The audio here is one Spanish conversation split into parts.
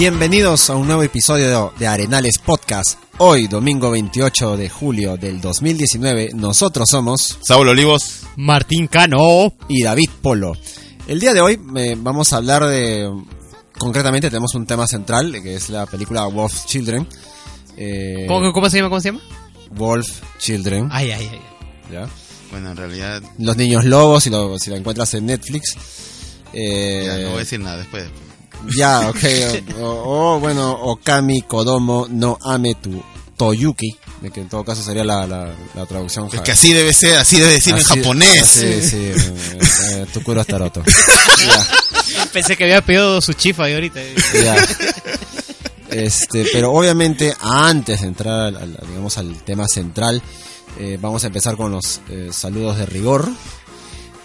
Bienvenidos a un nuevo episodio de Arenales Podcast. Hoy, domingo 28 de julio del 2019, nosotros somos Saúl Olivos, Martín Cano y David Polo. El día de hoy eh, vamos a hablar de... Concretamente tenemos un tema central, que es la película Wolf Children. Eh, ¿Cómo, ¿Cómo, se llama? ¿Cómo se llama? Wolf Children. Ay, ay, ay. ¿Ya? Bueno, en realidad... Los niños lobos, si lo, si lo encuentras en Netflix. Eh, ya, no voy a decir nada después. Ya, ok. O, o, o, bueno, Okami Kodomo no Ame tu Toyuki, de que en todo caso sería la, la, la traducción. Es que así debe ser, así debe decir así, en japonés. Sí, sí, eh, eh, Tukuro. Pensé que había pedido su chifa y ahorita. Ya. Este, pero obviamente antes de entrar al, al digamos al tema central, eh, vamos a empezar con los eh, saludos de rigor.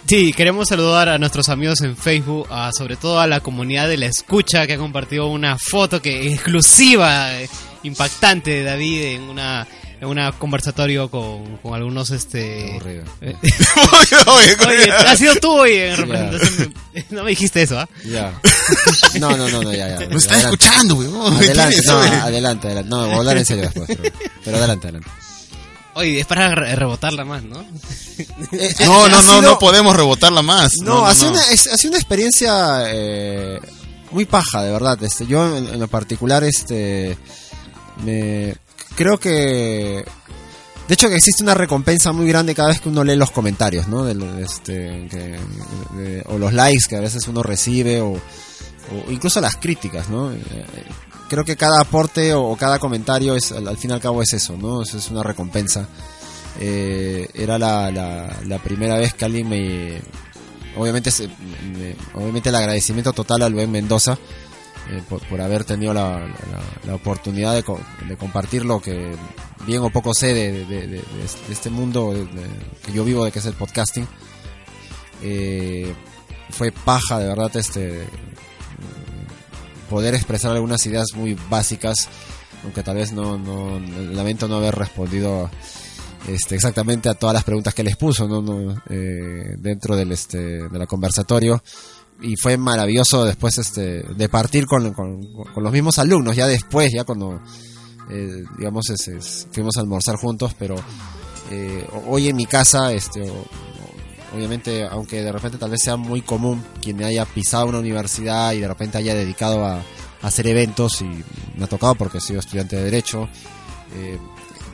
Sí, queremos saludar a nuestros amigos en Facebook, a, sobre todo a la comunidad de la escucha que ha compartido una foto que exclusiva, impactante de David en una en un conversatorio con, con algunos este Aburrido. Eh, oye, ha sido tú hoy en representación yeah. no me dijiste eso ¿ah? ¿eh? ya no no no no ya ya no está escuchando güey adelante no, adelante adelante no voy a hablar en serio después pero, pero adelante adelante Oye, es para re rebotarla más, ¿no? Eh, no, no, no, sido... no podemos rebotarla más. No, no, no ha, sido Una, es, ha sido una experiencia eh, muy paja, de verdad. Este, yo en, en, lo particular, este, me creo que, de hecho, que existe una recompensa muy grande cada vez que uno lee los comentarios, ¿no? De, este, que, de, o los likes que a veces uno recibe o, o incluso las críticas, ¿no? Creo que cada aporte o cada comentario es al, fin y al cabo es eso, ¿no? Es, una recompensa. Eh, era la, primera vez que alguien me... Obviamente, me, obviamente el agradecimiento total al Ben Mendoza eh, por, por, haber tenido la, la, oportunidad de, de, compartir lo que bien o poco sé de, de, de este mundo que yo vivo, de que es el podcasting. Eh, fue paja, de verdad, este poder expresar algunas ideas muy básicas, aunque tal vez no, no lamento no haber respondido este, exactamente a todas las preguntas que les puso ¿no? no eh, dentro del este de la conversatorio y fue maravilloso después este de partir con, con, los mismos alumnos ya después ya cuando eh, digamos es, fuimos a almorzar juntos pero eh, hoy en mi casa este obviamente, aunque de repente tal vez sea muy común quien haya pisado una universidad y de repente haya dedicado a, hacer eventos y me ha tocado porque he sido estudiante de Derecho, eh,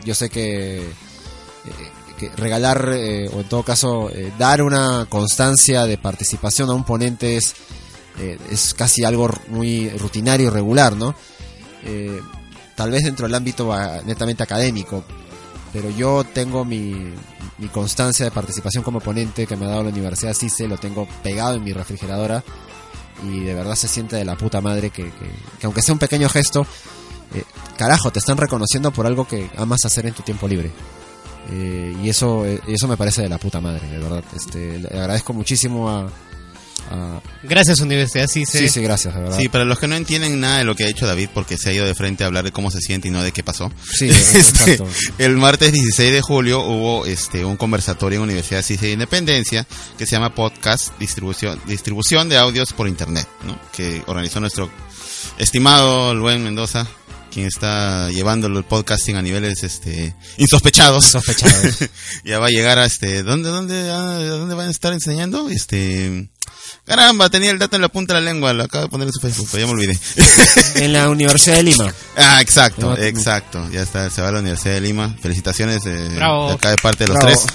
yo sé que, eh, regalar eh, o en todo caso dar una constancia de participación a un ponente es, es casi algo muy rutinario y regular, ¿no? tal vez dentro del ámbito netamente académico, pero yo tengo mi, mi constancia de participación como ponente que me ha dado la universidad CICE, lo tengo pegado en mi refrigeradora y de verdad se siente de la puta madre que, que, que aunque sea un pequeño gesto, eh, carajo, te están reconociendo por algo que amas hacer en tu tiempo libre. Eh, y eso eh, eso me parece de la puta madre, de verdad. Este, agradezco muchísimo a, a... Gracias, Universidad CICE. Sí, sí, gracias, de verdad. Sí, para los que no entienden nada de lo que ha hecho David, porque se ha ido de frente a hablar de cómo se siente y no de qué pasó. Sí, Este, exacto. el martes 16 de julio hubo este un conversatorio en Universidad CICE de Independencia que se llama Podcast Distribución, Distribución de Audios por Internet, ¿no? que organizó nuestro estimado Luen Mendoza, quien está llevando el podcasting a niveles este insospechados. Sospechados. ya va a llegar a este ¿dónde dónde ah, dónde van a estar enseñando? Este Caramba, tenía el dato en la punta de la lengua, lo acabo de poner en su Facebook, pero ya me olvidé. en la Universidad de Lima. Ah, exacto, exacto. Ya está, se va a la Universidad de Lima. Felicitaciones eh, Bravo. de acá de parte de los Bravo. tres.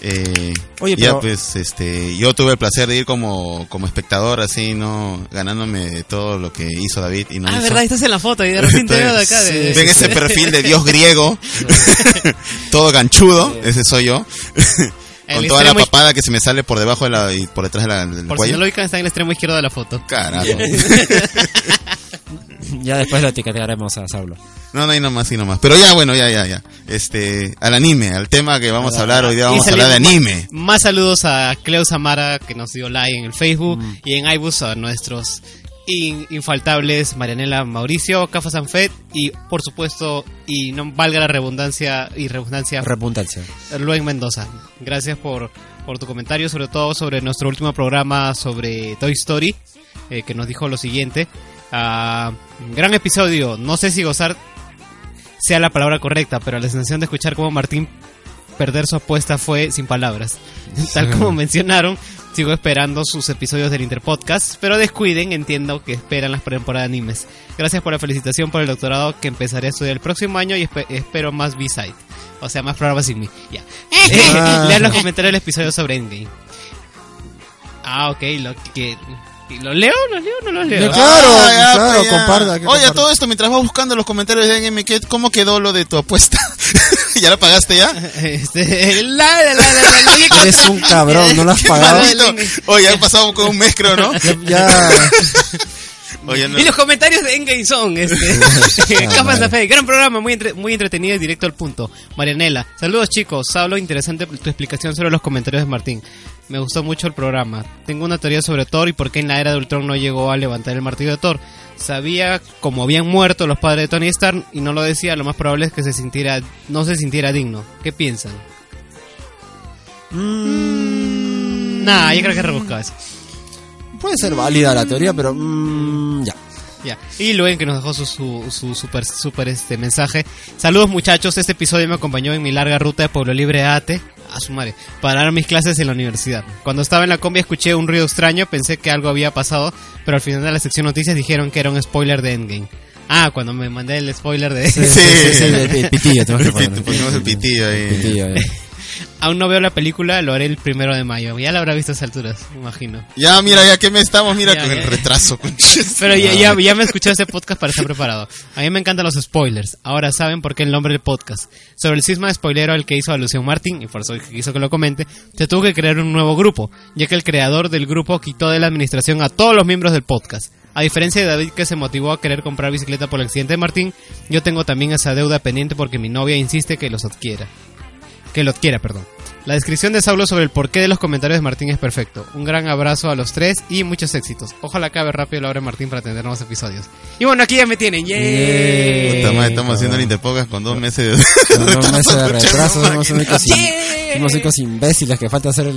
Eh, Oye, ya pero- pues, este, yo tuve el placer de ir como, como espectador, así, no, ganándome todo lo que hizo David y no Ah, hizo. verdad, estás en la foto y de repente veo de acá. De, Ven ese perfil de dios griego, todo ganchudo, ese soy yo. Con toda la papada que se me sale por debajo de la, y por detrás de la, del Por si no lo ubican, está en el extremo izquierdo de la foto. Carajo. Ya después lo etiquetaremos a Saulo. No, no hay nomás, y nomás. Pero ya, bueno, ya, ya, ya. Este, al anime, al tema que vamos a hablar hoy día, vamos Y a hablar de anime. Más saludos a Cleo Samara que nos dio like en el Facebook Mm. y en iBus a nuestros in- infaltables Marianela Mauricio, Cafa Sanfet y por supuesto, y no valga la redundancia y redundancia, Repuntancia. Luen Mendoza. Gracias por, por tu comentario, sobre todo sobre nuestro último programa sobre Toy Story, eh, que nos dijo lo siguiente. Ah, gran episodio, no sé si gozar sea la palabra correcta, pero la sensación de escuchar cómo Martín perder su apuesta fue sin palabras. Tal como mencionaron, sigo esperando sus episodios del Interpodcast, pero descuiden, entiendo que esperan las temporadas de animes. Gracias por la felicitación por el doctorado que empezaré a estudiar el próximo año y espe- espero más B-Side. O sea, más programas sin mí. Ya. Ah. Lean los comentarios del episodio sobre Endgame. Ah, ok, lo que... ¿Lo leo? ¿Lo leo o no lo leo? Claro, Ah, ya, claro, pues, ya. comparta, que Oye, a comparta. todo esto, mientras vas buscando los comentarios de ¿qué- ¿cómo quedó lo de tu apuesta? ¿Ya la pagaste ya? Este, la, la, la, la, la, la, la- Eres un cabrón, no lo has pagado. maldito. Oye, ha pasado con un mes, creo, ¿no? Ya. Oye, no. Y los comentarios de son, este, Ah, Capas de Fe, gran programa, muy, entre- muy entretenido y directo al punto. Marianela, saludos chicos, Sablo, interesante tu explicación sobre los comentarios de Martín. Me gustó mucho el programa. Tengo una teoría sobre Thor y por qué en la era de Ultron no llegó a levantar el martillo de Thor. Sabía como habían muerto los padres de Tony Stark y no lo decía, lo más probable es que se sintiera, no se sintiera digno. ¿Qué piensan? Mm, Nah, yo creo que rebuscaba eso. Puede ser válida la teoría, pero mm, ya. Ya. Y Luen que nos dejó su, su, su super, super este mensaje. Saludos muchachos, este episodio me acompañó en mi larga ruta de Pueblo Libre a Ate, a su madre, para dar mis clases en la universidad. Cuando estaba en la combi escuché un ruido extraño, pensé que algo había pasado, pero al final de la sección noticias dijeron que era un spoiler de Endgame. Ah, cuando me mandé el spoiler de... Sí, sí, sí, sí, el, el pitillo, que El pitillo ahí. Pitillo, eh. Aún no veo la película, lo haré el primero de mayo. Ya la habrá visto a esas alturas, me imagino. Ya, mira, ya que me estamos, mira, Ya, con ya. el retraso. Pero ya, ya, ya me escuché este podcast para estar preparado. A mí me encantan los spoilers. Ahora saben por qué el nombre del podcast. Sobre el cisma de spoilero al que hizo alusión Martín, y por eso quiso que lo comente, se tuvo que crear un nuevo grupo, ya que el creador del grupo quitó de la administración a todos los miembros del podcast. A diferencia de David que se motivó a querer comprar bicicleta por el accidente de Martín, yo tengo también esa deuda pendiente porque mi novia insiste que los adquiera. Que lo adquiera, perdón. La descripción de Saulo sobre el porqué de los comentarios de Martín es perfecto. Un gran abrazo a los tres y muchos éxitos. Ojalá acabe rápido la hora de Martín para tener nuevos episodios. Y bueno, aquí ya me tienen. ¡Yay! Puta madre, estamos haciendo el Interpocas con dos meses de... Con dos meses de retraso, somos únicos, somos únicos imbéciles que falta hacer el,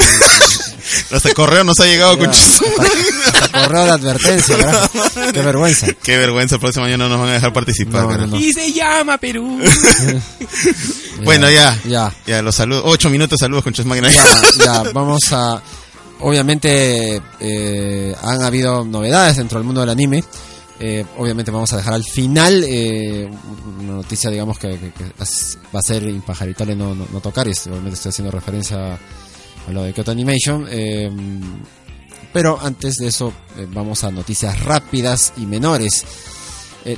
Hasta correo nos ha llegado, hasta correo de advertencia, carajo. Qué vergüenza. Qué vergüenza, el próximo año no nos van a dejar participar. No, no, carajo. no. Y se llama Perú. Bueno, ya. Ya. Ya, los saludos. Ocho minutos, saludos, conches máquina. Ya, ya, vamos a... Obviamente eh, han habido novedades dentro del mundo del anime. Eh, obviamente vamos a dejar al final eh, una noticia, digamos, que, que- que as- va a ser impajaritable no, no, no tocar. Y obviamente estoy haciendo referencia a lo de Kyoto Animation. eh, pero antes de eso, eh, vamos a noticias rápidas y menores. Eh,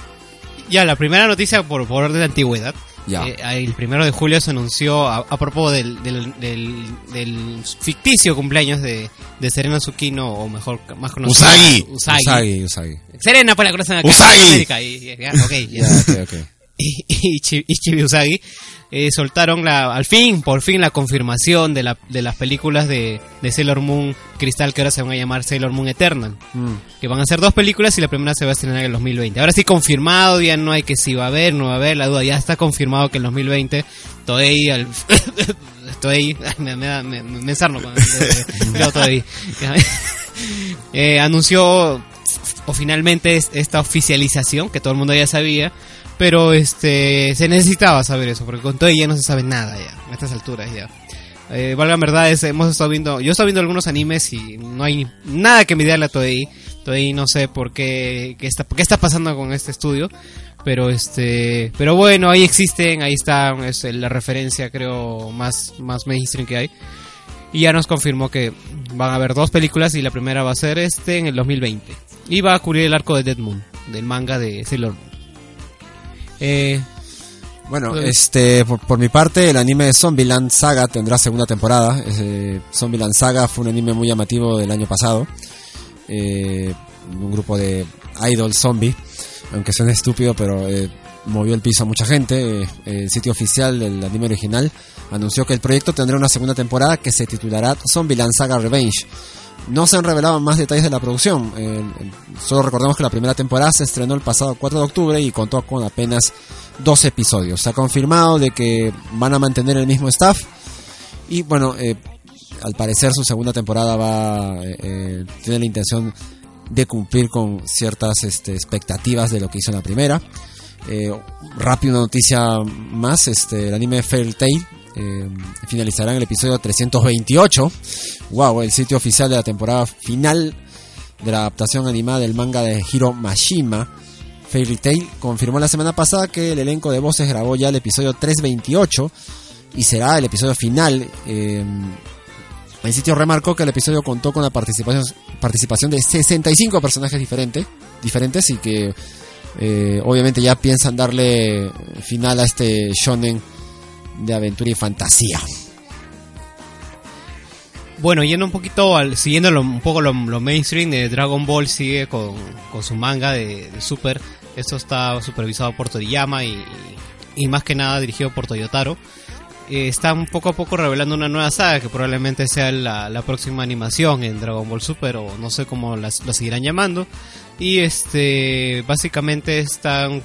ya, la primera noticia por, por orden de antigüedad Ya. Eh, el primero de julio se anunció, a, a propósito del, del, del, del ficticio cumpleaños de, de Serena Tsukino, o mejor, más conocido. Usagi. Usagi. Usagi, Usagi. Serena, pues la acá. Usagi. en América, y- y- ya, ok, ya. Ya, ok, ok. Y, y, y Chibi Usagi eh, soltaron la, al fin, por fin, la confirmación de, la, de las películas de, de Sailor Moon Cristal que ahora se van a llamar Sailor Moon Eternal. Mm. Que van a ser dos películas y la primera se va a estrenar en el 2020. Ahora sí confirmado, ya no hay que si va a haber, no va a haber, la duda ya está confirmado que en 2020 Toei al... Toei, me, me, me, me, cuando leo Toei. Eh, anunció o finalmente es- esta oficialización que todo el mundo ya sabía pero este se necesitaba saber eso porque con Toei ya no se sabe nada ya a estas alturas ya. Eh, valga verdad es, hemos estado viendo yo he estado viendo algunos animes y no hay nada que mediarle a Toei. Toei no sé por qué qué está, qué está pasando con este estudio pero este pero bueno ahí existen ahí está es la referencia creo más más mainstream que hay. Y ya nos confirmó que van a haber dos películas y la primera va a ser este en el 2020 y va a cubrir el arco de Dead Moon del manga de Sailor Moon eh, Bueno, Eh. este, por, por mi parte, el anime de Zombieland Saga tendrá segunda temporada. Eh, Zombieland Saga fue un anime muy llamativo del año pasado. Eh, un grupo de idol zombie, aunque suene estúpido, pero eh, movió el piso a mucha gente. Eh, el sitio oficial del anime original anunció que el proyecto tendrá una segunda temporada que se titulará Zombieland Saga Revenge. No se han revelado más detalles de la producción. eh, solo recordamos que la primera temporada se estrenó el pasado 4 de octubre y contó con apenas dos episodios. Se ha confirmado de que van a mantener el mismo staff y bueno, eh, al parecer su segunda temporada va eh, eh, tiene la intención de cumplir con ciertas este, expectativas de lo que hizo en la primera. Rápido una noticia más, este, el anime Fairy Tail eh, finalizará en el episodio 328. Wow, el sitio oficial de la temporada final de la adaptación animada del manga de Hiro Mashima. Fairy Tail confirmó la semana pasada que el elenco de voces grabó ya el episodio 328 y será el episodio final. Eh, el sitio remarcó que el episodio contó con la participación, participación de 65 personajes diferentes, diferentes y que eh, obviamente ya piensan darle final a este shonen de aventura y fantasía. Bueno, yendo un poquito al, siguiendo un poco lo, mainstream de Dragon Ball sigue con, con su manga de, Super. Esto está supervisado por Toriyama y, y más que nada dirigido por Toyotaro. Eh, están poco a poco revelando una nueva saga que probablemente sea la, la próxima animación en Dragon Ball Super o no sé cómo las, lo seguirán llamando. Y este básicamente están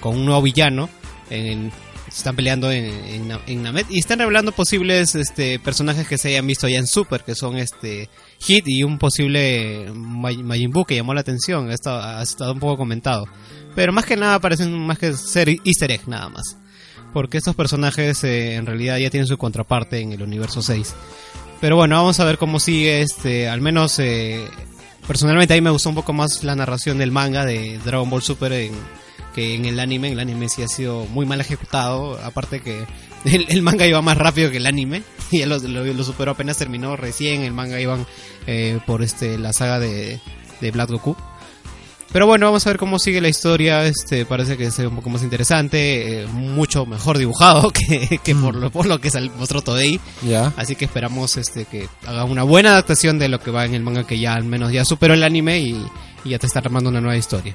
con un nuevo villano en, están peleando en, en, Namet y están revelando posibles este, personajes que se hayan visto ya en Super, que son este Hit y un posible Majin Buu que llamó la atención, esto ha estado un poco comentado. Pero más que nada parecen más que ser easter egg nada más. Porque estos personajes eh, en realidad ya tienen su contraparte en el universo 6. Pero bueno, vamos a ver cómo sigue este, al menos eh, personalmente a mí me gustó un poco más la narración del manga de Dragon Ball Super en, que en el anime. El anime sí ha sido muy mal ejecutado. Aparte que el, el manga iba más rápido que el anime. Y ya lo, lo, lo superó apenas terminó recién. El manga iban eh, por este la saga de, de Black Goku. Pero bueno, vamos a ver cómo sigue la historia. Este parece que ve un poco más interesante, eh, mucho mejor dibujado que, que por, lo, por lo que sal- mostró Toei. Ya. Así que esperamos este que haga una buena adaptación de lo que va en el manga que ya al menos ya superó el anime y, y ya te está armando una nueva historia.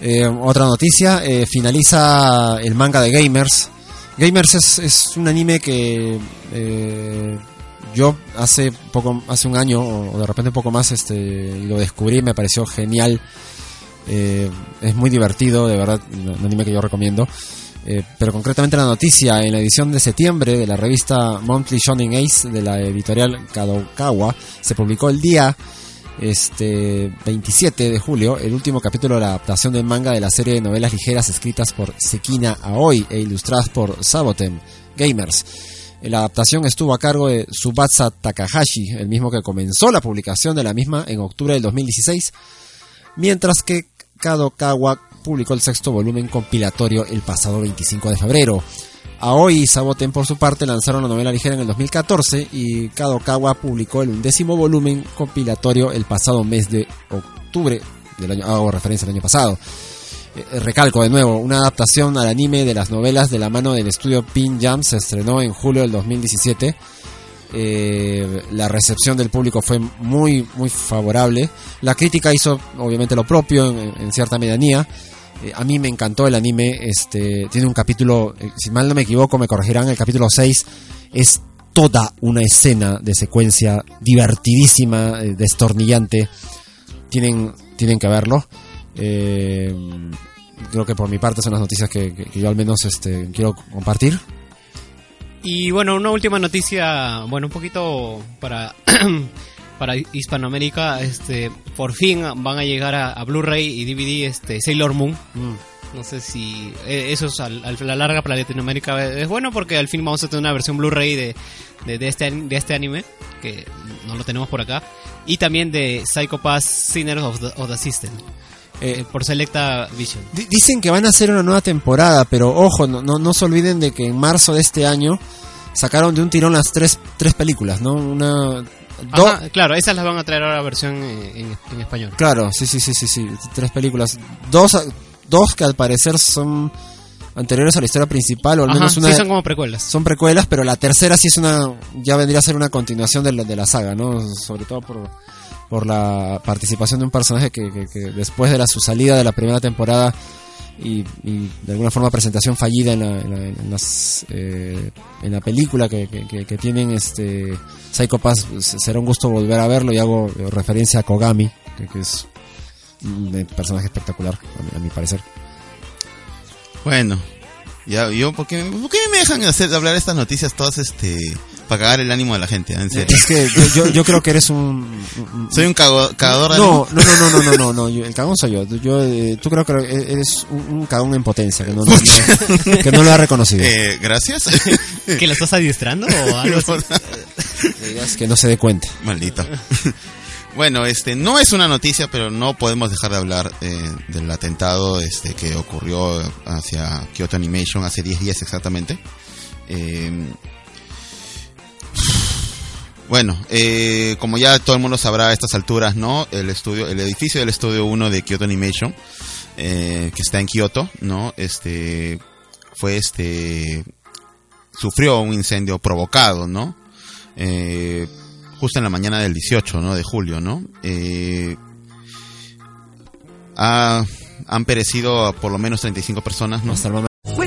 Eh, otra noticia, eh, finaliza el manga de Gamers. Gamers es, es un anime que eh, yo hace poco, hace un año o de repente un poco más, este, lo descubrí, me pareció genial. Eh, es muy divertido, de verdad, un anime que yo recomiendo. Eh, pero concretamente la noticia, en la edición de septiembre de la revista Monthly Shonen Ace de la editorial Kadokawa, se publicó el día este 27 de julio el último capítulo de la adaptación del manga de la serie de novelas ligeras escritas por Sekina Aoi e ilustradas por Sabotem Gamers. La adaptación estuvo a cargo de Subatsa Takahashi, el mismo que comenzó la publicación de la misma en octubre del 2016, mientras que Kadokawa publicó el sexto volumen compilatorio el pasado 25 de febrero. Aoi y Saboten por su parte lanzaron la novela ligera en el 2014 y Kadokawa publicó el undécimo volumen compilatorio el pasado mes de octubre del año, hago referencia al año pasado. Eh, recalco de nuevo, una adaptación al anime de las novelas de la mano del estudio Pin Jam se estrenó en julio del 2017. Eh, la recepción del público fue muy muy favorable. La crítica hizo obviamente lo propio en, en cierta medianía. Eh, a mí me encantó el anime. Este tiene un capítulo, eh, si mal no me equivoco, me corregirán. El capítulo 6 es toda una escena de secuencia divertidísima, eh, destornillante. Tienen tienen que verlo. Creo que por mi parte son las noticias que, que- que yo al menos este, quiero compartir. Y bueno, una última noticia, bueno, un poquito para para Hispanoamérica, este, por fin van a llegar a, a Blu-ray y DVD este Sailor Moon. No sé si eh, eso es a la larga para Latinoamérica es bueno porque al fin vamos a tener una versión Blu-ray de, de, de este, de este anime, que no lo tenemos por acá, y también de Psycho Pass Sinners of the, of the System, eh, por Selecta Vision. Di- Dicen que van a hacer una nueva temporada, pero ojo, no, no, no se olviden de que en marzo de este año sacaron de un tirón las tres, tres películas, ¿no? Una... Ajá, claro, esas las van a traer ahora la versión eh, en, en español. Claro, sí, sí, sí, sí, sí, tres películas. Dos, dos que al parecer son anteriores a la historia principal, o al Ajá, menos una... sí, son como precuelas. Son precuelas, pero la tercera sí es una... ya vendría a ser una continuación de la, de la saga, ¿no? Sobre todo por, por la participación de un personaje que, que- que después de la, su salida de la primera temporada y, y de alguna forma presentación fallida en la, en la, en las, eh, en la película que, que- tienen este Psycho Pass, s- será un gusto volver a verlo y hago referencia a Kogami, que, es un personaje espectacular, a mi, parecer. Bueno, ya, yo, ¿por qué, por qué me dejan hacer, hablar estas noticias todas, este, para cagar el ánimo de la gente? En serio. Es que yo, yo, yo creo que eres un... un- Soy un cago- cagador de no, ánimo. no, no, no, no, no, no, yo- el cagón soy yo. Yo, eh, tú creo que eres un, un cagón en potencia, que no, no- no- que no lo ha reconocido. Eh, gracias. ¿Que lo estás adiestrando o algo así? Digas que no se dé cuenta. Maldito. Bueno, este no es una noticia, pero no podemos dejar de hablar eh, del atentado este que ocurrió hacia Kyoto Animation hace 10 días exactamente. Eh, bueno, eh, como ya todo el mundo sabrá a estas alturas, ¿no? El estudio, el edificio del estudio 1 de Kyoto Animation, eh, que está en Kyoto, ¿no? Este fue este sufrió un incendio provocado, ¿no? Eh, justo en la mañana del 18, ¿no? De julio, ¿no? Eh, ha- han perecido por lo menos 35 personas, ¿no?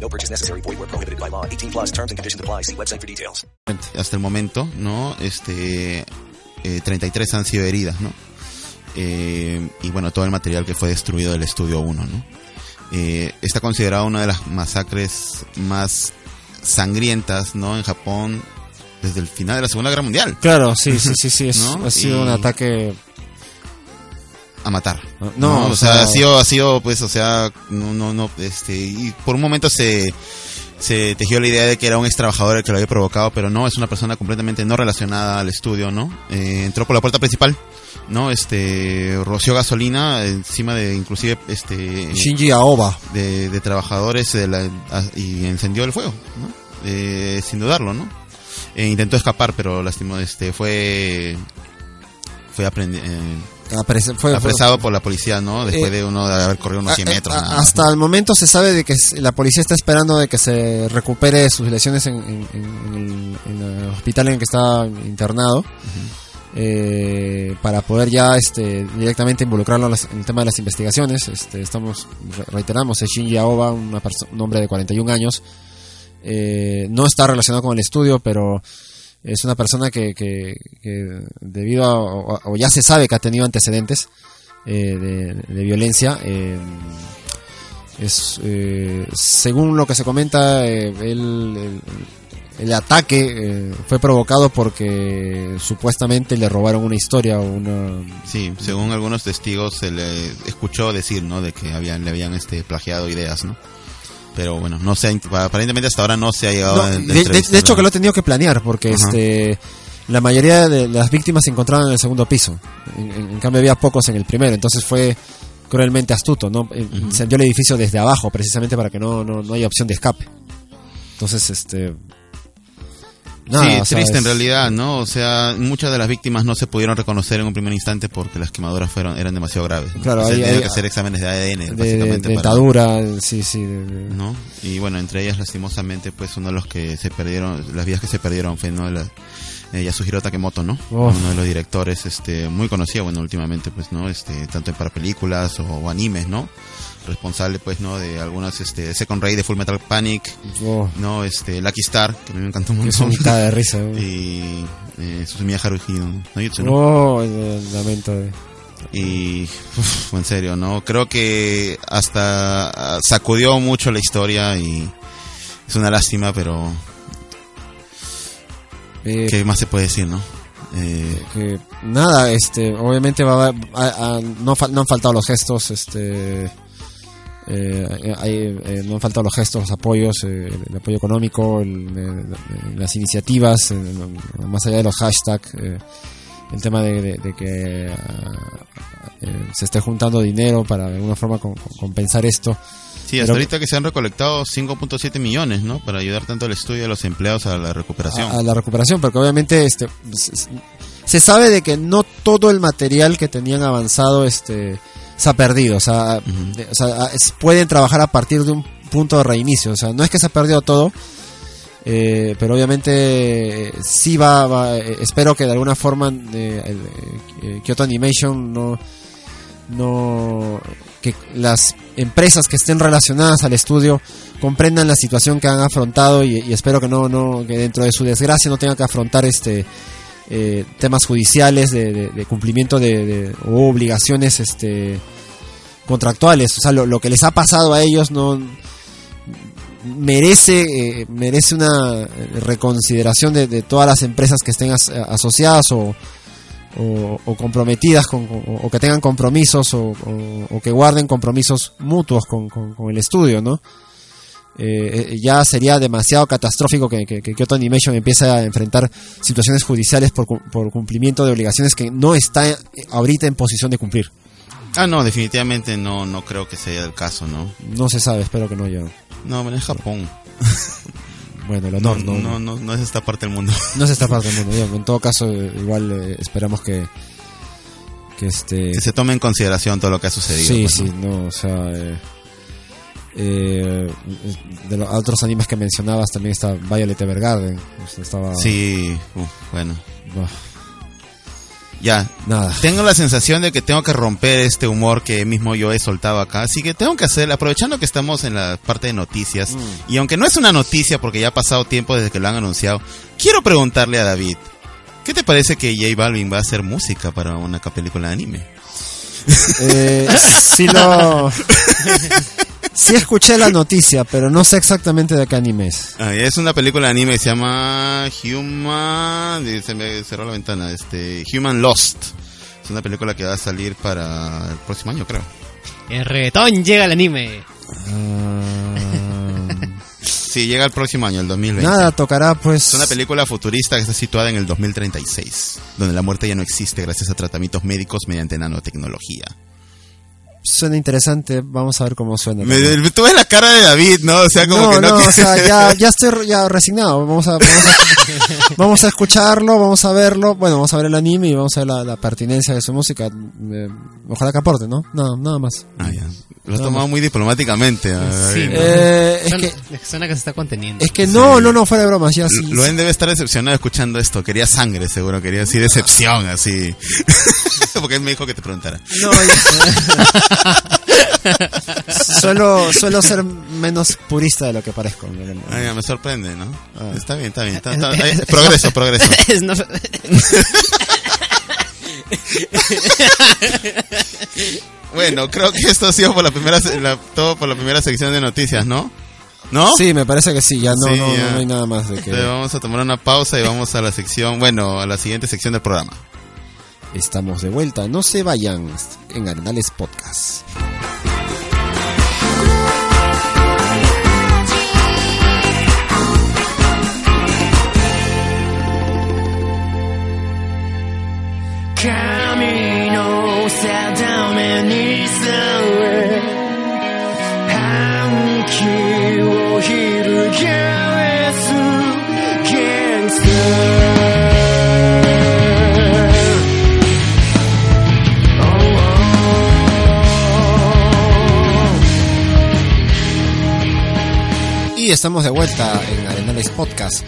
No purchase necessary. Void where prohibited by law. 18 plus terms and conditions apply. See website for details. hasta el momento, ¿no? Este, eh, 33 han sido heridas, ¿no? Eh, y bueno, todo el material que fue destruido del estudio 1, ¿no? Eh, está considerado una de las masacres más sangrientas, ¿no? En Japón desde el final de la Segunda Guerra Mundial. Claro, sí, sí, sí, sí, es- ¿No? ha sido Y- un ataque a matar. No, o o sea, sea- ha sido, ha sido, pues, o sea, no, no, no, este, y por un momento se, se tejió la idea de que era un ex trabajador el que lo había provocado, pero no, es una persona completamente no relacionada al estudio, ¿no? Eh, entró por la puerta principal, ¿no? Este, roció gasolina encima de, inclusive, este... Shinji Aoba. De, de trabajadores de la- a- y encendió el fuego, ¿no? Eh, sin dudarlo, ¿no? Eh, intentó escapar, pero lastimó, este, fue... Fue aprendi- eh, Apres- fue- apresado por la policía, ¿no? Después Eh, de uno de haber corrido unos 100 A- metros. a- nada más. hasta el momento se sabe de que la policía está esperando de que se recupere sus lesiones en, en- en el, en el hospital en el que está internado eh, para poder ya este directamente involucrarlo en, las- en el tema de las investigaciones. Este, estamos re- reiteramos es Shinji Aoba, una un hombre de 41 años Eh, no está relacionado con el estudio, pero es una persona que, que, debido a, o, ya se sabe que ha tenido antecedentes eh, de, violencia. eh, es eh, según lo que se comenta, eh, él- el, el ataque eh, fue provocado porque supuestamente le robaron una historia o una Sí, según algunos testigos se le escuchó decir, ¿no? De que habían, le habían este, plagiado ideas, ¿no? Pero bueno, no se ha- aparentemente hasta ahora no se ha llegado No, a de, de- entrevistar de hecho que lo he tenido que planear porque Ajá. este la mayoría de las víctimas se encontraban en el segundo piso. En, cambio había pocos en el primero entonces fue cruelmente astuto no incendió el edificio desde abajo precisamente para que no, no, no haya opción de escape. Entonces este nada, sí, triste en realidad, ¿no? O sea, muchas de las víctimas no se pudieron reconocer en un primer instante porque las quemaduras fueron eran demasiado graves. ¿no? Claro, O sea, que hacer exámenes de ADN, de, de, básicamente. para- dentadura sí sí de- de- ¿no? Y bueno, entre ellas lastimosamente, pues uno de los que se perdieron, las vidas que se perdieron fue ¿no? la, eh, Yasuhiro Takemoto, ¿no? Uf. Uno de los directores, este, muy conocido, bueno, últimamente, pues, ¿no? Este, tanto para películas o, o animes, ¿no? Responsable, pues, ¿no? De algunas, este, Second Ray de Full Metal Panic, Oh. ¿no? Este, Lucky Star, que a mí me encantó un es de risa, ¿no? y, eh, Susumiya Haruhi, ¿no? ¿no? Oh lamento de- Y uf, en serio, ¿no? Creo que hasta ah, sacudió mucho la historia y es una lástima, pero Eh, ¿qué más se puede decir, no? Eh, que nada, este, obviamente va a, a- a- no, no han faltado los gestos, este, eh, hay- eh, no han faltado los gestos, los apoyos, eh, el apoyo económico, el- las iniciativas, eh, más allá de los hashtags, eh, el tema de, de- de que eh, se esté juntando dinero para de alguna forma com- com- compensar esto. sí, hasta Pero- ahorita que se han recolectado 5.7 millones, ¿no? Para ayudar tanto al estudio y a los empleados a la recuperación. a, a la recuperación, porque obviamente este se, se sabe de que no todo el material que tenían avanzado este se ha perdido, o sea, o sea, pueden trabajar a partir de un punto de reinicio, o sea, no es que se ha perdido todo, eh, pero obviamente eh, sí va, va, eh, espero que de alguna forma eh, el, eh, Kyoto Animation no no que las empresas que estén relacionadas al estudio comprendan la situación que han afrontado y, y espero que no no que dentro de su desgracia no tengan que afrontar este eh, temas judiciales de, cumplimiento de, obligaciones este contractuales o sea lo, lo que les ha pasado a ellos no merece eh, merece una reconsideración de, todas las empresas que estén as- asociadas o, o, comprometidas con, o que tengan compromisos o que guarden compromisos mutuos con, con- con el estudio, ¿no? Eh, eh, ya sería demasiado catastrófico que, que, que Kyoto Animation empiece a enfrentar situaciones judiciales por, por cumplimiento de obligaciones que no está ahorita en posición de cumplir. Ah, no, definitivamente no, no creo que sea el caso, ¿no? No se sabe, espero que no yo. No, bueno, es Japón. Bueno, el No, honor no, no, no, no, es esta parte del mundo. no es esta parte del mundo. En todo caso, eh, igual eh, esperamos que que este Que se tome en consideración todo lo que ha sucedido. Sí, pues, sí, ¿no? no, o sea, eh, eh, de los otros animes que mencionabas también está Violet Evergarden, sea, estaba Sí, uf, bueno. Ya, Nada. tengo la sensación de que tengo que romper este humor que mismo yo he soltado acá, así que tengo que hacer, aprovechando que estamos en la parte de noticias, Mm. y aunque no es una noticia porque ya ha pasado tiempo desde que lo han anunciado, quiero preguntarle a David, ¿qué te parece que J Balvin va a hacer música para una película de anime? Eh, sí lo sí escuché la noticia, pero no sé exactamente de qué anime es. Ah, es una película de anime que se llama Human. Se me cerró la ventana. Este, Human Lost. Es una película que va a salir para el próximo año, creo. El reggaetón llega al anime. Sí, llega el próximo año, el 2020. Nada, tocará pues Es una película futurista que está situada en el 2036, donde la muerte ya no existe gracias a tratamientos médicos mediante nanotecnología. Suena interesante, vamos a ver cómo suena. Me, me- tú ves la cara de David, ¿no? O sea, como no, que no. no, quiere- o sea, ya, ya estoy ya resignado. Vamos a, vamos, a, vamos a escucharlo, vamos a verlo. Bueno, vamos a ver el anime y vamos a ver la, la pertinencia de su música. Eh, ojalá que aporte, ¿no? Nada, nada más. Ah, ya. Lo has tomado muy diplomáticamente. Sí, ¿no? ¿no? Eh, es suena, que- suena que se está conteniendo. Es que no, no, no, fuera de bromas, ya sí. Luen debe estar decepcionado escuchando esto. Quería sangre, seguro. Quería así decepción, así. Porque él me dijo que te preguntara. No, ya- suelo, suelo ser menos purista de lo que parezco. Me sorprende, ¿no? Ah. Está bien, está bien. está- está- progreso, progreso. Es no- Bueno, creo que esto ha sido por la primera, la- todo por la primera sección de noticias, ¿no? ¿No? Sí, me parece que sí, ya no, Sí, no, ya. no hay nada más de que... Entonces vamos a tomar una pausa y vamos a la sección, bueno, a la siguiente sección del programa. Estamos de vuelta, no se vayan. En Arenales Podcast. 神 Y estamos de vuelta en Arenales Podcast.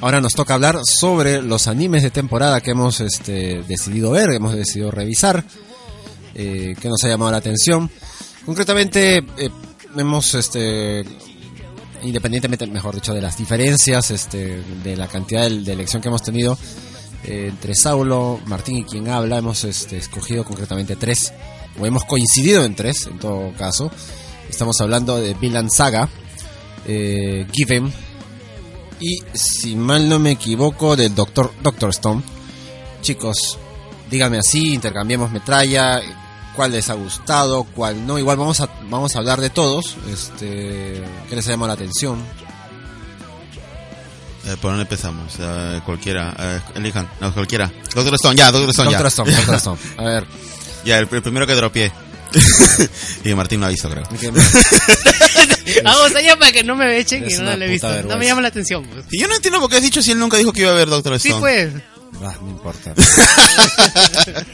Ahora nos toca hablar sobre los animes de temporada que hemos este, decidido ver, que hemos decidido revisar, eh, que nos ha llamado la atención. Concretamente, eh, hemos, este, independientemente, mejor dicho, de las diferencias, este, de la cantidad de, de elección que hemos tenido eh, entre Saulo, Martín y quien habla, hemos este, escogido concretamente tres, o hemos coincidido en tres, en todo caso. Estamos hablando de Villain Saga, eh, Given y si mal no me equivoco del Doctor Doctor Stone. Chicos, díganme así, intercambiemos metralla, cuál les ha gustado, cuál no. Igual vamos a vamos a hablar de todos. Este, ¿qué les ha llamado la atención? Eh, ¿Por dónde empezamos? Eh, cualquiera, eh, elijan, no, cualquiera. Doctor Stone, ya, Doctor Stone, Doctor ya. Stone, Doctor Stone. A ver. Ya, el, el primero que dropié. y Martín no avisó, creo. Vamos allá para que no me echen y no lo he visto. puta No me vergüenza. llama la atención. pues. Y yo no entiendo por qué has dicho si él nunca dijo que iba a ver Doctor Sí, Stone. pues. Ah, no importa.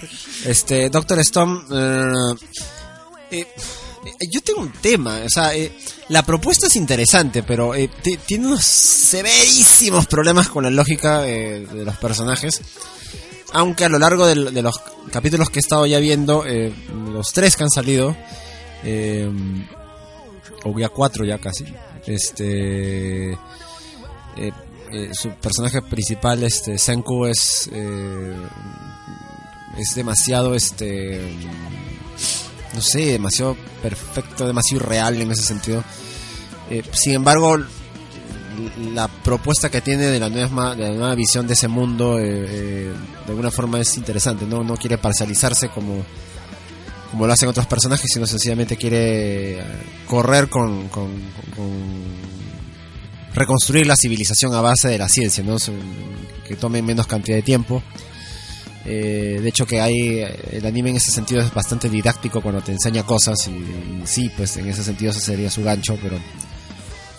este, Doctor Stone. eh, eh, yo tengo un tema, o sea, eh, la propuesta es interesante, pero eh, ti- tiene unos severísimos problemas con la lógica eh, de los personajes. Aunque a lo largo de, los capítulos que he estado ya viendo, eh, los tres que han salido, eh, o ya cuatro ya casi, este, eh, eh, su personaje principal, este, Senku es, es demasiado, este, no sé, demasiado perfecto, demasiado irreal en ese sentido. Eh, sin embargo, la propuesta que tiene de la nueva, de la visión de ese mundo, eh, eh, de alguna forma es interesante, ¿no? No quiere parcializarse como, como lo hacen otros personajes, sino sencillamente quiere eh, correr con, con, con- reconstruir la civilización a base de la ciencia, ¿no? Que tome menos cantidad de tiempo. Eh, de hecho que hay el anime en ese sentido es bastante didáctico cuando te enseña cosas y, y sí, pues en ese sentido ese sería su gancho, pero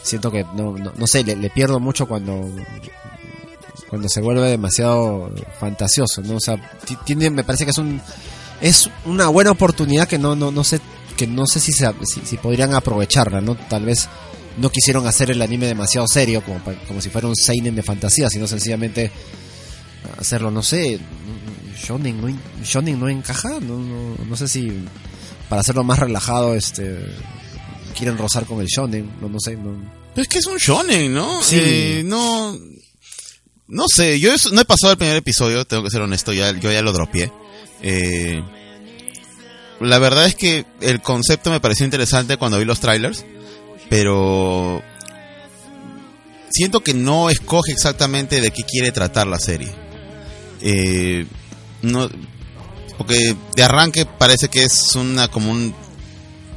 siento que no, no, no sé, le, pierdo mucho cuando cuando se vuelve demasiado fantasioso, ¿no? O sea, ti- tiene, me parece que es un es una buena oportunidad que no no no sé que no sé si se, si, si podrían aprovecharla, ¿no? Tal vez no quisieron hacer el anime demasiado serio como como si fuera un seinen de fantasía, sino sencillamente hacerlo, no sé, shonen no, en- shonen no encaja, no, no, no sé si para hacerlo más relajado, este, quieren rozar con el shonen, no, no sé, no. Pero es que es un shonen, ¿no? Sí. Eh, no. No sé, yo no he pasado el primer episodio, tengo que ser honesto, ya, yo ya lo dropié. Eh, la verdad es que el concepto me pareció interesante cuando vi los trailers, pero siento que no escoge exactamente de qué quiere tratar la serie. Eh, no, porque de arranque parece que es una como un,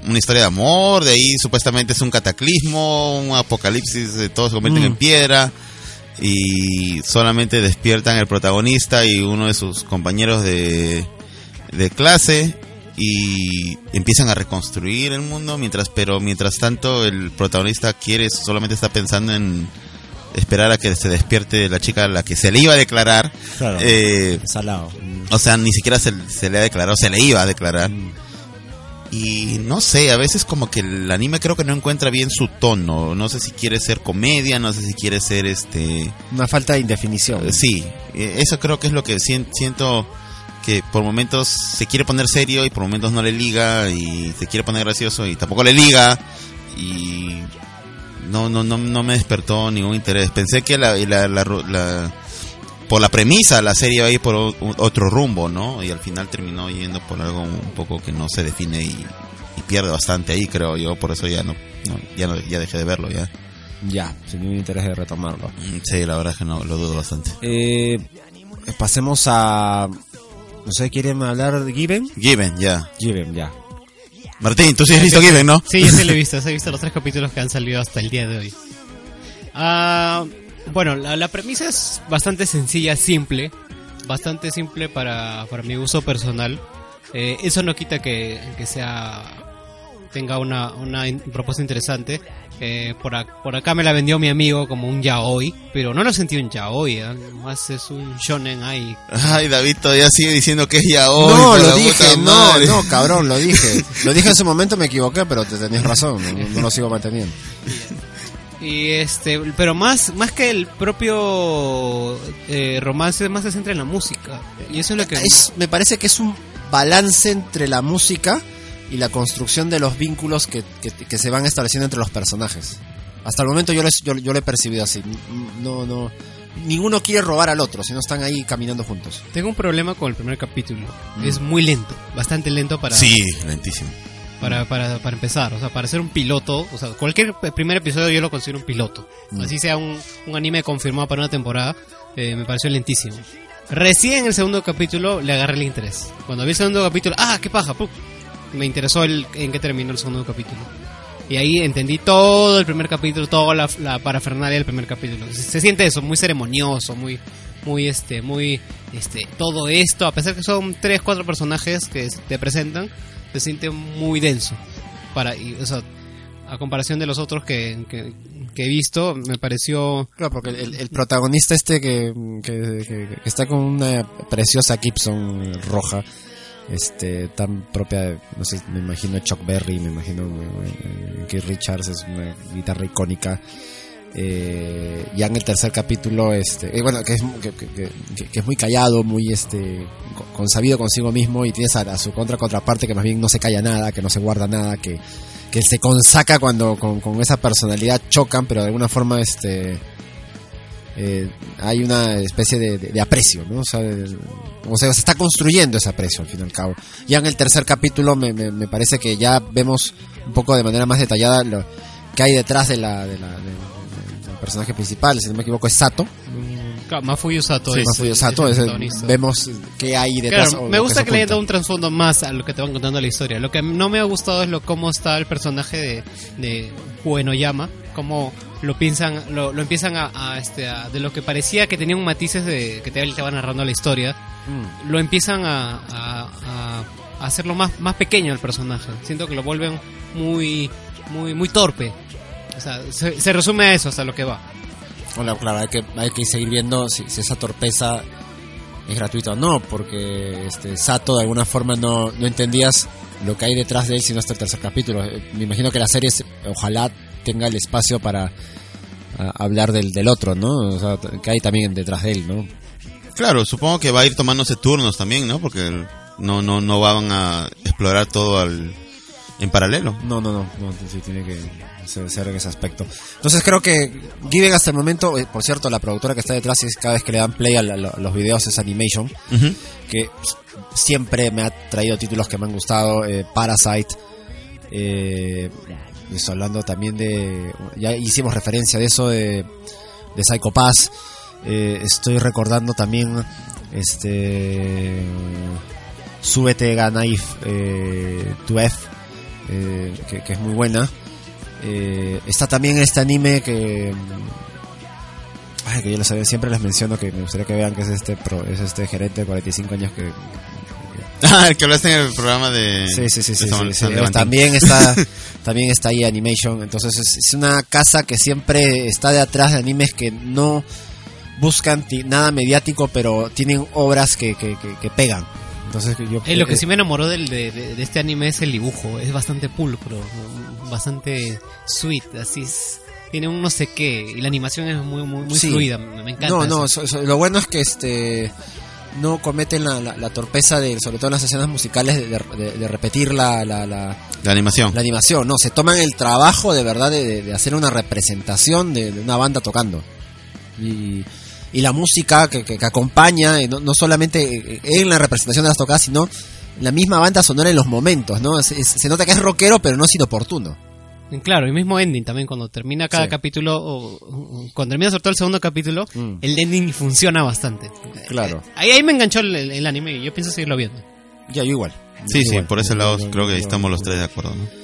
una historia de amor, de ahí supuestamente es un cataclismo, un apocalipsis, de todo se convierte Mm. en piedra y solamente despiertan el protagonista y uno de sus compañeros de, de clase y empiezan a reconstruir el mundo mientras pero mientras tanto el protagonista quiere solamente está pensando en esperar a que se despierte la chica a la que se le iba a declarar Claro. Eh, Salado. o sea ni siquiera se, se le ha declarado se le iba a declarar y no sé, a veces como que el anime creo que no encuentra bien su tono. No sé si quiere ser comedia, no sé si quiere ser este... Una falta de indefinición. Eh, Sí, eh, eso creo que es lo que sien- siento que por momentos se quiere poner serio y por momentos no le liga y se quiere poner gracioso y tampoco le liga y no no no no me despertó ningún interés. Pensé que la, la, la, la- por la premisa la serie iba a ir por otro rumbo, ¿no? Y al final terminó yendo por algo un poco que no se define y, y pierde bastante ahí, creo yo, por eso ya no, no- ya no ya dejé de verlo ya. Ya, sin ningún interés de retomarlo. Mm, Sí, la verdad es que no lo dudo bastante. Eh, pasemos a... No sé, ¿quieren hablar de Given? Given, ya. Given, ya. Martín, tú sí has visto Given, ¿no? Sí, yo sí lo he visto. He visto los tres capítulos que han salido hasta el día de hoy. Ah, bueno, la, la premisa es bastante sencilla, simple. Bastante simple para, para mi uso personal. Eh, eso no quita que, que sea tenga una, una in- propuesta interesante. Eh, por, por acá me la vendió mi amigo como un yaoi, pero no lo sentí un yaoi, ¿eh? más es un shonen ahí. Ay, David todavía sigue diciendo que es ya hoy. no, lo dije, no, madre. no, cabrón, lo dije. Lo dije en su momento, me equivoqué, pero te tenías razón, no, no lo sigo manteniendo. Y este, pero más, más que el propio eh, romance, más se centra en la música. Y eso es lo que Es, me parece que es un balance entre la música y la construcción de los vínculos que, que, que se van estableciendo entre los personajes. Hasta el momento yo, les, yo, yo lo he percibido así. No, no, ninguno quiere robar al otro, sino están ahí caminando juntos. Tengo un problema con el primer capítulo. Mm. Es muy lento, bastante lento para, Sí, lentísimo. Para, para, para empezar. O sea, para ser un piloto, o sea, cualquier primer episodio yo lo considero un piloto. Mm. Así sea un, un anime confirmado para una temporada, eh, me pareció lentísimo. Recién en el segundo capítulo le agarré el interés. Cuando vi el segundo capítulo, ¡ah, qué paja! ¡pum! Me interesó el, en qué terminó el segundo capítulo. Y ahí entendí todo el primer capítulo, toda la, la parafernalia del primer capítulo. Se, se siente eso, muy ceremonioso, muy, muy este, muy, este, todo esto, a pesar que son tres, cuatro personajes que te presentan, se siente muy denso. Para, y, o sea, a comparación de los otros que, que, que he visto, me pareció... Claro, porque el, el protagonista este que, que, que- que está con una preciosa Gibson roja, este, tan propia de, no sé, me imagino Chuck Berry, me imagino eh, que Richards es una guitarra icónica. Eh, ya en el tercer capítulo, este, eh, bueno, que es, que, que- es muy callado, muy este, co- consabido consigo mismo y tienes a, su contra contraparte que más bien no se calla nada, que no se guarda nada, que, que se consaca cuando con, esa personalidad chocan, pero de alguna forma este eh, hay una especie de, aprecio, ¿no? O sea, de- o sea, se está construyendo ese aprecio al fin y al cabo. Ya en el tercer capítulo me, me, parece que ya vemos un poco de manera más detallada lo que hay detrás de la, personaje principal, si no me equivoco es Sato. Mafuyu Sato Sí, es, Mafuyu es Sato, el es el- vemos qué hay detrás. Claro, me gusta se que le oculta. dado un trasfondo más a lo que te van contando la historia. Lo que no me ha gustado es lo cómo está el personaje de, de Uenoyama, cómo lo piensan, lo, lo empiezan a, a, este, a- de lo que parecía que tenía un matices de que te estaba narrando la historia, Mm. lo empiezan a- a hacerlo más, más pequeño el personaje. Siento que lo vuelven muy, muy, muy torpe. O sea, se, se resume a eso hasta lo que va. Bueno, claro, hay que, hay que seguir viendo si, si esa torpeza es gratuita o no, porque este Sato de alguna forma no, no entendías lo que hay detrás de él sino hasta el tercer capítulo. Eh, Me imagino que la serie se- ojalá tenga el espacio para a- hablar del, del otro, ¿no? O sea, que hay también detrás de él, ¿no? Claro, supongo que va a ir tomándose turnos también, ¿no? Porque no no no van a explorar todo al en paralelo. No, no, no, no, sí, tiene que ser, en ese aspecto. Entonces creo que Given hasta el momento, eh, por cierto, la productora que está detrás es cada vez que le dan play a, la- a los videos es Animation, que siempre me ha traído títulos que me han gustado, eh, Parasite, eh, estoy hablando también de, ya hicimos referencia de eso de, de Psycho Pass, eh, estoy recordando también este Súbete Ganaife eh, to F eh, que, que es muy buena Eh, está también este anime que mm, ay, que yo lo sabía siempre les menciono que me gustaría que vean que es este pro- es este gerente de 45 años que Ah, el que hablaste en el programa de Sí, sí, sí, de sí, San- sí, San sí. Levantín. También está, también está ahí Animation. Entonces es, es una casa que siempre está de atrás de animes que no buscan ti- nada mediático, pero tienen obras que, que, que- que pegan. Entonces yo Eh, lo que sí me enamoró del, de, de- de este anime es el dibujo. Es bastante pulcro, bastante sweet, así es. Tiene un no sé qué. Y la animación es muy, muy, muy Sí. fluida. Me, encanta. No, no, eso. so- so- lo bueno es que este no cometen la, la- la torpeza de, sobre todo en las escenas musicales, de, de- de repetir la, la, la, La animación. la animación, no, se toman el trabajo de verdad de, de- de hacer una representación de, de una banda tocando. Y, y la música que, que- que acompaña, eh, no, no solamente eh, en la representación de las tocadas, sino la misma banda sonora en los momentos, ¿no? Es- es- se nota que es rockero, pero no es inoportuno. Claro, el mismo ending también, cuando termina cada Sí. capítulo, o, o- cuando termina sobre todo el segundo capítulo, el ending funciona bastante. Claro. Ahí, ahí me enganchó el, anime y yo pienso seguirlo viendo. Ya, yo igual. Sí, sí, Igual. por ese lado creo que ahí estamos los tres de acuerdo, ¿no?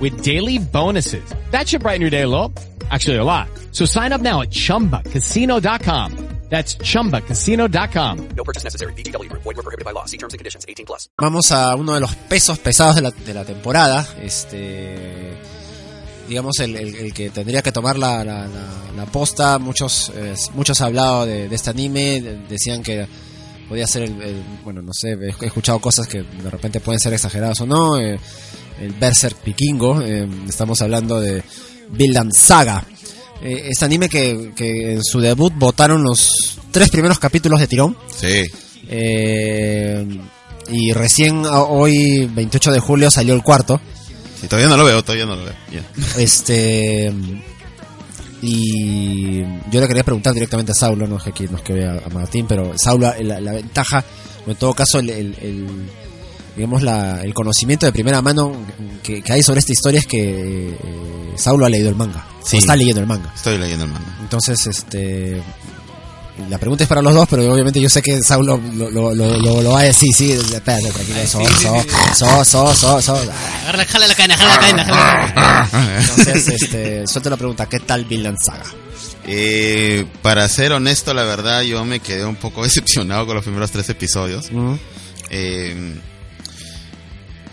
with daily bonuses. That should brighten your day a little. Actually, a lot. So sign up now at ChumbaCasino.com. That's ChumbaCasino.com. No purchase necessary. VGW Group. Void were prohibited by law. See terms and conditions. 18 plus. Vamos a uno de los pesos pesados de la, de la temporada. Este. Digamos, el, el- el que tendría que tomar la, la, la- la posta. Muchos eh, muchos han hablado de, de este anime. de- decían que podía ser el, el- Bueno, no sé, he he escuchado cosas que de repente pueden ser exageradas o no. eh, el Berserk Vikingo. eh, estamos hablando de Vinland Saga. Eh, este anime que, que en su debut votaron los tres primeros capítulos de tirón. Sí. Eh, y recién hoy, 28 de julio, salió el cuarto. Sí, todavía no lo veo, todavía no lo veo. Este. Y yo le quería preguntar directamente a Saulo, no es que aquí nos quede a, a Martín, pero Saulo, la, la ventaja, o en todo caso, el, el- el- digamos, la, el conocimiento de primera mano que, que hay sobre esta historia es que eh, Saulo ha leído el manga. Sí. Está leyendo el manga. Estoy leyendo el manga. Entonces, este. La pregunta es para los dos, pero obviamente yo sé que Saulo lo, lo, lo, lo- va a decir, sí, espérate, tranquilo, so, so, so, so, so, so. Agarra, jala la cadena, jala la cadena, jala la cadena. Entonces, este, suelto la pregunta, ¿qué tal Vinland Saga? Eh, para ser honesto, la verdad, yo me quedé un poco decepcionado con los primeros tres episodios. Eh,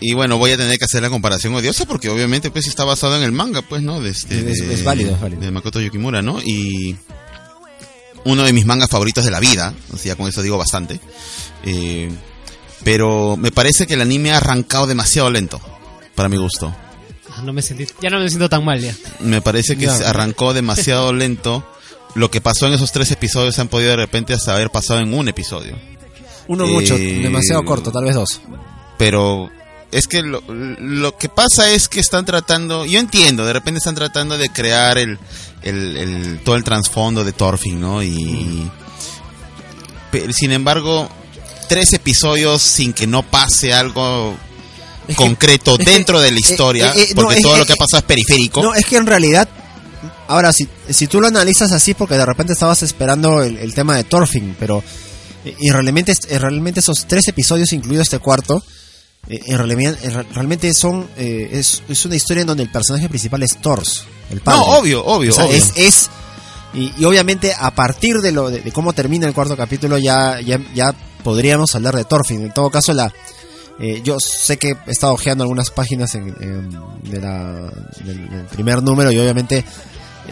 y bueno, voy a tener que hacer la comparación odiosa porque obviamente pues está basado en el manga, pues, ¿no? De este, Es- de- es válido, es válido. De Makoto Yukimura, ¿no? Y uno de mis mangas favoritos de la vida, o sea, con eso digo bastante. Eh, pero me parece que el anime ha arrancado demasiado lento, para mi gusto. Ah, No me sentí, ya no me siento tan mal ya. Me parece que se arrancó demasiado lento. Lo que pasó en esos tres episodios se han podido de repente hasta haber pasado en un episodio. Uno Eh, mucho, demasiado corto, tal vez dos. Pero es que lo, lo que pasa es que están tratando, yo entiendo, de repente están tratando de crear el, el, el- todo el trasfondo de Thorfinn, ¿no? Y pero, sin embargo, tres episodios sin que no pase algo concreto dentro de la eh, historia, eh, eh, no, porque todo lo eh, que ha pasado es periférico. No, es que en realidad, ahora, si, si tú lo analizas así, porque de repente estabas esperando el, el tema de Thorfinn, pero eh, y realmente, eh, realmente esos tres episodios, incluido este cuarto, eh, en realidad, en re- realmente son, eh, es, es una historia en donde el personaje principal es Thors, el padre. No, obvio, obvio, O sea, obvio. Es, es y, y obviamente a partir de lo de, de cómo termina el cuarto capítulo ya, ya, ya podríamos hablar de Thorfinn. En todo caso, la eh, yo sé que he estado ojeando algunas páginas en, en- de la, del, del primer número y obviamente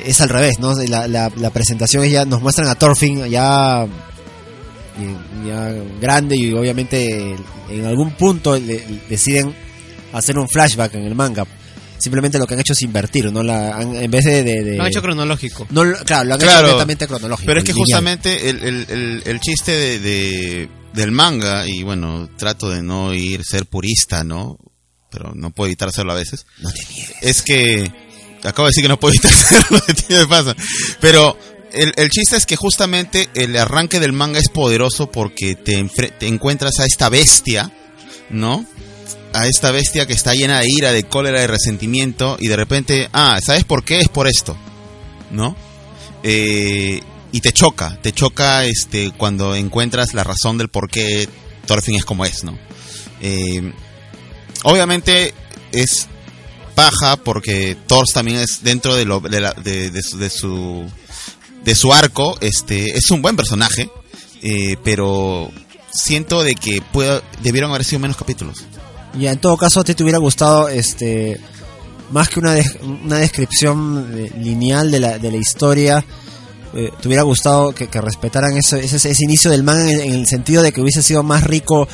es al revés, ¿no? La, la, la presentación es ya nos muestran a Thorfinn ya, ya grande y obviamente en algún punto le- deciden hacer un flashback en el manga. Simplemente lo que han hecho es invertir, ¿no? La, han- en vez de, de- de- Lo han hecho cronológico. no, claro, lo han hecho Claro, netamente cronológico. Pero es que lineal. justamente el, el, el, el chiste de, de- del manga, y bueno, trato de no ir, ser purista, ¿no? Pero no puedo evitar hacerlo a veces. No te Es que, acabo de decir que no puedo evitar hacerlo, ¿qué me pasa? Pero el, el chiste es que justamente el arranque del manga es poderoso porque te, te encuentras a esta bestia, ¿no? A esta bestia que está llena de ira, de cólera, de resentimiento y de repente, ah, ¿sabes por qué? Es por esto, ¿no? Eh, y te choca, te choca este cuando encuentras la razón del por qué Thorfinn es como es, ¿no? Eh, obviamente es paja porque Thor también es dentro de, lo, de, la- su de su arco este es un buen personaje eh, pero siento de que pueda, debieron haber sido menos capítulos. Y en todo caso, ¿a ti te hubiera gustado, este, más que una, una descripción eh, lineal de la, de la historia, eh, te hubiera gustado que, que respetaran ese, ese inicio del en, en el sentido de que hubiese sido más rico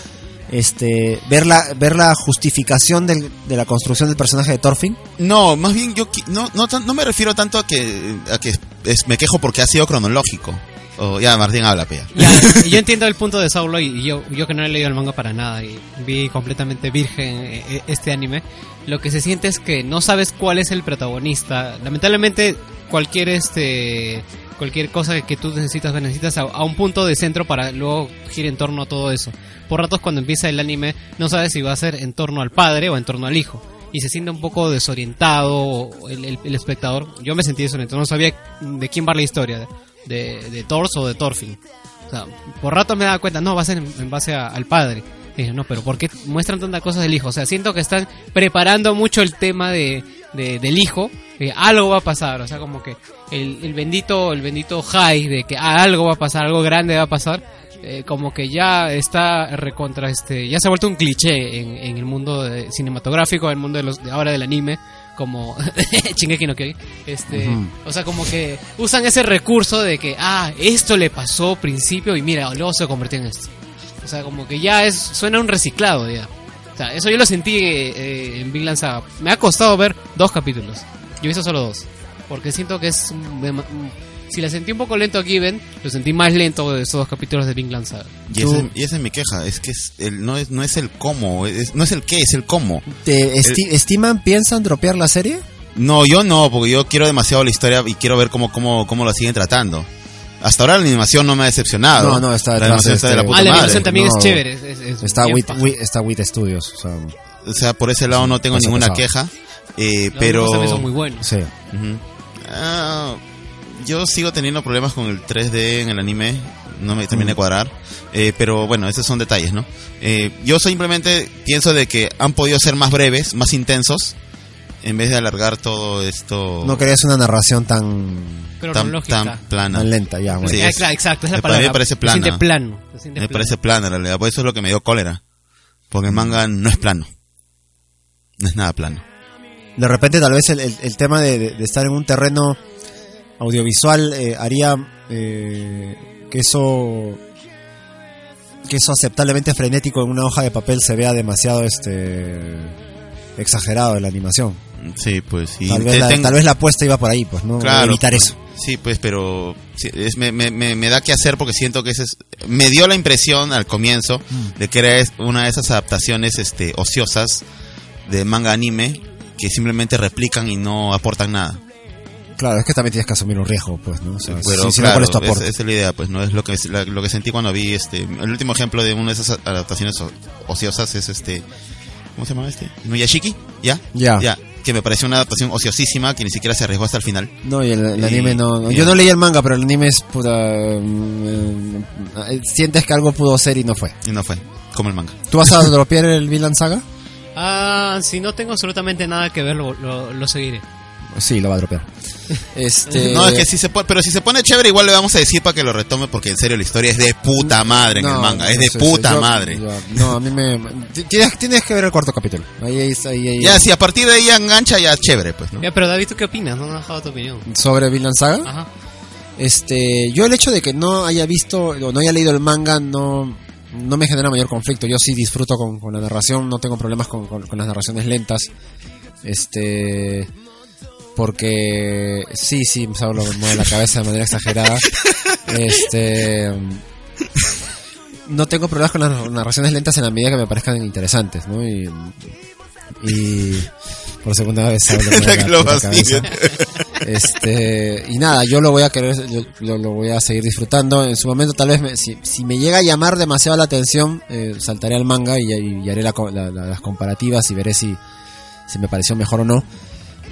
este ver la, ver la justificación del- de la construcción del personaje de Thorfinn? no más bien yo no no, no me refiero tanto a que a que es- me quejo porque ha sido cronológico o ya Martín habla pea Ya, yo entiendo el punto de Saulo y yo, yo que no he leído el manga para nada y vi completamente virgen eh, este anime, lo que se siente es que no sabes cuál es el protagonista. Lamentablemente cualquier este cualquier cosa que tú necesitas necesitas a, un punto de centro para luego girar en torno a todo eso. Por ratos cuando empieza el anime no sabes si va a ser en torno al padre o en torno al hijo. Y se siente un poco desorientado el, el- espectador. Yo me sentí desorientado, no sabía de quién va la historia, de, de Thor o de Thorfinn. O sea, por rato me daba cuenta, no, va a ser en, base al padre. Dije, no, pero ¿por qué muestran tantas cosas del hijo? O sea, siento que están preparando mucho el tema de- del hijo. Que algo va a pasar, o sea, como que el, el bendito, el bendito high de que ah, algo va a pasar, algo grande va a pasar, eh, como que ya está recontra este, ya se ha vuelto un cliché en, en el mundo de- cinematográfico, en el mundo de los, de ahora del anime, como Shingeki no Kyojin, este, o sea, como que usan ese recurso de que ah, esto le pasó al principio y mira, luego se convirtió en esto. O sea, como que ya es suena un reciclado ya. O sea, eso yo lo sentí eh, en Vinland Saga. Me ha costado ver dos capítulos. Yo he visto solo dos. Porque siento que es... si la sentí un poco lento a Given, lo sentí más lento de esos dos capítulos de Vinland Saga. y, ese- y esa es mi queja es que es el, no es no es el cómo es- no es el qué es el cómo ¿Te esti- estiman, piensan dropear la serie? No, yo no, porque yo quiero demasiado la historia y quiero ver cómo, cómo, cómo lo siguen tratando. Hasta ahora la animación no me ha decepcionado. No, no, está la animación de está de este- la puta Ah, la madre. animación también No, es chévere. es- es- es Está bien Wit, paja. Wit- está Wit Studios. O sea, O sea, por ese lado no tengo ninguna pesado. queja. Eh, Los pero. también son muy buenos. sí. Ujú. Ah, yo sigo teniendo problemas con el 3D en el anime. No me termina de Mm. cuadrar. Eh, pero bueno, esos son detalles, ¿no? Eh, yo simplemente pienso de que han podido ser más breves, más intensos. En vez de alargar todo esto. No querías una narración tan, tan, tan plana. tan lenta, ya. bueno. Sí, Ah, es- claro, exacto, es la me, palabra. me parece Se plana. siente plano. se Me plano. parece plana en realidad, por eso es lo que me dio cólera. Porque el manga no es plano. No es nada plano. De repente, tal vez el, el- el tema de, de- estar en un terreno audiovisual eh, haría eh, que eso que eso aceptablemente frenético en una hoja de papel se vea demasiado este exagerado en la animación. Sí, pues. y Tal vez, la, tal vez la apuesta iba por ahí, pues, ¿no? Claro. Evitar eso. Sí, pues, pero sí, es- me, me, me, da que hacer porque siento que ese es, me dio la impresión al comienzo Mm. de que era una de esas adaptaciones este ociosas de manga anime que simplemente replican y no aportan nada. Claro, es que también tienes que asumir un riesgo, pues, ¿no? O sea, Pero si- si claro, ¿cuál es tu es- aporte? esa es la idea, pues no es lo que la- lo que sentí cuando vi este el último ejemplo de una de esas adaptaciones o- ociosas es este ¿cómo se llama este? Nuyashiki, ¿ya? Ya. Ya, que me pareció una adaptación ociosísima que ni siquiera se arriesgó hasta el final. No, y el, el Y- anime no, Yo no leí el manga, pero el anime es puta. mm, eh, sientes que algo pudo ser y no fue. Y no fue, como el manga. ¿Tú vas a dropear el Vinland Saga? Ah, si no tengo absolutamente nada que ver, lo, lo, lo seguiré. Sí, lo va a dropear. Este. No, es que si se pone, pero si se pone chévere igual le vamos a decir para que lo retome porque en serio la historia es de puta madre en el manga, es de puta yo- madre. yo- no, a mí me. Tienes, tienes que ver el cuarto capítulo. Ahí, ahí, ahí, ahí- Ya si a partir de ahí engancha ya chévere, pues, ¿no? Ya, pero David, ¿tú qué opinas? No me has dejado tu opinión. Sobre Vinland Saga. Ajá. Este, yo el hecho de que no haya visto o no haya leído el manga no, no me genera mayor conflicto. Yo sí disfruto con, con la narración, no tengo problemas con, con- con las narraciones lentas. Este, porque sí, sí, Saulo me mueve la cabeza de manera exagerada. Este, no tengo problemas con las narraciones lentas en la medida que me parezcan interesantes, ¿no? Y, y por segunda vez Saulo me mueve la fastidia. cabeza. Este, y nada, yo lo voy a querer, lo, lo voy a seguir disfrutando. En su momento, tal vez, me- si, si me llega a llamar demasiado la atención, eh, saltaré al manga y, haré la la- la- las comparativas y veré si, si me pareció mejor o no.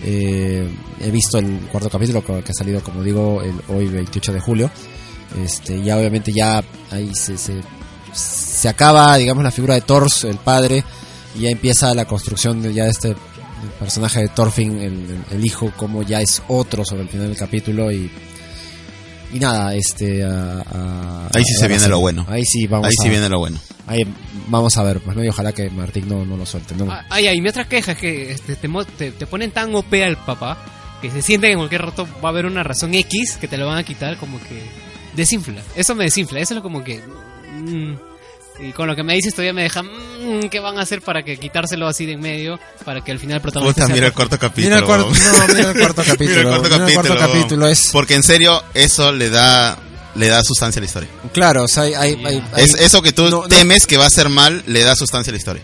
Eh, he visto el cuarto capítulo que ha salido, como digo, el, hoy 28 de julio. Este, ya obviamente ya ahí se, se, se acaba, digamos, la figura de Thor, el padre, y ya empieza la construcción de ya de este el personaje de Thorfinn, el, hijo, como ya es otro sobre el final del capítulo y y nada, este a- a- Ahí sí a- se a- viene lo bueno. Ahí sí vamos Ahí a, sí viene lo bueno. Ahí vamos a ver, pues no y ojalá que Martín no, no lo suelte, ¿no? Ah, Ay, ay, mi otra queja es que este, te, mo- te, te ponen tan OP al papá que se siente que en cualquier rato va a haber una razón X que te lo van a quitar, como que desinfla. Eso me desinfla, eso es como que. mm, y con lo que me dices todavía me deja. mm, ¿Qué van a hacer para que quitárselo así de en medio? Para que al final el protagonista. Puta, sea mira el cuarto capítulo. Mira el no, mira el cuarto capítulo, Mira el cuarto mira el cuarto capítulo, es- Porque en serio, eso le da le da sustancia a la historia. Claro, o sea, hay, hay- hay- hay- Es eso que tú no, no- temes que va a ser mal, le da sustancia a la historia.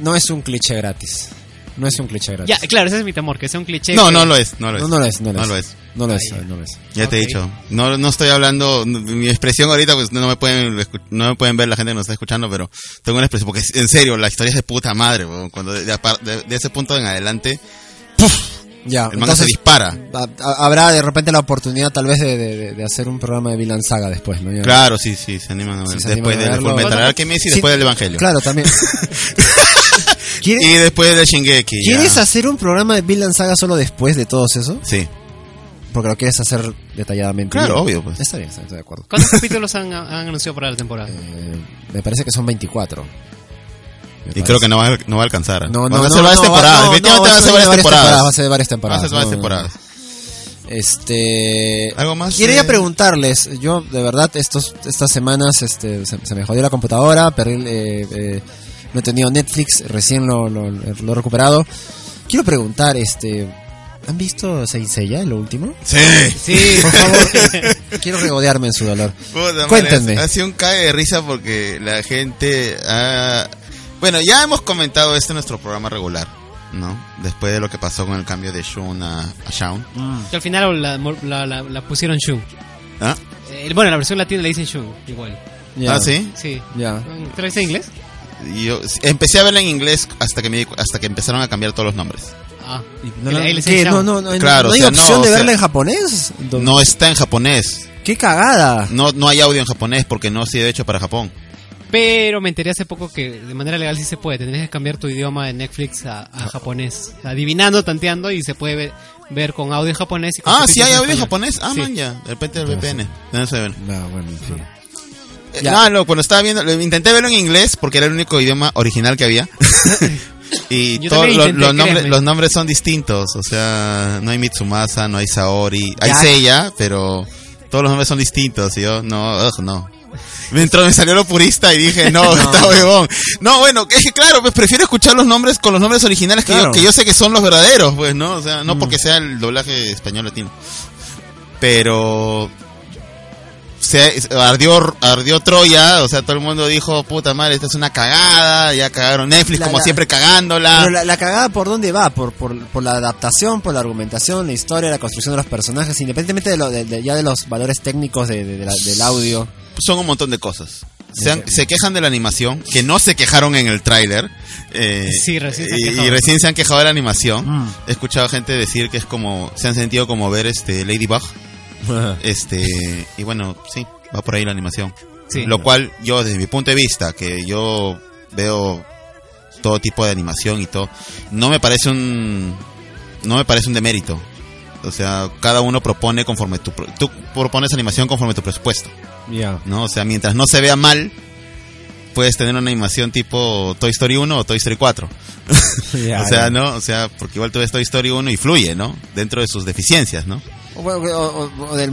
no es un cliché gratis. No es un cliché gratis. Ya, claro, ese es mi temor, que sea un cliché. No, que- no lo es, no lo es. No, no lo es, no lo No es. lo es. No lo es, no lo es. Ya te he dicho. No, no estoy hablando, mi expresión ahorita pues no me pueden no me pueden ver la gente que nos está escuchando, pero tengo una expresión porque en serio, la historia es de puta madre, cuando de, de apar- de- de ese punto en adelante Ya, el manga se dispara. ha- ha- Habrá de repente la oportunidad tal vez de, de- de hacer un programa de Villain Saga después, ¿no? Ya- Claro, sí, sí, se animan a ver. Sí, después del Alchemist y Sí, después del Evangelio. Claro, también. ¿Quieres, Y después del Shingeki. ya. ¿Quieres hacer un programa de Villain Saga solo después de todos eso? Sí. Porque lo quieres hacer detalladamente. Claro, bien. obvio, pues. Está bien, estoy de acuerdo. ¿Cuántos capítulos han, han anunciado para la temporada? Eh, me parece que son 24. Y creo que no va, a- no va a alcanzar. No, no, a no, ser varias no, temporadas. no, Definitivamente no, van a ser varias temporadas. Va a ser varias temporadas. Va a ser varias no, no, no. temporadas. Este. ¿Algo más? Quería de- preguntarles, yo de verdad estos estas semanas este se, se me jodió la computadora, perdí, eh, eh, no he tenido Netflix, recién lo, lo, lo he recuperado. Quiero preguntar, este, ¿han visto Saint Seiya, lo último? Sí. Sí. Por favor, quiero regodearme en su dolor. Puta Cuéntenme. Ha sido un cae de risa porque la gente ha... Bueno, ya hemos comentado esto en nuestro programa regular, ¿no? Después de lo que pasó con el cambio de Shun a, a Shaun. Que al final la, la, la- la pusieron Shun. ¿Ah? Eh, bueno, la versión latina le dicen Shun, igual. Ya. ¿Ah, sí? Sí. Ya. ¿Te lo dice en inglés? Yo empecé a verla en inglés hasta que me hasta que empezaron a cambiar todos los nombres. Ah. No. Shaun. no, no, no, Claro, no hay o sea, opción no, de o sea, verla en japonés. Do- No está en japonés. ¡Qué cagada! No, no hay audio en japonés porque no ha sido hecho para Japón. Pero me enteré hace poco que de manera legal sí se puede. Tendrías que cambiar tu idioma de Netflix a, a japonés. Adivinando, tanteando y se puede ver, ver con audio en japonés. Y con Ah, sí hay audio en japonés. Ah, Sí. man, ya. De repente el VPN. No se ven. No, bueno, en fin. Eh, Ya. No, no, cuando estaba viendo, intenté verlo en inglés porque era el único idioma original que había. y todos los, nombres, los nombres son distintos. O sea, no hay Mitsumasa, no hay Saori. Hay Ya. Seiya, pero todos los nombres son distintos. Y yo, no, ugh, no. Me entró, me salió lo purista y dije, no, está huevón. No, bueno, es que claro, pues prefiero escuchar los nombres con los nombres originales que, Claro. yo, que yo sé que son los verdaderos, pues, ¿no? O sea, no porque sea el doblaje español latino. Pero se ardió, ardió Troya, o sea, todo el mundo dijo, puta madre, esta es una cagada, ya cagaron Netflix La- como la- siempre cagándola. Pero la, la cagada por dónde va, por, por, por la adaptación, por la argumentación, la historia, la construcción de los personajes, independientemente de, lo, de, de- ya de los valores técnicos de, de- de la- del audio. Son un montón de cosas. Se, han- se quejan de la animación, que no se quejaron en el tráiler. eh, Sí, recién se han y, quejado. y recién se han quejado de la animación. Mm. He escuchado gente decir que es como, se han sentido como ver este Ladybug. Este, y bueno, sí, va por ahí la animación. Sí. Lo cual yo, desde mi punto de vista, que yo veo todo tipo de animación y todo, no me parece un, no me parece un demérito. O sea, cada uno propone conforme tu, tú propones animación conforme tu presupuesto. Ya. ¿no? O sea, mientras no se vea mal, puedes tener una animación tipo Toy Story 1 o Toy Story 4. Ya, o sea. ¿no? O sea, porque igual tú ves Toy Story 1 y fluye, ¿no? Dentro de sus deficiencias, ¿no? O, o- o- o del-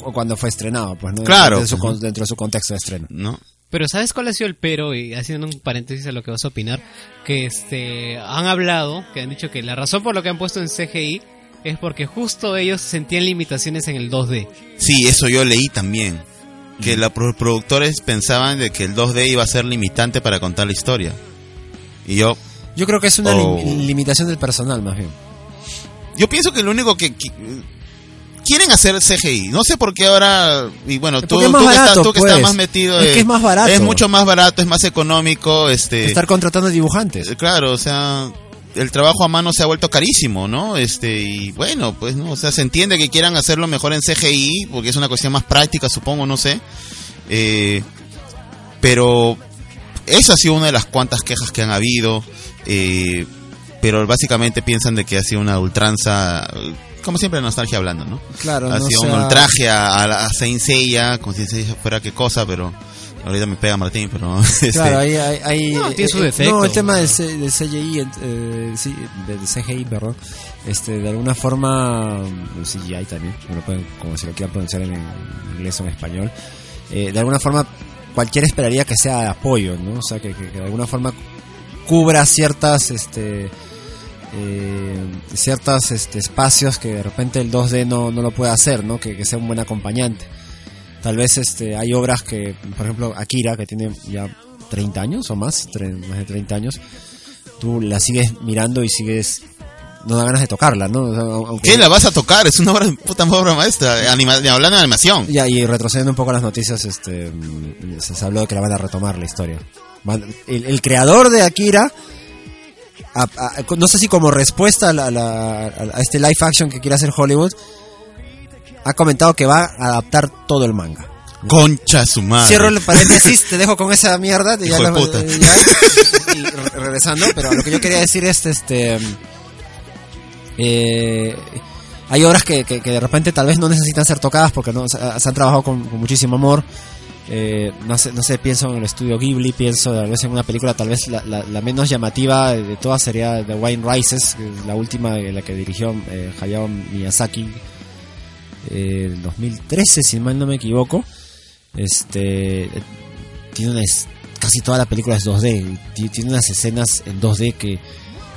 o cuando fue estrenado, pues, ¿no? Claro. Dentro de su, con- dentro de su contexto de estreno. ¿No? Pero ¿sabes cuál ha sido el pero? Y haciendo un paréntesis a lo que vas a opinar, que este han hablado, que han dicho que la razón por lo que han puesto en CGI es porque justo ellos sentían limitaciones en el 2D. Sí, eso yo leí también. Que los productores pensaban de que el 2D iba a ser limitante para contar la historia. Y yo, Yo creo que es una Oh. lim- limitación del personal, más bien. yo pienso que lo único que, que- quieren hacer CGI. No sé por qué ahora, y bueno, tú, Porque es más tú que estás, tú que pues. estás más metido. Es que es más barato. Es mucho más barato, es más económico, este. Estar contratando dibujantes. Eh, Claro, o sea, el trabajo a mano se ha vuelto carísimo, ¿no? Este, y bueno, pues, ¿no? O sea, se entiende que quieran hacerlo mejor en CGI, porque es una cuestión más práctica, supongo, no sé. Eh, pero esa ha sido una de las cuantas quejas que han habido. eh, pero básicamente piensan de que ha sido una ultranza, como siempre nostalgia hablando, ¿no? Claro, ha no sido sea- un ultraje a, a, la- a Saint Seiya, como si Seiya fuera qué cosa, pero ahorita me pega Martín, pero... este, Claro, hay, hay, hay- No, tiene sus eh, defectos, No, el tema del, C- del CGI, eh, sí, del CGI, perdón, este, de alguna forma, el CGI también, como, lo pueden- como se lo quieran pronunciar en, inglés o en español, eh, de alguna forma cualquiera esperaría que sea de apoyo, ¿no? O sea, que, que- que de alguna forma cubra ciertas, este, eh, ciertos este, espacios que de repente el 2D no, no lo puede hacer, ¿no? Que, que sea un buen acompañante. Tal vez este, hay obras que, por ejemplo, Akira, que tiene ya 30 años o más, más de 30 años, tú la sigues mirando y sigues... No da ganas de tocarla, ¿no? O sea, aunque- ¿Qué la vas a tocar? Es una obra, puta obra maestra, anima- hablando de animación. Ya, y retrocediendo un poco a las noticias, este, mm, se habló de que la van a retomar la historia. El creador de Akira, a- a- no sé si como respuesta a, la- a la- a este live action que quiere hacer Hollywood, ha comentado que va a adaptar todo el manga. Concha su madre. Cierro el paréntesis, te dejo con esa mierda. y ya lo- ya- y regresando, pero lo que yo quería decir es, este, eh, hay obras que, que, que de repente tal vez no necesitan ser tocadas porque no se, se han trabajado con, con muchísimo amor. Eh, no sé, no sé, pienso en el estudio Ghibli, pienso tal vez en una película, tal vez la, la- la menos llamativa de todas sería The Wine Rises, que es la última eh, la que dirigió eh, Hayao Miyazaki eh, el 2013, si mal no me equivoco. Este eh, tiene una casi toda la película es 2D, ti- tiene unas escenas en 2D que,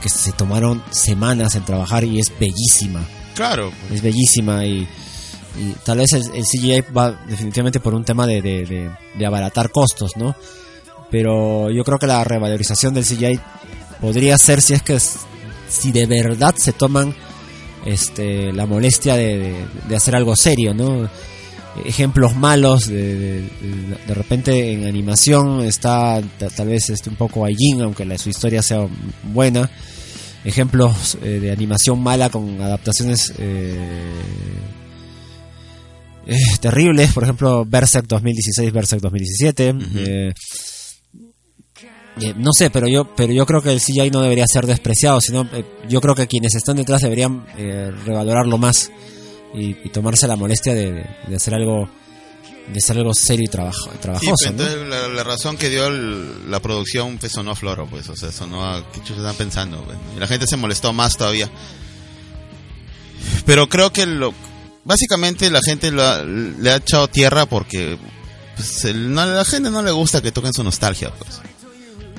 que se tomaron semanas en trabajar y es bellísima. Claro. pues. Es bellísima y, y tal vez el, CGI va definitivamente por un tema de, de, abaratar costos, ¿no? Pero yo creo que la revalorización del CGI podría ser si es que si de verdad se toman este la molestia de, hacer algo serio, ¿no? Ejemplos malos de, repente en animación está ta- tal vez este un poco Aijin, aunque su historia sea buena ejemplos eh, de animación mala con adaptaciones eh, eh, terribles, por ejemplo Berserk 2016, Berserk 2017. eh, eh, no sé, pero yo, pero yo creo que el CGI no debería ser despreciado, sino eh, yo creo que quienes están detrás deberían eh, revalorarlo más y, y tomarse la molestia de, hacer algo, de hacer algo serio y trabajo, Sí, trabajoso. la, la razón que dio el- la producción pues, sonó a floro, pues, o sea, sonó a qué están pensando, pues, y la gente se molestó más todavía. Pero creo que lo, básicamente la gente lo ha- le ha echado tierra porque pues, el- no- la gente no le gusta que toquen su nostalgia, pues.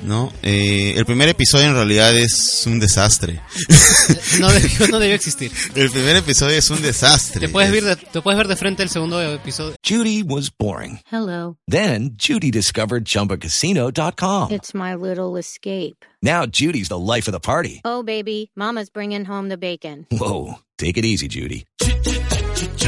¿No? Eh, el primer episodio en realidad es un desastre. No debió, no debió existir. El primer episodio es un desastre. Te puedes, ver de, te puedes ver de frente el segundo episodio. Judy was boring. Hello. Then Judy discovered ChumbaCasino.com. It's my little escape. Now Judy's the life of the party. Oh, baby, Mama's bringing home the bacon. Whoa, take it easy, Judy.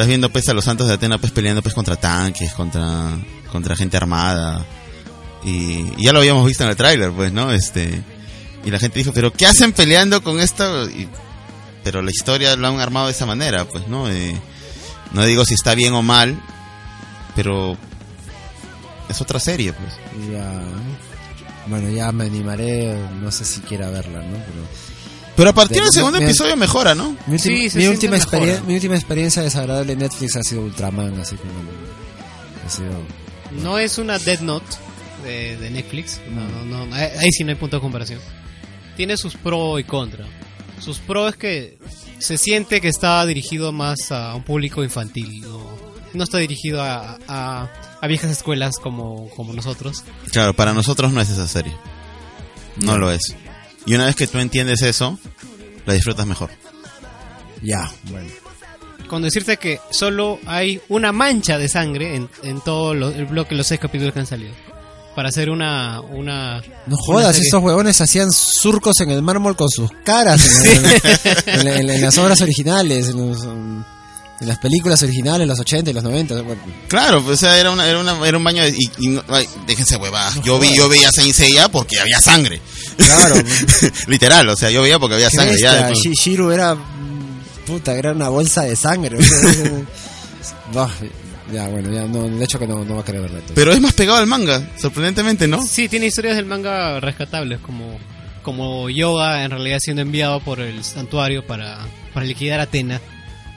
estás viendo pues a los santos de Atena pues peleando pues contra tanques, contra, contra gente armada. Y, ya lo habíamos visto en el tráiler, pues, ¿no? Este, y la gente dijo, pero ¿qué hacen peleando con esto? Y- pero la historia lo han armado de esa manera, pues, ¿no? Eh, no digo si está bien o mal, pero es otra serie, pues. Ya. Bueno, ya me animaré, no sé si quiera verla, ¿no? Pero, Pero a partir De- del segundo mi- episodio mejora, ¿no? mi, ulti- Sí, se mi siente última mejora. mi última experiencia desagradable en Netflix ha sido Ultraman, así como... Ha sido... No es una Dead Note de, de Netflix. No, no, no, ahí, sí no hay punto de comparación. Tiene sus pro y contra. Sus pro es que se siente que está dirigido más a un público infantil. No, no está dirigido a, a, a viejas escuelas como, como nosotros. Claro, para nosotros no es esa serie. No lo es. Y una vez que tú entiendes eso, la disfrutas mejor. Ya, bueno. Con decirte que solo hay una mancha de sangre en, en todo lo- el bloque, los seis capítulos que han salido. Para hacer una. una No una jodas, serie. estos huevones hacían surcos en el mármol con sus caras en, en- en- en las obras originales, en, los, um, en las películas originales, los 80 y los 90. bueno. Claro, pues, o sea, era, una, era, una- era un baño de, y, y no- ay, déjense huevadas. Yo vi, yo veía Saint Seiya porque había sangre. Claro. Literal, o sea, yo veía porque había sangre. Ya, después- Shiru era. Puta, era una bolsa de sangre. Bah, ya, bueno, ya no, de hecho que no, no va a querer verla. entonces. Pero es más pegado al manga, sorprendentemente, ¿no? Sí, tiene historias del manga rescatables, como, como Yoga en realidad siendo enviado por el santuario para, para liquidar a Atena.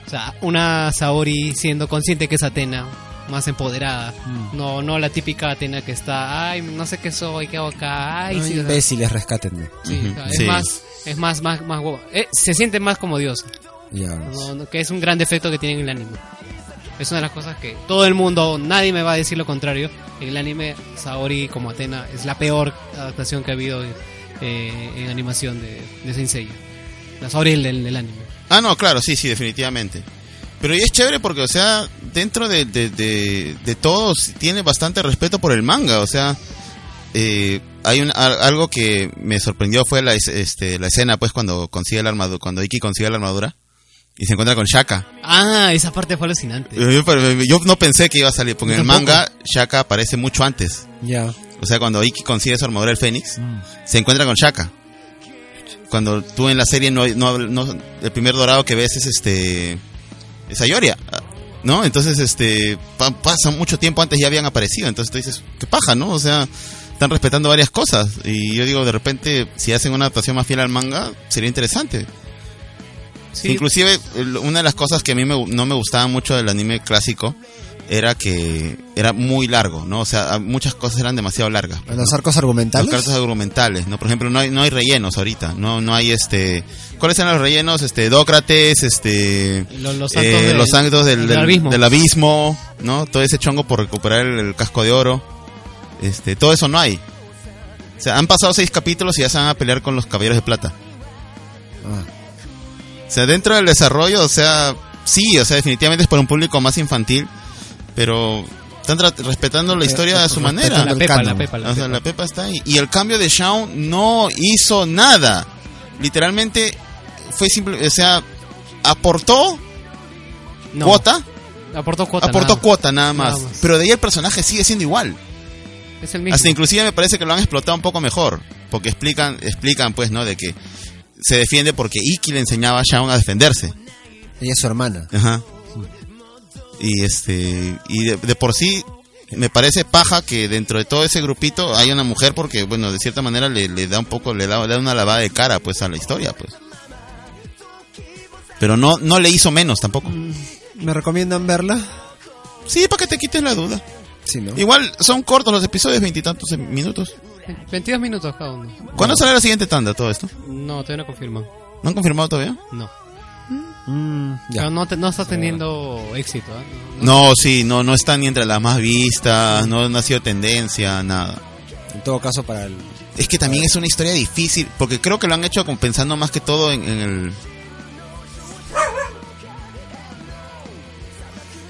O sea, una Saori siendo consciente que es Atena, más empoderada. Mm. No no la típica Atena que está, ay, no sé qué soy, qué hago acá, ay, Ay, sí, imbéciles, rescátenme. sí, o sea, es Sí. más, es más, más, más hueva. Eh, se siente más como diosa, Ya. no- no- que es un gran defecto que tiene en el anime. Es una de las cosas que todo el mundo, nadie me va a decir lo contrario. En el anime, Saori como Atena es la peor adaptación que ha habido eh, en animación de, de Saint Seiya. La Saori del, del anime. Ah, no, claro, sí, sí, definitivamente. Pero y es chévere porque, o sea, dentro de, de, de, de todos tiene bastante respeto por el manga, o sea, eh, hay un, a- algo que me sorprendió fue la, es- este, la escena, pues, cuando consigue la armadura, cuando Iki consigue la armadura y se encuentra con Shaka. Ah, esa parte fue alucinante. Yo, no pensé que iba a salir, porque en el manga Shaka aparece mucho antes. Ya. O sea, cuando Iki consigue su armadura del Fénix, Mm. se encuentra con Shaka. Cuando tú en la serie no, no, no- el primer dorado que ves es este es Ayoria, ¿no? Entonces este pa- pasa mucho tiempo antes ya habían aparecido, entonces tú dices, qué paja, ¿no? O sea, están respetando varias cosas y yo digo, de repente si hacen una adaptación más fiel al manga, sería interesante. Sí. Inclusive una de las cosas que a mí me no me gustaba mucho del anime clásico era que era muy largo, ¿no? O sea, muchas cosas eran demasiado largas. ¿A los arcos argumentales? Los cartas argumentales, ¿no? Por ejemplo, no hay, no hay rellenos ahorita, no, no hay este... ¿Cuáles eran los rellenos? Este, Dócrates, este... Los, los santos, eh, del- los santos del, del del- abismo. del abismo, ¿no? Todo ese chongo por recuperar el, el casco de oro. Este, todo eso no hay. O sea, han pasado seis capítulos y ya se van a pelear con los caballeros de plata. Ah. O sea, dentro del desarrollo, o sea, sí, o sea, definitivamente es para un público más infantil, pero están respetando la Eh, historia a su manera. La pepa, la pepa, la O sea, pepa. la Pepa está ahí. Y el cambio de Shaun no hizo nada. Literalmente fue simple, o sea, aportó No, cuota, Aportó cuota. aportó nada cuota nada más. Nada más. Pero de ahí el personaje sigue siendo igual. Es el mismo. Hasta inclusive me parece que lo han explotado un poco mejor, porque explican, explican pues, ¿no? De que se defiende porque Iki le enseñaba a Shaun a defenderse. Ella es su hermana. Ajá. Y este y de, de por sí me parece paja que dentro de todo ese grupito hay una mujer porque bueno, de cierta manera le, le da un poco le da, le da una lavada de cara pues a la historia, pues. Pero no no le hizo menos tampoco. ¿Me recomiendan verla? Sí, para que te quites la duda. Sí, ¿no? Igual son cortos los episodios, veintitantos minutos. 22 minutos cada uno. ¿Cuándo sale la siguiente tanda todo esto? No, todavía no confirman. ¿No han confirmado todavía? No. Mm. Pero no, te- no está teniendo éxito. ¿eh? No, sí, no no está ni entre las más vistas, no, no ha sido tendencia, nada. En todo caso, para el. Es que también es una historia difícil, porque creo que lo han hecho compensando más que todo en, en el...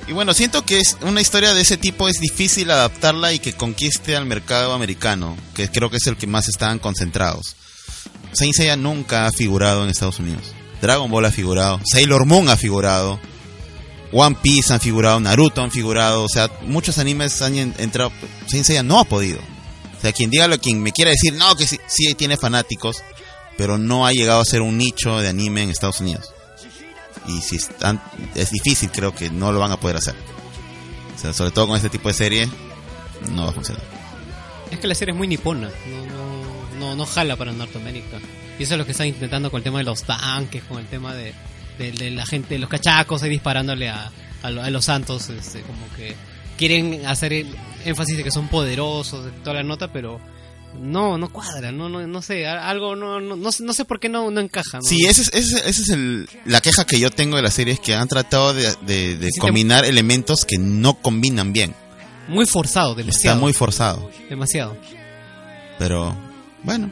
Y bueno, siento que es una historia de ese tipo es difícil adaptarla y que conquiste al mercado americano, que creo que es el que más estaban concentrados. Saint Seiya nunca ha figurado en Estados Unidos. Dragon Ball ha figurado, Sailor Moon ha figurado, One Piece han figurado, Naruto han figurado, o sea, muchos animes han en- entrado. Saint Seiya no ha podido. O sea, quien diga lo, quien me quiera decir, no, que sí, sí tiene fanáticos, pero no ha llegado a ser un nicho de anime en Estados Unidos. Y si es difícil, creo que no lo van a poder hacer. O sea, sobre todo con este tipo de serie, no va a funcionar. Es que la serie es muy nipona, no, no, no jala para Norteamérica. Y eso es lo que están intentando con el tema de los tanques, con el tema de, de, de la gente, los cachacos ahí disparándole a, a, lo- a los santos, este, como que quieren hacer el énfasis de que son poderosos, de toda la nota, pero no, no cuadra, no, no, no sé, algo no, no, no, sé- no sé por qué no, no encaja. ¿no? Sí, esa es, ese, ese es el, la queja que yo tengo de la serie, es que han tratado de, de- de Sí, te- combinar elementos que no combinan bien. Muy forzado, demasiado. Está muy forzado. Demasiado. Pero, bueno.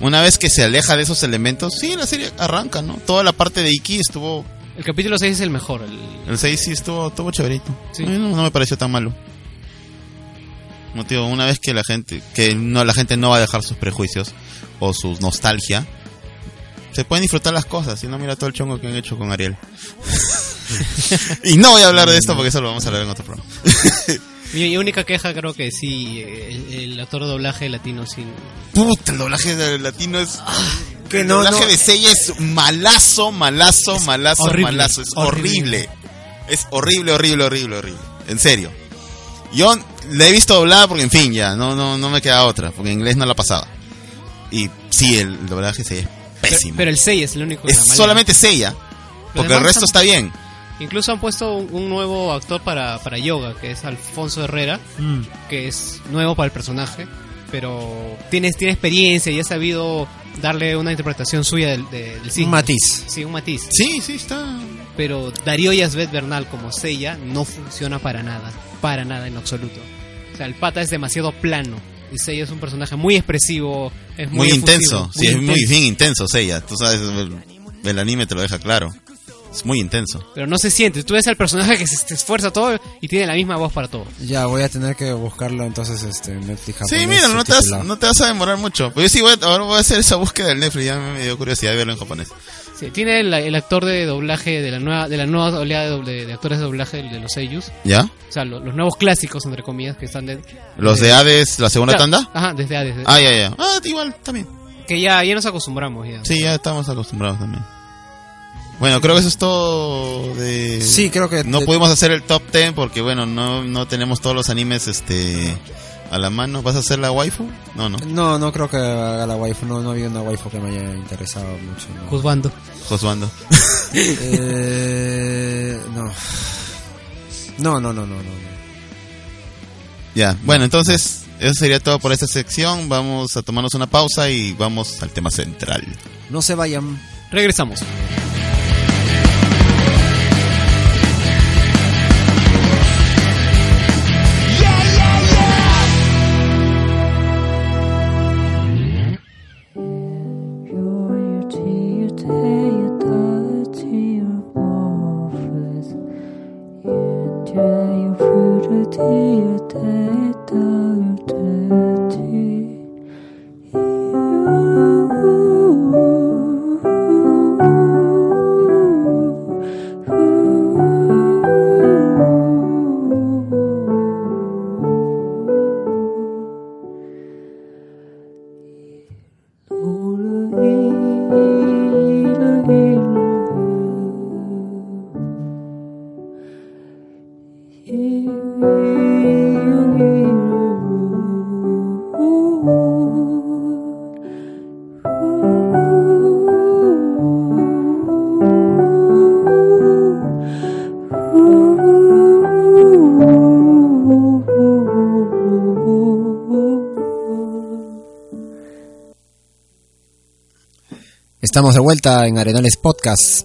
Una vez que se aleja de esos elementos, sí, la serie arranca, ¿no? Toda la parte de Iki estuvo... El capítulo 6 es el mejor. El... El 6 sí estuvo, estuvo chéverito. Sí. No, no me pareció tan malo. Motivo, una vez que la gente, que no, la gente no va a dejar sus prejuicios o su nostalgia, se pueden disfrutar las cosas, y no mira todo el chongo que han hecho con Ariel. y no voy a hablar de esto porque eso lo vamos a hablar en otro programa. Mi, única queja creo que sí, el, el actor de doblaje latino sí. Puta, el doblaje de latino es... Que el no, doblaje no. de Seiya es malazo, malazo, malazo, horrible, malazo. Es horrible. horrible. Es horrible, horrible, horrible, horrible. En serio. Yo la he visto doblada porque, en fin, ya, no, no, no me queda otra, porque en inglés no la pasaba. Y sí, el doblaje sí es pésimo. Pero, pero el 6 es el único. es solamente Seiya, porque el resto está bien. Incluso han puesto un, un nuevo actor para, para yoga, que es Alfonso Herrera, Mm. que es nuevo para el personaje, pero tiene, tiene experiencia y ha sabido darle una interpretación suya del, de- del cisne. Un matiz. Sí, un matiz. Sí, sí, está. Pero Darío Yazbet Bernal como Seiya no funciona para nada, para nada en absoluto. O sea, el pata es demasiado plano. Y Seiya es un personaje muy expresivo, es muy, Muy, efusivo, intenso, sí, es muy bien intenso Seiya. Tú sabes, el, el anime te lo deja claro. Es muy intenso. Pero no se siente. Tú ves al personaje que se, se esfuerza todo y tiene la misma voz para todo. Ya, voy a tener que buscarlo entonces este, en Netflix Sí, mira, no te, vas, no te vas a demorar mucho. Pues yo sí voy a, ahora voy a hacer esa búsqueda del Netflix, ya me dio curiosidad de verlo en japonés. Sí, tiene el, el actor de doblaje de la nueva de la nueva oleada de, doble- de actores de doblaje de los Seiyus. ¿Ya? O sea, lo- los nuevos clásicos, entre comillas, que están de... ¿Los de Hades, la segunda Claro, tanda? Ajá, desde Hades. Ah, ya, ya. Ah, igual, también. Que ya, ya nos acostumbramos ya. Sí, ya estamos acostumbrados también. Bueno, creo que eso es todo de... Sí, creo que- No de- pudimos hacer el top 10 porque, bueno, no, no tenemos todos los animes este a la mano. ¿Vas a hacer la waifu? No, no. No, no creo que haga la waifu. No, no había una waifu que me haya interesado mucho. No. Juzgando. Josuando. Eh, no. No, no, no, no, no. no. Ya, bueno, entonces eso sería todo por esta sección. Vamos a tomarnos una pausa y vamos al tema central. No se vayan. Regresamos. Estamos de vuelta en Arenales Podcast.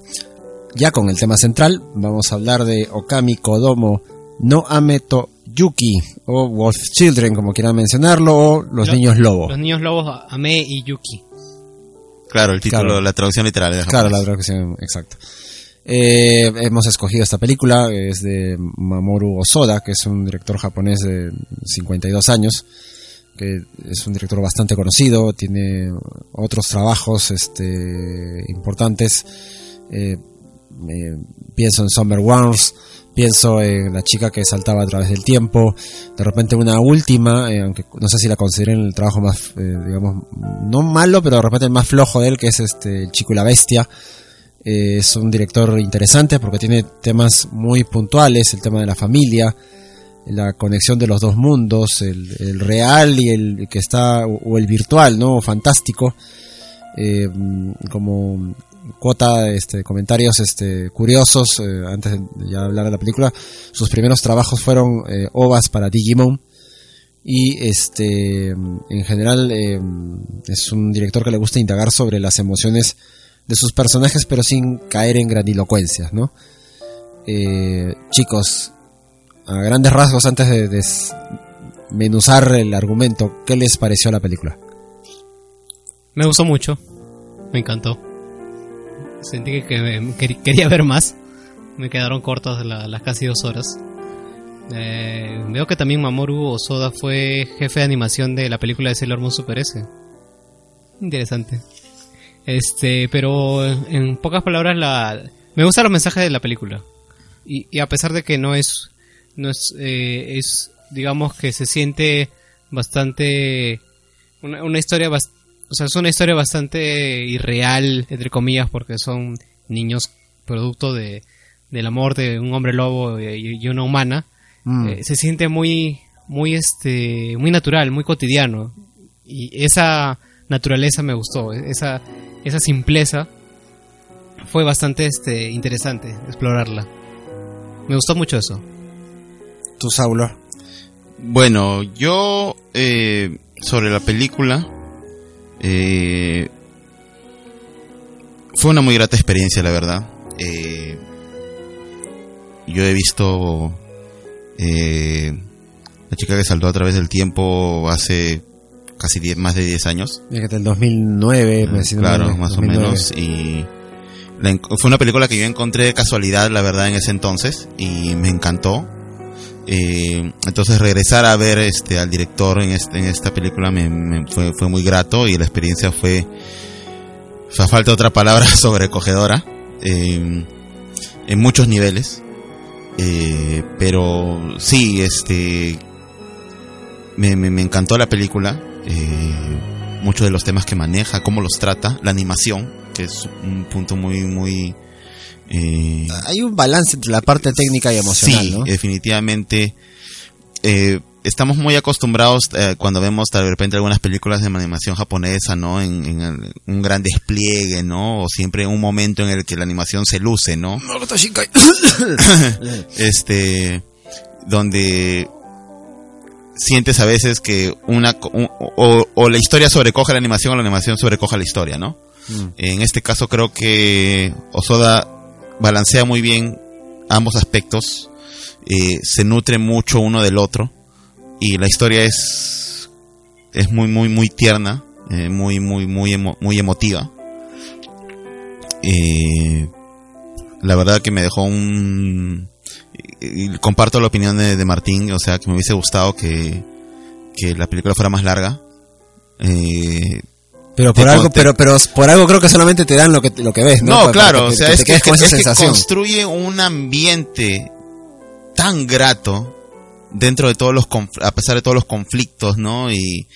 Ya con el tema central, vamos a hablar de Okami Kodomo no Ameto Yuki, o Wolf Children, como quieran mencionarlo, o Los Lo- Niños Lobo. Los niños lobos, Ame y Yuki. Claro, el título, Claro. la traducción literal de Claro, la traducción exacta. Eh, hemos escogido esta película, es de Mamoru Osoda, que es un director japonés de 52 años, que es un director bastante conocido, tiene otros trabajos este, importantes. Eh, pienso en Summer Wars, pienso en la chica que saltaba a través del tiempo, de repente una última, eh, aunque no sé si la consideren el trabajo más, eh, digamos, no malo, pero de repente el más flojo de él, que es este El chico y la bestia. Es un director interesante porque tiene temas muy puntuales, el tema de la familia, la conexión de los dos mundos, el, el real y el que está, o el virtual, ¿no? Fantástico. Eh, como cuota este, comentarios este, curiosos eh, antes de ya hablar de la película. Sus primeros trabajos fueron eh, ovas para Digimon y este en general es un director que le gusta indagar sobre las emociones de sus personajes pero sin caer en grandilocuencias, ¿no? Chicos, a grandes rasgos antes de desmenuzar el argumento, ¿qué les pareció la película? Me gustó mucho, me encantó. Sentí que, que quería ver más. Me quedaron cortas la- las casi dos horas. Eh, veo que también Mamoru Osoda fue jefe de animación de la película de Sailor Moon Super S. Interesante. Este, pero en pocas palabras la me gustan los mensajes de la película. Y, y a pesar de que no es no es eh, es digamos que se siente bastante una, una historia bas- o sea, es una historia bastante irreal, entre comillas, porque son niños producto de, del amor de un hombre lobo y, y una humana. Mm. Eh, se siente muy, muy, este, muy natural, muy cotidiano. Y esa naturaleza me gustó, esa, esa simpleza fue bastante, este, interesante explorarla. Me gustó mucho eso. ¿Tú, Saulo? Bueno, yo eh, sobre la película eh, fue una muy grata experiencia, la verdad. Eh, yo he visto eh, la chica que saltó a través del tiempo hace casi 10, más de 10 años. Desde del 2009, me decía, Ah, Claro, más o 2009. menos. Y fue una película que yo encontré de casualidad, la verdad, en ese entonces. Y me encantó. Eh, entonces regresar a ver este al director en, este, en esta película me, me fue, fue muy grato y la experiencia fue, fa- falta otra palabra, sobrecogedora eh, en muchos niveles. Eh, pero sí, este me, me, me encantó la película. Eh, muchos de los temas que maneja, cómo los trata, la animación, que es un punto muy, muy... eh, Hay un balance entre la parte técnica y emocional, sí, ¿no? definitivamente. Eh, estamos muy acostumbrados eh, cuando vemos de repente algunas películas de animación japonesa, ¿no? En, en el- un gran despliegue, ¿no? O siempre un momento en el que la animación se luce, ¿no? este, donde sientes a veces que una co- un- o, o la historia sobrecoge la animación o la animación sobrecoge la historia, ¿no? Mm. En este caso creo que Osoda balancea muy bien ambos aspectos, eh, se nutre mucho uno del otro y la historia es es muy muy muy tierna, eh, muy muy muy emo- muy emotiva. Eh, la verdad que me dejó un comparto la opinión de, de Martín, o sea que me hubiese gustado que, que la película fuera más larga. Eh, Pero por algo, pero, pero por algo creo que solamente te dan lo que, lo que ves, ¿no? no, claro, o sea, que es que, con es esa que sensación. construye un ambiente tan grato dentro de todos los a pesar de todos los conflictos, ¿no? Y,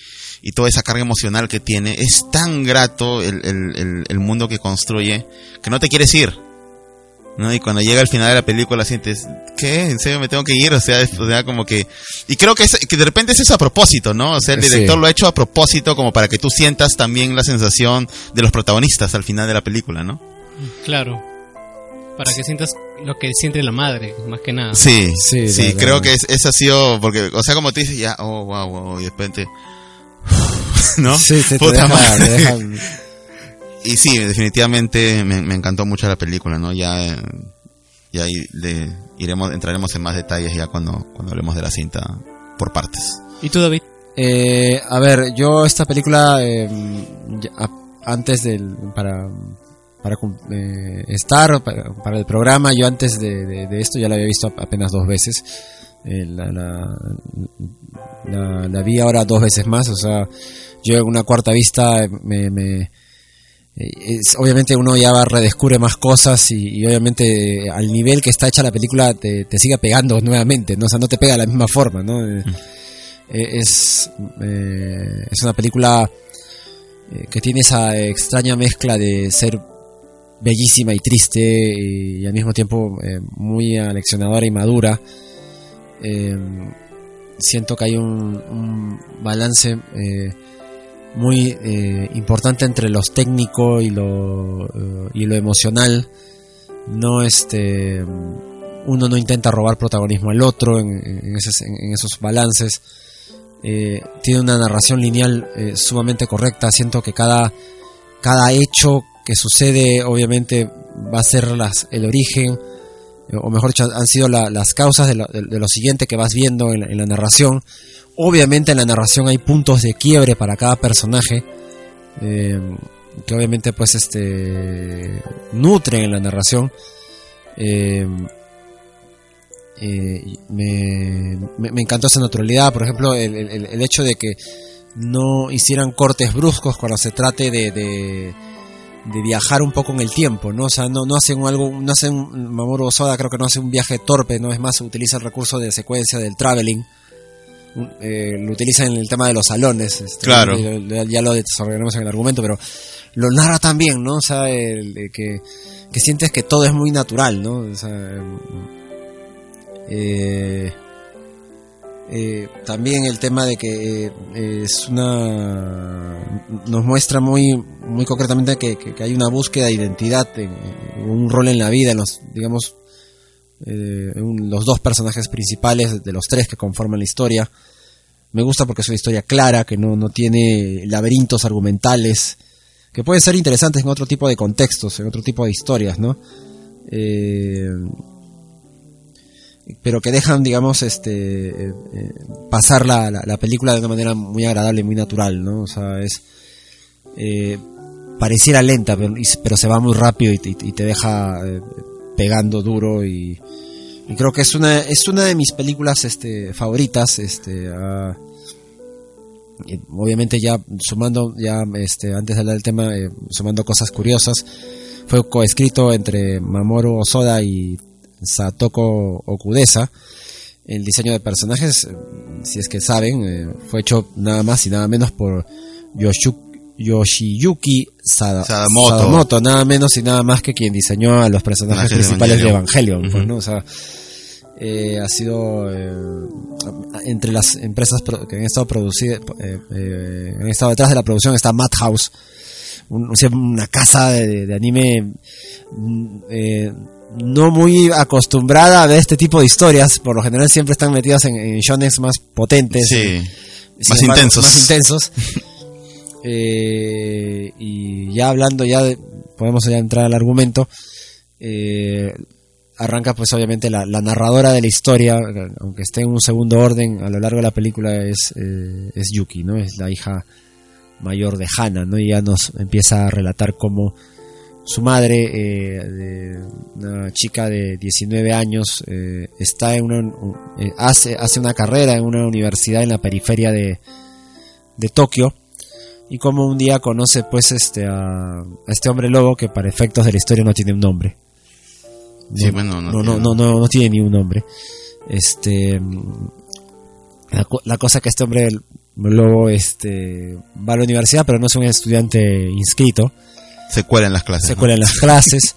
y toda esa carga emocional que tiene, es tan grato el, el, el, el mundo que construye que no te quieres ir. ¿No? Y cuando llega al final de la película sientes, ¿qué? ¿En serio me tengo que ir? O sea, es- o sea como que... Y creo que, es- que de repente es eso a propósito, ¿no? O sea, el Sí. director lo ha hecho a propósito como para que tú sientas también la sensación de los protagonistas al final de la película, ¿no? Claro. Para que sientas lo que siente la madre, más que nada. Sí, sí, Sí, creo que es, ese ha sido, porque, o sea, como tú dices, ya, oh, wow, wow, y de repente, ¿no? Sí, te- te Puta deja- madre. te deja- Y sí, definitivamente me, me encantó mucho la película, ¿no? Ya, eh, ya ahí le iremos, entraremos en más detalles ya cuando, cuando hablemos de la cinta por partes. ¿Y tú, David? Eh, a ver, yo esta película eh, ya- a- antes del para para eh, estar para, para el programa, yo antes de, de- de esto ya la había visto apenas dos veces. Eh, la, la, la- la vi ahora dos veces más, o sea, yo en una cuarta vista me, me- es- obviamente uno ya va, redescubre más cosas y, y obviamente eh, al nivel que está hecha la película te, te sigue pegando nuevamente, ¿no? O sea, no te pega de la misma forma, ¿no? Eh, eh, es, eh, es una película eh, que tiene esa extraña mezcla de ser bellísima y triste y, al mismo tiempo eh, muy aleccionadora y madura Eh, siento que hay un, un balance eh, muy eh, importante entre lo técnico y lo, eh, y lo emocional. No este uno no intenta robar protagonismo al otro en, esos, en esos, balances. Eh, tiene una narración lineal eh, sumamente correcta. Siento que cada, cada hecho que sucede obviamente va a ser las, el origen, o mejor dicho, han sido la, las causas de lo, de, de lo, siguiente que vas viendo en la, en la, narración. Obviamente en la narración hay puntos de quiebre para cada personaje. Eh, que obviamente pues este nutren en la narración. Eh, eh, me, me, encantó esa naturalidad. Por ejemplo el, hecho de que no hicieran cortes bruscos cuando se trate de, de, de viajar un poco en el tiempo no o sea no, no hacen algo no hacen Mamoru Osoda creo que no hace un viaje torpe no es más utiliza el recurso de secuencia del traveling eh, lo utiliza en el tema de los salones. Este, claro. Ya lo desarrollaremos en el argumento, pero lo narra también, ¿no? O sea, el, el que, que, sientes que todo es muy natural, ¿no? O sea, eh, eh, también el tema de que eh, es una nos muestra muy muy concretamente que, que, que hay una búsqueda de identidad en, en un rol en la vida en los digamos eh, los dos personajes principales de los tres que conforman la historia. Me gusta porque es una historia clara, que no, no tiene laberintos argumentales, que pueden ser interesantes en otro tipo de contextos, en otro tipo de historias, ¿no? Eh, pero que dejan, digamos, este eh, pasar la, la, la, película de una manera muy agradable, muy natural, ¿no? O sea, es eh, pareciera lenta, pero, pero, se va muy rápido y, te deja eh, pegando duro y, creo que es una es una de mis películas este favoritas este uh, obviamente ya sumando ya este antes de hablar del tema eh, sumando cosas curiosas fue coescrito entre Mamoru Osoda y Satoko Okudesa. El diseño de personajes si es que saben eh, fue hecho nada más y nada menos por Yoshuk Yoshiyuki Sada, Sadamoto. Sadamoto. nada menos y nada más que quien diseñó a los personajes principales de Evangelion, uh -huh. pues, ¿no? O sea, eh, ha sido eh, entre las empresas que han estado producidas, eh, han estado detrás de la producción está Madhouse, un, una casa de, de anime eh, no muy acostumbrada a ver este tipo de historias, por lo general siempre están metidas en, en más potentes, sí, más intensos. Más intensos. Eh, y ya hablando ya de, podemos ya entrar al argumento eh, arranca pues obviamente la, narradora de la historia aunque esté en un segundo orden a lo largo de la película es, eh, es Yuki no es la hija mayor de Hana no y ya nos empieza a relatar cómo su madre eh, una chica de 19 años está en una hace hace una carrera en una universidad en la periferia de de Tokio y como un día conoce pues este a, a, este hombre lobo que para efectos de la historia no tiene un nombre. No, sí, bueno, no, no, no, no, no, no tiene ni un nombre. Este la, la, cosa que este hombre lobo este va a la universidad pero no es un estudiante inscrito. Se cuela en las clases. Se cuela en las clases.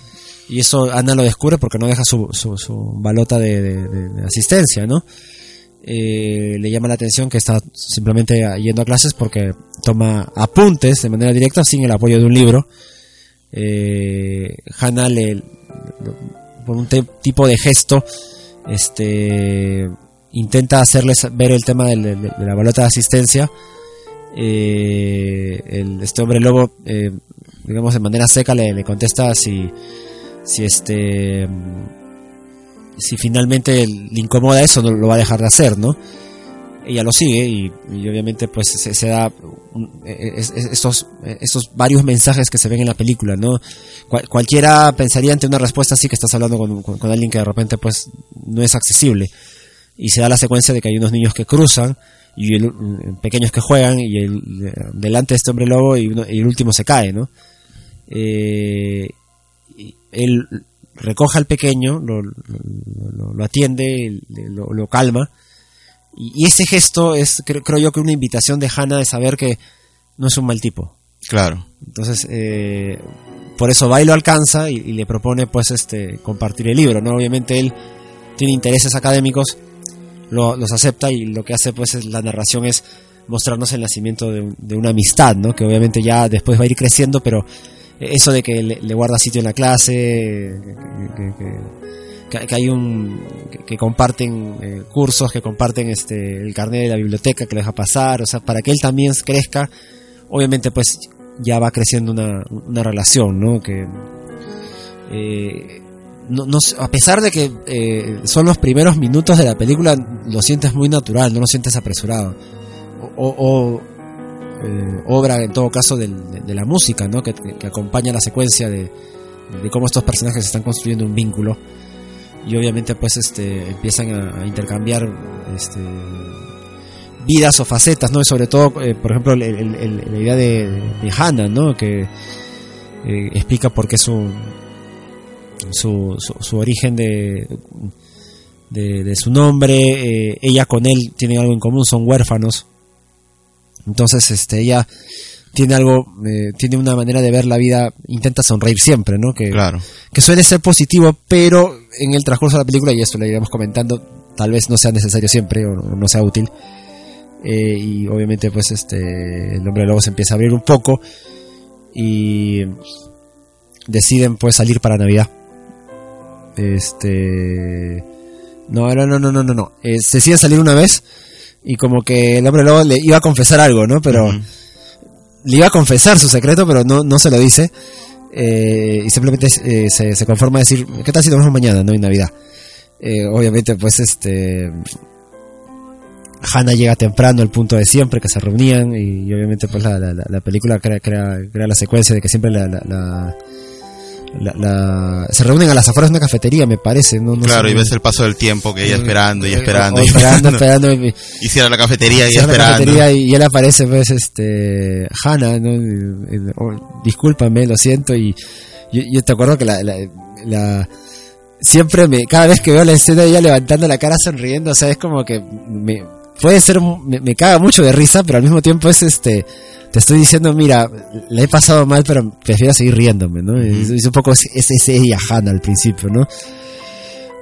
y eso Ana lo descubre porque no deja su, su, su balota de, de, de asistencia, ¿no? Eh, le llama la atención que está simplemente yendo a clases porque toma apuntes de manera directa sin el apoyo de un libro. Eh, Hannah le, por un tipo de gesto, este, intenta hacerles ver el tema de, la balota de asistencia. Eh, este hombre lobo, eh, digamos de manera seca, le, le contesta si, si este si finalmente le incomoda eso, no lo va a dejar de hacer, ¿no? Ella lo sigue y, y obviamente pues se, se da es, es, estos, estos varios mensajes que se ven en la película, ¿no? Cual, cualquiera pensaría ante una respuesta así que estás hablando con, con, con, alguien que de repente pues no es accesible y se da la secuencia de que hay unos niños que cruzan y el, pequeños que juegan y el, delante de este hombre lobo y, uno, y el último se cae, ¿no? Eh, él recoge al pequeño, lo, lo, lo atiende, lo, lo calma. Y, y, ese gesto es, creo, creo, yo, que una invitación de Hannah de saber que no es un mal tipo. Claro. Entonces, eh, por eso va y lo alcanza y, y, le propone, pues, este, compartir el libro, ¿no? Obviamente él tiene intereses académicos lo- los acepta y lo que hace pues es la narración es mostrarnos el nacimiento de, un- de una amistad, ¿no? Que obviamente ya después va a ir creciendo, pero eso de que le, guarda sitio en la clase, que, hay un que, comparten eh, cursos, que comparten este el carnet de la biblioteca que lo deja pasar, o sea, para que él también crezca, obviamente pues ya va creciendo una, una relación, ¿no? Que eh, no, no a pesar de que eh, son los primeros minutos de la película, lo sientes muy natural, no lo sientes apresurado. O, eh, obra en todo caso de, de la música, ¿no? que, acompaña la secuencia de, cómo estos personajes están construyendo un vínculo y obviamente pues este empiezan a, intercambiar este vidas o facetas, ¿no? Y sobre todo, eh, por ejemplo, la idea de, Hannah, ¿no? Que eh, explica por qué su, su, su, origen de, de, su nombre, ella con él tienen algo en común, son huérfanos. Entonces, este, ella tiene algo, eh, tiene una manera de ver la vida, intenta sonreír siempre, ¿no? Que, Claro. que suele ser positivo, pero en el transcurso de la película, y esto lo iremos comentando, tal vez no sea necesario siempre o no, sea útil. Eh, y obviamente, pues, este, el hombre lobo se empieza a abrir un poco y deciden, pues, salir para Navidad. Este, no, no, no, no, no, no. Eh, deciden salir una vez y como que el hombre lobo le iba a confesar algo, ¿no? Pero le iba a confesar su secreto, pero no, no se lo dice. Eh, y simplemente eh, se, se conforma a decir, ¿qué tal si nos vemos mañana, no? En Navidad. Eh, obviamente, pues, este... Hannah llega temprano al punto de siempre que se reunían y, y obviamente pues la, la- la- la película crea, crea, crea la secuencia de que siempre la, la- la- la- se reúnen a las afueras de una cafetería me parece no, no claro, y ves el paso del tiempo que ella Eh, esperando y eh, esperando o- y o esperando, esperando, y- cierra la cafetería y la esperando. cafetería y, y él aparece, pues, este, Hannah, ¿no? Y- y- oh, discúlpame, lo siento, y yo, yo te acuerdo que la, la, la- siempre me, cada vez que veo la escena de ella levantando la cara sonriendo, o sea, es como que me, puede ser, me, me caga mucho de risa, pero al mismo tiempo es este, te estoy diciendo, mira, la he pasado mal, pero prefiero seguir riéndome, ¿no? Es, es un poco, es, es, ella, Hannah, al principio, ¿no?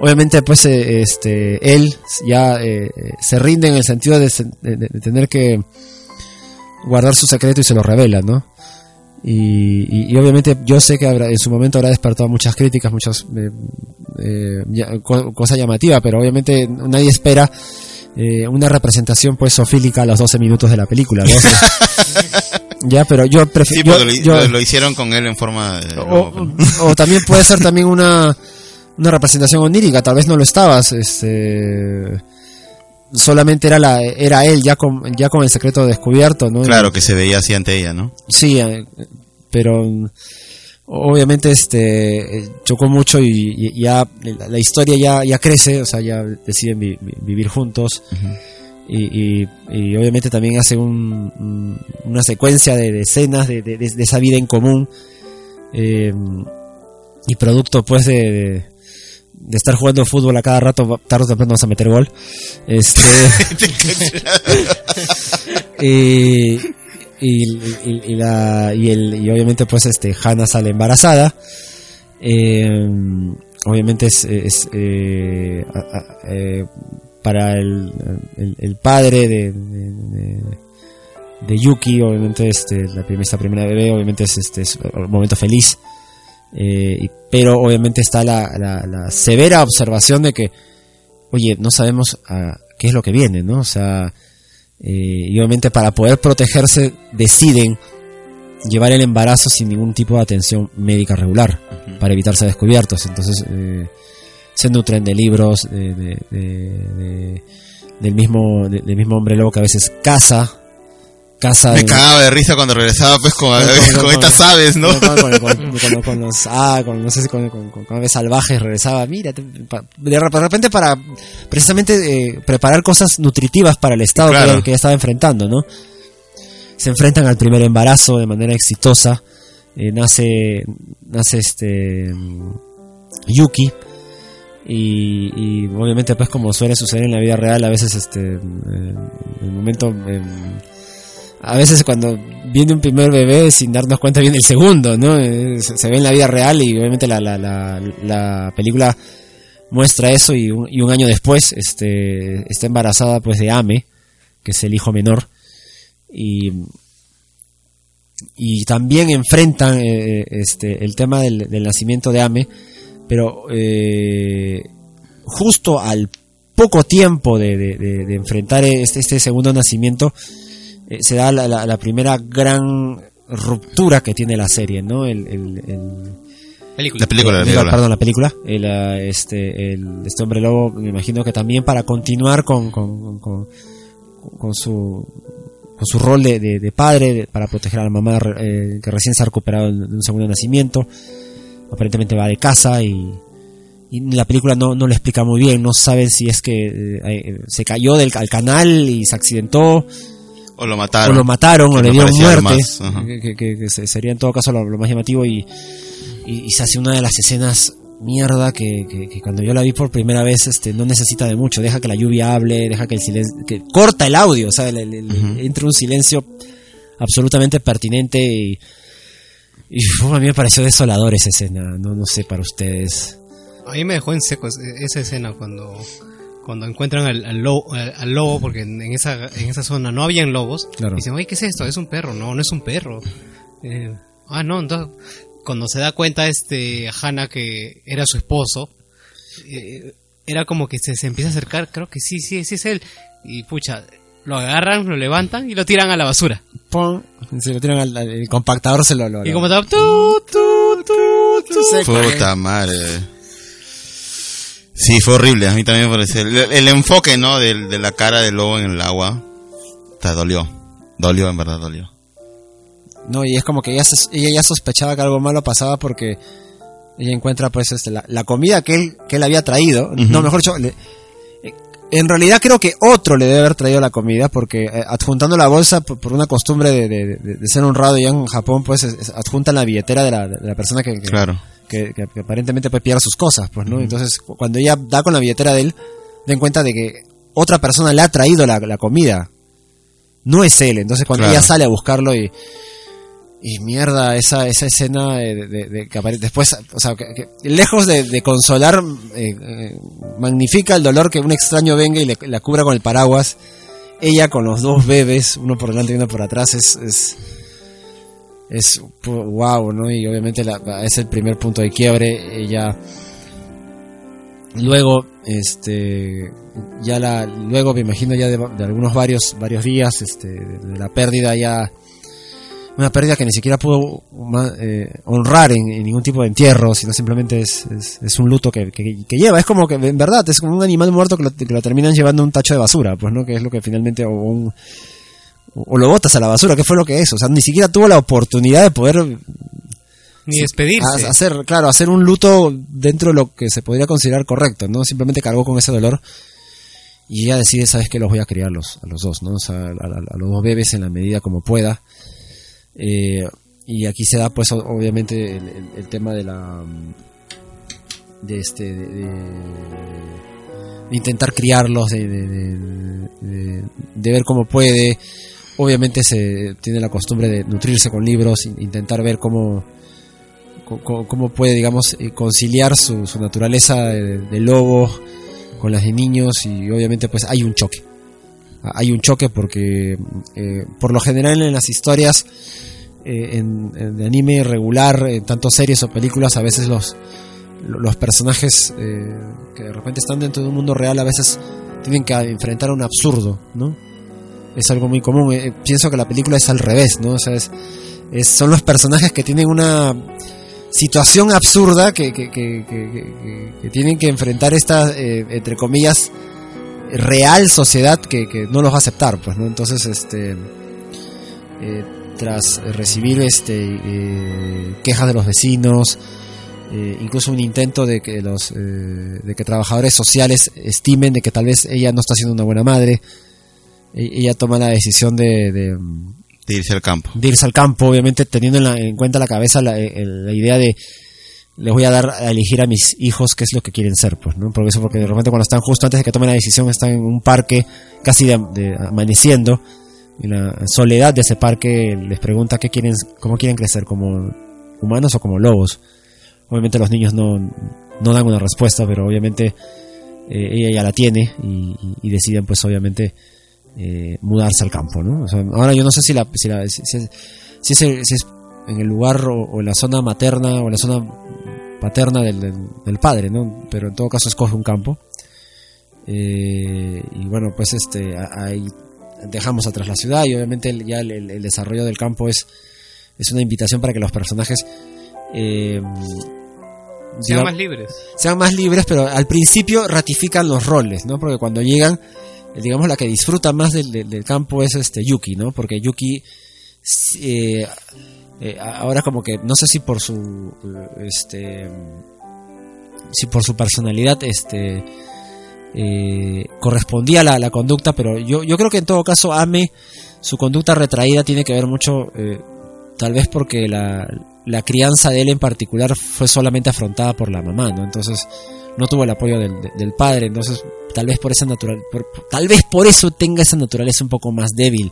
Obviamente, pues, eh, este, él ya eh, se rinde en el sentido de, de- de tener que guardar su secreto y se lo revela, ¿no? Y, y- y obviamente yo sé que habrá- en su momento habrá despertado muchas críticas, muchas eh, eh, ya- co- cosa llamativa, pero obviamente nadie espera eh, una representación pues sofílica a los 12 minutos de la película. 12. ya, pero yo Sí, prefiero... porque lo, lo- lo hicieron con él en forma de... o, o también puede ser también una, una representación onírica, tal vez no lo estabas, este solamente era la era él ya con ya con el secreto descubierto, ¿no? Claro, que se veía así ante ella, ¿no? Sí, eh, pero obviamente este eh, chocó mucho y, y ya la, la historia ya ya crece, o sea, ya deciden vi- vi- vivir juntos. Y, y- y obviamente también hace un- un- una secuencia de, de escenas de, de- de esa vida en común eh, y producto pues de, de, de estar jugando fútbol a cada rato tarde o temprano vamos a meter gol este y, y, la, y, el, y obviamente pues este Hannah sale embarazada. Eh, obviamente es, eh, a- eh, para el, el, padre de, de, Yuki obviamente este la primera esta primera bebé obviamente es este es un momento feliz. Eh, pero obviamente está la, la, la severa observación de que oye no sabemos ah, qué es lo que viene no o sea eh, y obviamente para poder protegerse deciden llevar el embarazo sin ningún tipo de atención médica regular para evitar ser descubiertos. Entonces eh, se nutren de libros de, de- de- de- del mismo de- del mismo hombre lobo que a veces caza caza Me cagaba de risa cuando regresaba pues con, con, estas aves, ¿no? con, los ah, con, no sé si con, aves salvajes regresaba mira te- pa- de rep- de repente para precisamente eh, preparar cosas nutritivas para el estado Claro. que, que estaba enfrentando no se enfrentan al primer embarazo de manera exitosa eh, nace nace este Yuki y, y obviamente pues como suele suceder en la vida real a veces este en el momento a veces cuando viene un primer bebé sin darnos cuenta viene el segundo, ¿no? Eh, Se, ve en la vida real y obviamente la, la, la, la película muestra eso y un, y un año después este, está embarazada pues de Ame, que es el hijo menor, y, y también enfrentan eh, este, el tema del, nacimiento de Ame, pero eh, justo al poco tiempo de, de- de- de enfrentar este, este segundo nacimiento, eh, se da la, la- la primera gran ruptura que tiene la serie, ¿no? El, el- el- Película. La película, la película. Perdón, la película. El, ah, este, el- este hombre lobo, me imagino que también para continuar con, con, con, con su con su rol de, de- de padre de- para proteger a la mamá eh, que recién se ha recuperado de un segundo nacimiento. Aparentemente va de casa y, y la película no, no le explica muy bien. No saben si es que eh, eh, se cayó del al canal y se accidentó O lo mataron. o lo mataron o le dieron muerte. más, que, que- que- que se- sería en todo caso lo, lo más llamativo y, y, y se hace una de las escenas mierda que, que- que cuando yo la vi por primera vez este no necesita de mucho. Deja que la lluvia hable deja que el silencio que corta el audio o sea el- el- el- entra un silencio absolutamente pertinente y, y uf, a mí me pareció desolador esa escena. No no sé para ustedes. A mí me dejó en seco ese- esa escena cuando cuando encuentran al, al lobo, al- al lobo, porque en en esa, en esa zona no habían lobos. Claro. Y dicen, oye, ¿qué es esto? Es un perro. No, no es un perro. Eh, ah, no, entonces, cuando se da cuenta este Hannah que era su esposo, eh, era como que se, se empieza a acercar, creo que sí, sí, sí es él. Y pucha, lo agarran, lo levantan y lo tiran a la basura. Pum, se lo tiran al, al- el compactador se lo, lo- Y lo- como estaba, tu, tu, tu, tu, seco, eh. Puta madre. Sí, fue horrible, a mí también me pareció. El, el enfoque, ¿no? Del- De, la cara del lobo en el agua. Te dolió. Dolió, en verdad, dolió. No, y es como que ella, ella ya sospechaba que algo malo pasaba porque ella encuentra pues este, la, la comida que él, que él había traído. No, mejor dicho, le- en realidad creo que otro le debe haber traído la comida porque eh, adjuntando la bolsa por, por una costumbre de, de- de- de ser honrado ya en Japón pues es- es- adjuntan la billetera de la, de la persona que, que- Claro. Que, que- que aparentemente pues pierde sus cosas, pues, ¿no? Entonces, cu- cuando ella da con la billetera de él, den cuenta de que otra persona le ha traído la, la comida. No es él. Entonces, cuando Claro. ella sale a buscarlo y. Y mierda, esa, esa escena de, de- de que apare- después, o sea, que, que lejos de, de consolar, eh, eh, magnifica el dolor que un extraño venga y le, la cubra con el paraguas. Ella con los dos bebés, uno por delante y uno por atrás, es, es, es wow, ¿no? Y obviamente la- es el primer punto de quiebre. Ella luego, este, ya la, luego me imagino ya de, de algunos varios, varios días, este, de la pérdida ya, una pérdida que ni siquiera pudo eh, honrar en, ningún tipo de entierro, sino simplemente es, es, es un luto que, que- que lleva. Es como que, en verdad, es como un animal muerto que lo, que lo terminan llevando a un tacho de basura, pues, ¿no? Que es lo que finalmente, o un, o lo botas a la basura, que fue lo que es. O sea, ni siquiera tuvo la oportunidad de poder Ni despedirse. hacer, claro, hacer un luto dentro de lo que se podría considerar correcto, ¿no? Simplemente cargó con ese dolor y ella decide, sabes que los voy a criar los, a los dos, ¿no? O sea, a, a- a los dos bebés en la medida como pueda. Eh, y aquí se da, pues, obviamente el, el- el tema de la de este de, intentar criarlos, de, de- de- de- de ver cómo puede. Obviamente se tiene la costumbre de nutrirse con libros, in- intentar ver cómo cómo puede, digamos, eh, conciliar su, naturaleza de, lobo con las de niños y obviamente pues hay un choque. Ah, Hay un choque porque eh, por lo general en las historias eh, en, de anime regular, en tanto series o películas, a veces los, los personajes que de repente están dentro de un mundo real a veces tienen que enfrentar un absurdo, ¿no? Es algo muy común. Eh, pienso que la película es al revés, ¿no? O sea, es, son los personajes que tienen una situación absurda que, que, que- que- tienen que enfrentar esta, eh, entre comillas, real sociedad que, no los va a aceptar, pues, ¿no? Entonces, este, eh, tras recibir este eh, quejas de los vecinos, eh, incluso un intento de que los, eh, de que trabajadores sociales estimen de que tal vez ella no está siendo una buena madre, ella toma la decisión de, de, De irse al campo. de irse al campo, obviamente teniendo en, la- en cuenta la cabeza la, la idea de les voy a dar a elegir a mis hijos qué es lo que quieren ser, pues, ¿no? Porque eso, porque de repente cuando están justo antes de que tomen la decisión están en un parque casi de, de amaneciendo, en la soledad de ese parque les pregunta qué quieren, cómo quieren crecer, como humanos o como lobos. Obviamente los niños no, no dan una respuesta, pero obviamente eh, ella ya la tiene y, y- y deciden pues obviamente eh, mudarse al campo, ¿no? O sea, ahora yo no sé si la si, la- si- si es, si es el- si es en el lugar o, o en la zona materna o en la zona paterna del, del, del padre, ¿no? Pero en todo caso escoge un campo. Eh, y bueno, pues este ahí dejamos atrás la ciudad y obviamente el- ya el, desarrollo del campo es, es una invitación para que los personajes eh, Sean digamos- más libres. sean más libres, pero al principio ratifican los roles, ¿no? Porque cuando llegan, digamos, la que disfruta más del, del- campo es este Yuki, ¿no? Porque Yuki eh, eh, ahora como que no sé si por su eh, este si por su personalidad este eh, correspondía la, la conducta, pero yo, yo creo que en todo caso Ame, su conducta retraída tiene que ver mucho, eh, tal vez porque la, la crianza de él en particular fue solamente afrontada por la mamá, ¿no? Entonces no tuvo el apoyo del, de- del padre, entonces tal vez por esa natural, por- tal vez por eso tenga esa naturaleza un poco más débil,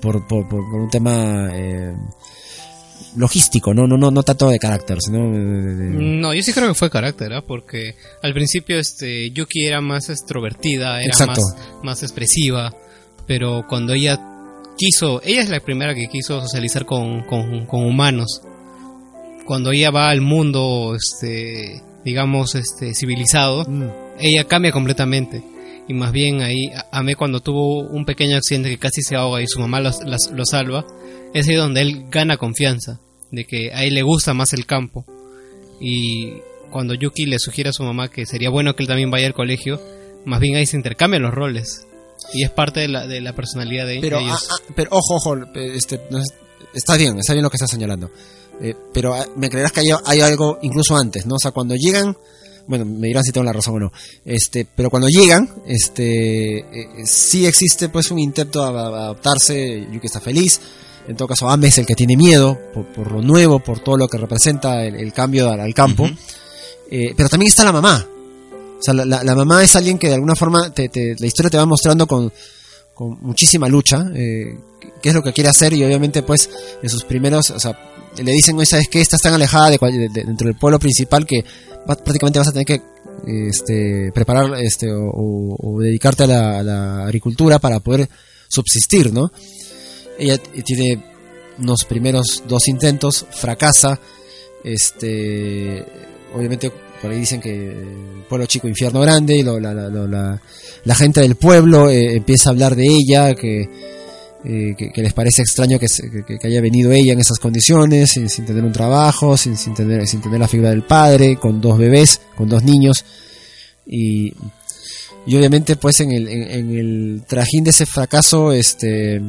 por, por, por- por un tema eh, logístico, no, no, no, no tanto de carácter, sino de- No, yo sí creo que fue carácter, ¿ah? porque al principio este Yuki era más extrovertida, era Exacto. más, más expresiva, pero cuando ella quiso, ella es la primera que quiso socializar con, con, con humanos. Cuando ella va al mundo, este, digamos, este, civilizado, Mm. ella cambia completamente. Y más bien ahí, a- Ame cuando tuvo un pequeño accidente que casi se ahoga y su mamá lo, salva, es ahí donde él gana confianza, de que a él le gusta más el campo. Y cuando Yuki le sugiere a su mamá que sería bueno que él también vaya al colegio, más bien ahí se intercambian los roles. Y es parte de la, de la personalidad de, Pero, de ellos. ah, ah, pero ojo, ojo, este, está bien, está bien lo que estás señalando. Eh, pero ah, me creerás que hay, hay algo incluso antes, ¿no? O sea, cuando llegan, bueno, me dirán si tengo la razón o no. Este, pero cuando llegan, este, eh, sí existe pues un intento de a- adaptarse. Yuki está feliz. En todo caso, Ame es el que tiene miedo por, por lo nuevo, por todo lo que representa el, el cambio al, al campo. Eh, pero también está la mamá. O sea, la, la- la mamá es alguien que de alguna forma te- te- la historia te va mostrando con, con muchísima lucha, eh, qué es lo que quiere hacer y obviamente pues en sus primeros, o sea, le dicen, "Oye, ¿sabes qué? Estás tan alejada de, de- de- dentro del pueblo principal que prácticamente vas a tener que este, preparar este, o, dedicarte a la, agricultura para poder subsistir, ¿no? Ella tiene unos primeros dos intentos, fracasa, este, obviamente por ahí dicen que pueblo chico, infierno grande, y lo- la, la- la gente del pueblo eh, empieza a hablar de ella, que, eh, que, les parece extraño que, que- que haya venido ella en esas condiciones, sin, sin tener un trabajo, sin, sin, tener, sin tener la figura del padre, con dos bebés, con dos niños, y, y obviamente pues en el, en, en el trajín de ese fracaso, este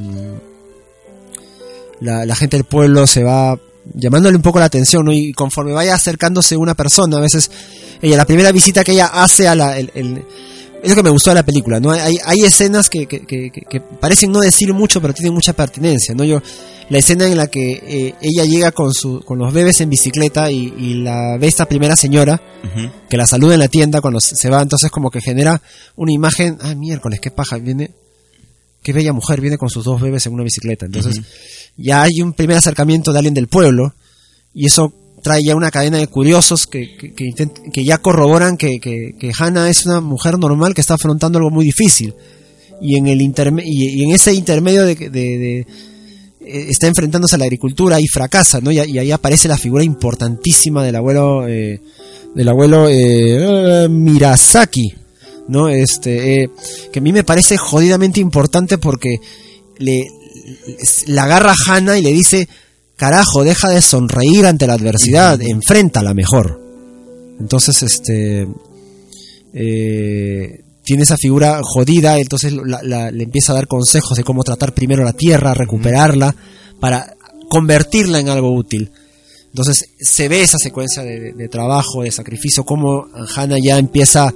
la, gente del pueblo se va llamándole un poco la atención, ¿no? Y conforme vaya acercándose una persona, a veces ella, la primera visita que ella hace a la, es lo que me gustó de la película, ¿no? Hay, hay escenas que, que, que- parecen no decir mucho, pero tienen mucha pertinencia, ¿no? Yo, la escena en la que eh, ella llega con su, con los bebés en bicicleta y, y la ve esta primera señora, que la saluda en la tienda cuando se va, entonces como que genera una imagen, ah, miércoles, qué paja, viene, qué bella mujer, viene con sus dos bebés en una bicicleta, entonces ya hay un primer acercamiento de alguien del pueblo y eso trae ya una cadena de curiosos que, que, ya corroboran que, que, Hannah es una mujer normal que está afrontando algo muy difícil. Y en el interme- y, en ese intermedio de, de- de- eh, está enfrentándose a la agricultura y fracasa no y, ahí aparece la figura importantísima del abuelo eh, del abuelo eh, Mirasaki no este eh, que a mí me parece jodidamente importante porque le la agarra a Hannah y le dice, carajo, deja de sonreír ante la adversidad, enfréntala mejor. Entonces, este, eh, tiene esa figura jodida, entonces la- la- le empieza a dar consejos de cómo tratar primero la tierra, recuperarla, para convertirla en algo útil. Entonces se ve esa secuencia de, trabajo, de sacrificio, cómo Hannah ya empieza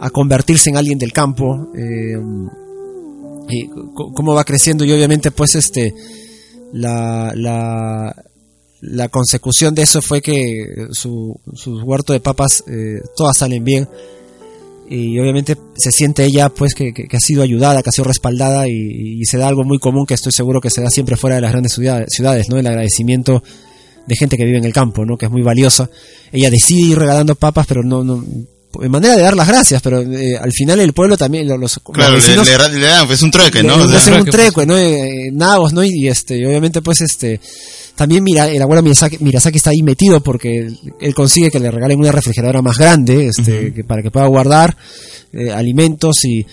a convertirse en alguien del campo. eh, y cómo va creciendo y obviamente pues este la, la, consecución de eso fue que su, su huerto de papas eh, todas salen bien y obviamente se siente ella pues que, ha sido ayudada, que ha sido respaldada y, se da algo muy común que estoy seguro que se da siempre fuera de las grandes ciudades, ¿no? El agradecimiento de gente que vive en el campo, ¿no? Que es muy valiosa. Ella decide ir regalando papas, pero no en manera de dar las gracias, pero eh, al final el pueblo también los, los Claro, le, vecinos- le, le dan, es un trueque, ¿no? le- le hacen un treco, ¿no? Eh, nabos, ¿no? Y, este, y obviamente pues este también mira, el abuelo Miyazaki, Mirasaki está ahí metido porque él, consigue que le regalen una refrigeradora más grande, este, que para que pueda guardar eh, alimentos y,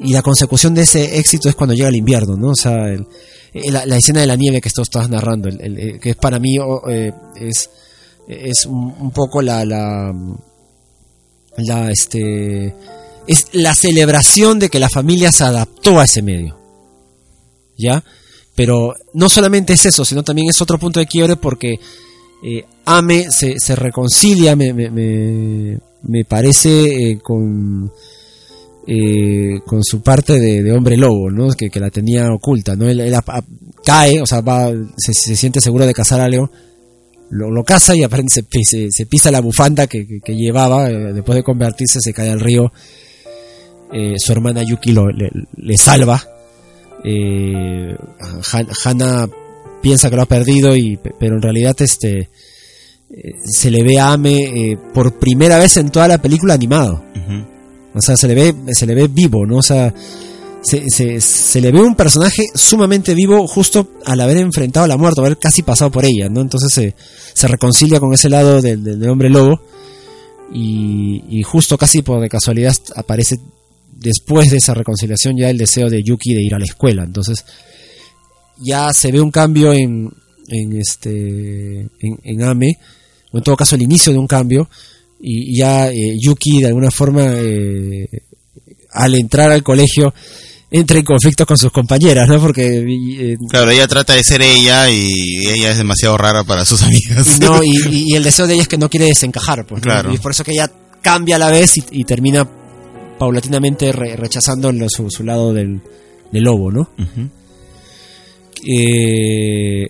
y la consecución de ese éxito es cuando llega el invierno, ¿no? O sea, el- el- la, la escena de la nieve que tú estás narrando, el- el- que es para mí o, eh, es, es un, un poco la, la, la, este, es la celebración de que la familia se adaptó a ese medio. ¿Ya? Pero no solamente es eso, sino también es otro punto de quiebre porque eh, Ame se, se reconcilia, me, me, me, parece, eh, con, eh, con su parte de, hombre lobo, ¿no? Que, que la tenía oculta, ¿no? Él, cae, o sea, va, se, se siente seguro de cazar algo, lo, lo caza y aparente se, se, se pisa la bufanda que, que- que llevaba, eh, después de convertirse se cae al río, Eh, su hermana Yuki lo, le, le salva, eh, Han- Hana piensa que lo ha perdido y pe- pero en realidad este eh, se le ve a Ame por primera vez en toda la película animado. O sea se le ve se le ve vivo no o sea se, se, le ve un personaje sumamente vivo justo al haber enfrentado a la muerte haber casi pasado por ella no entonces se, se reconcilia con ese lado del, del- hombre lobo y, y justo casi por casualidad aparece después de esa reconciliación ya el deseo de Yuki de ir a la escuela. Entonces ya se ve un cambio en, en este en, en Ame o en todo caso el inicio de un cambio y ya eh, Yuki de alguna forma eh, al entrar al colegio entra en conflicto con sus compañeras no porque eh, Claro, ella trata de ser ella y ella es demasiado rara para sus amigas. y, no, y, el deseo de ella es que no quiere desencajar pues, ¿no? Claro. y es por eso que ella cambia a la vez y, y termina paulatinamente re- rechazando su, su lado del, del lobo no Eh,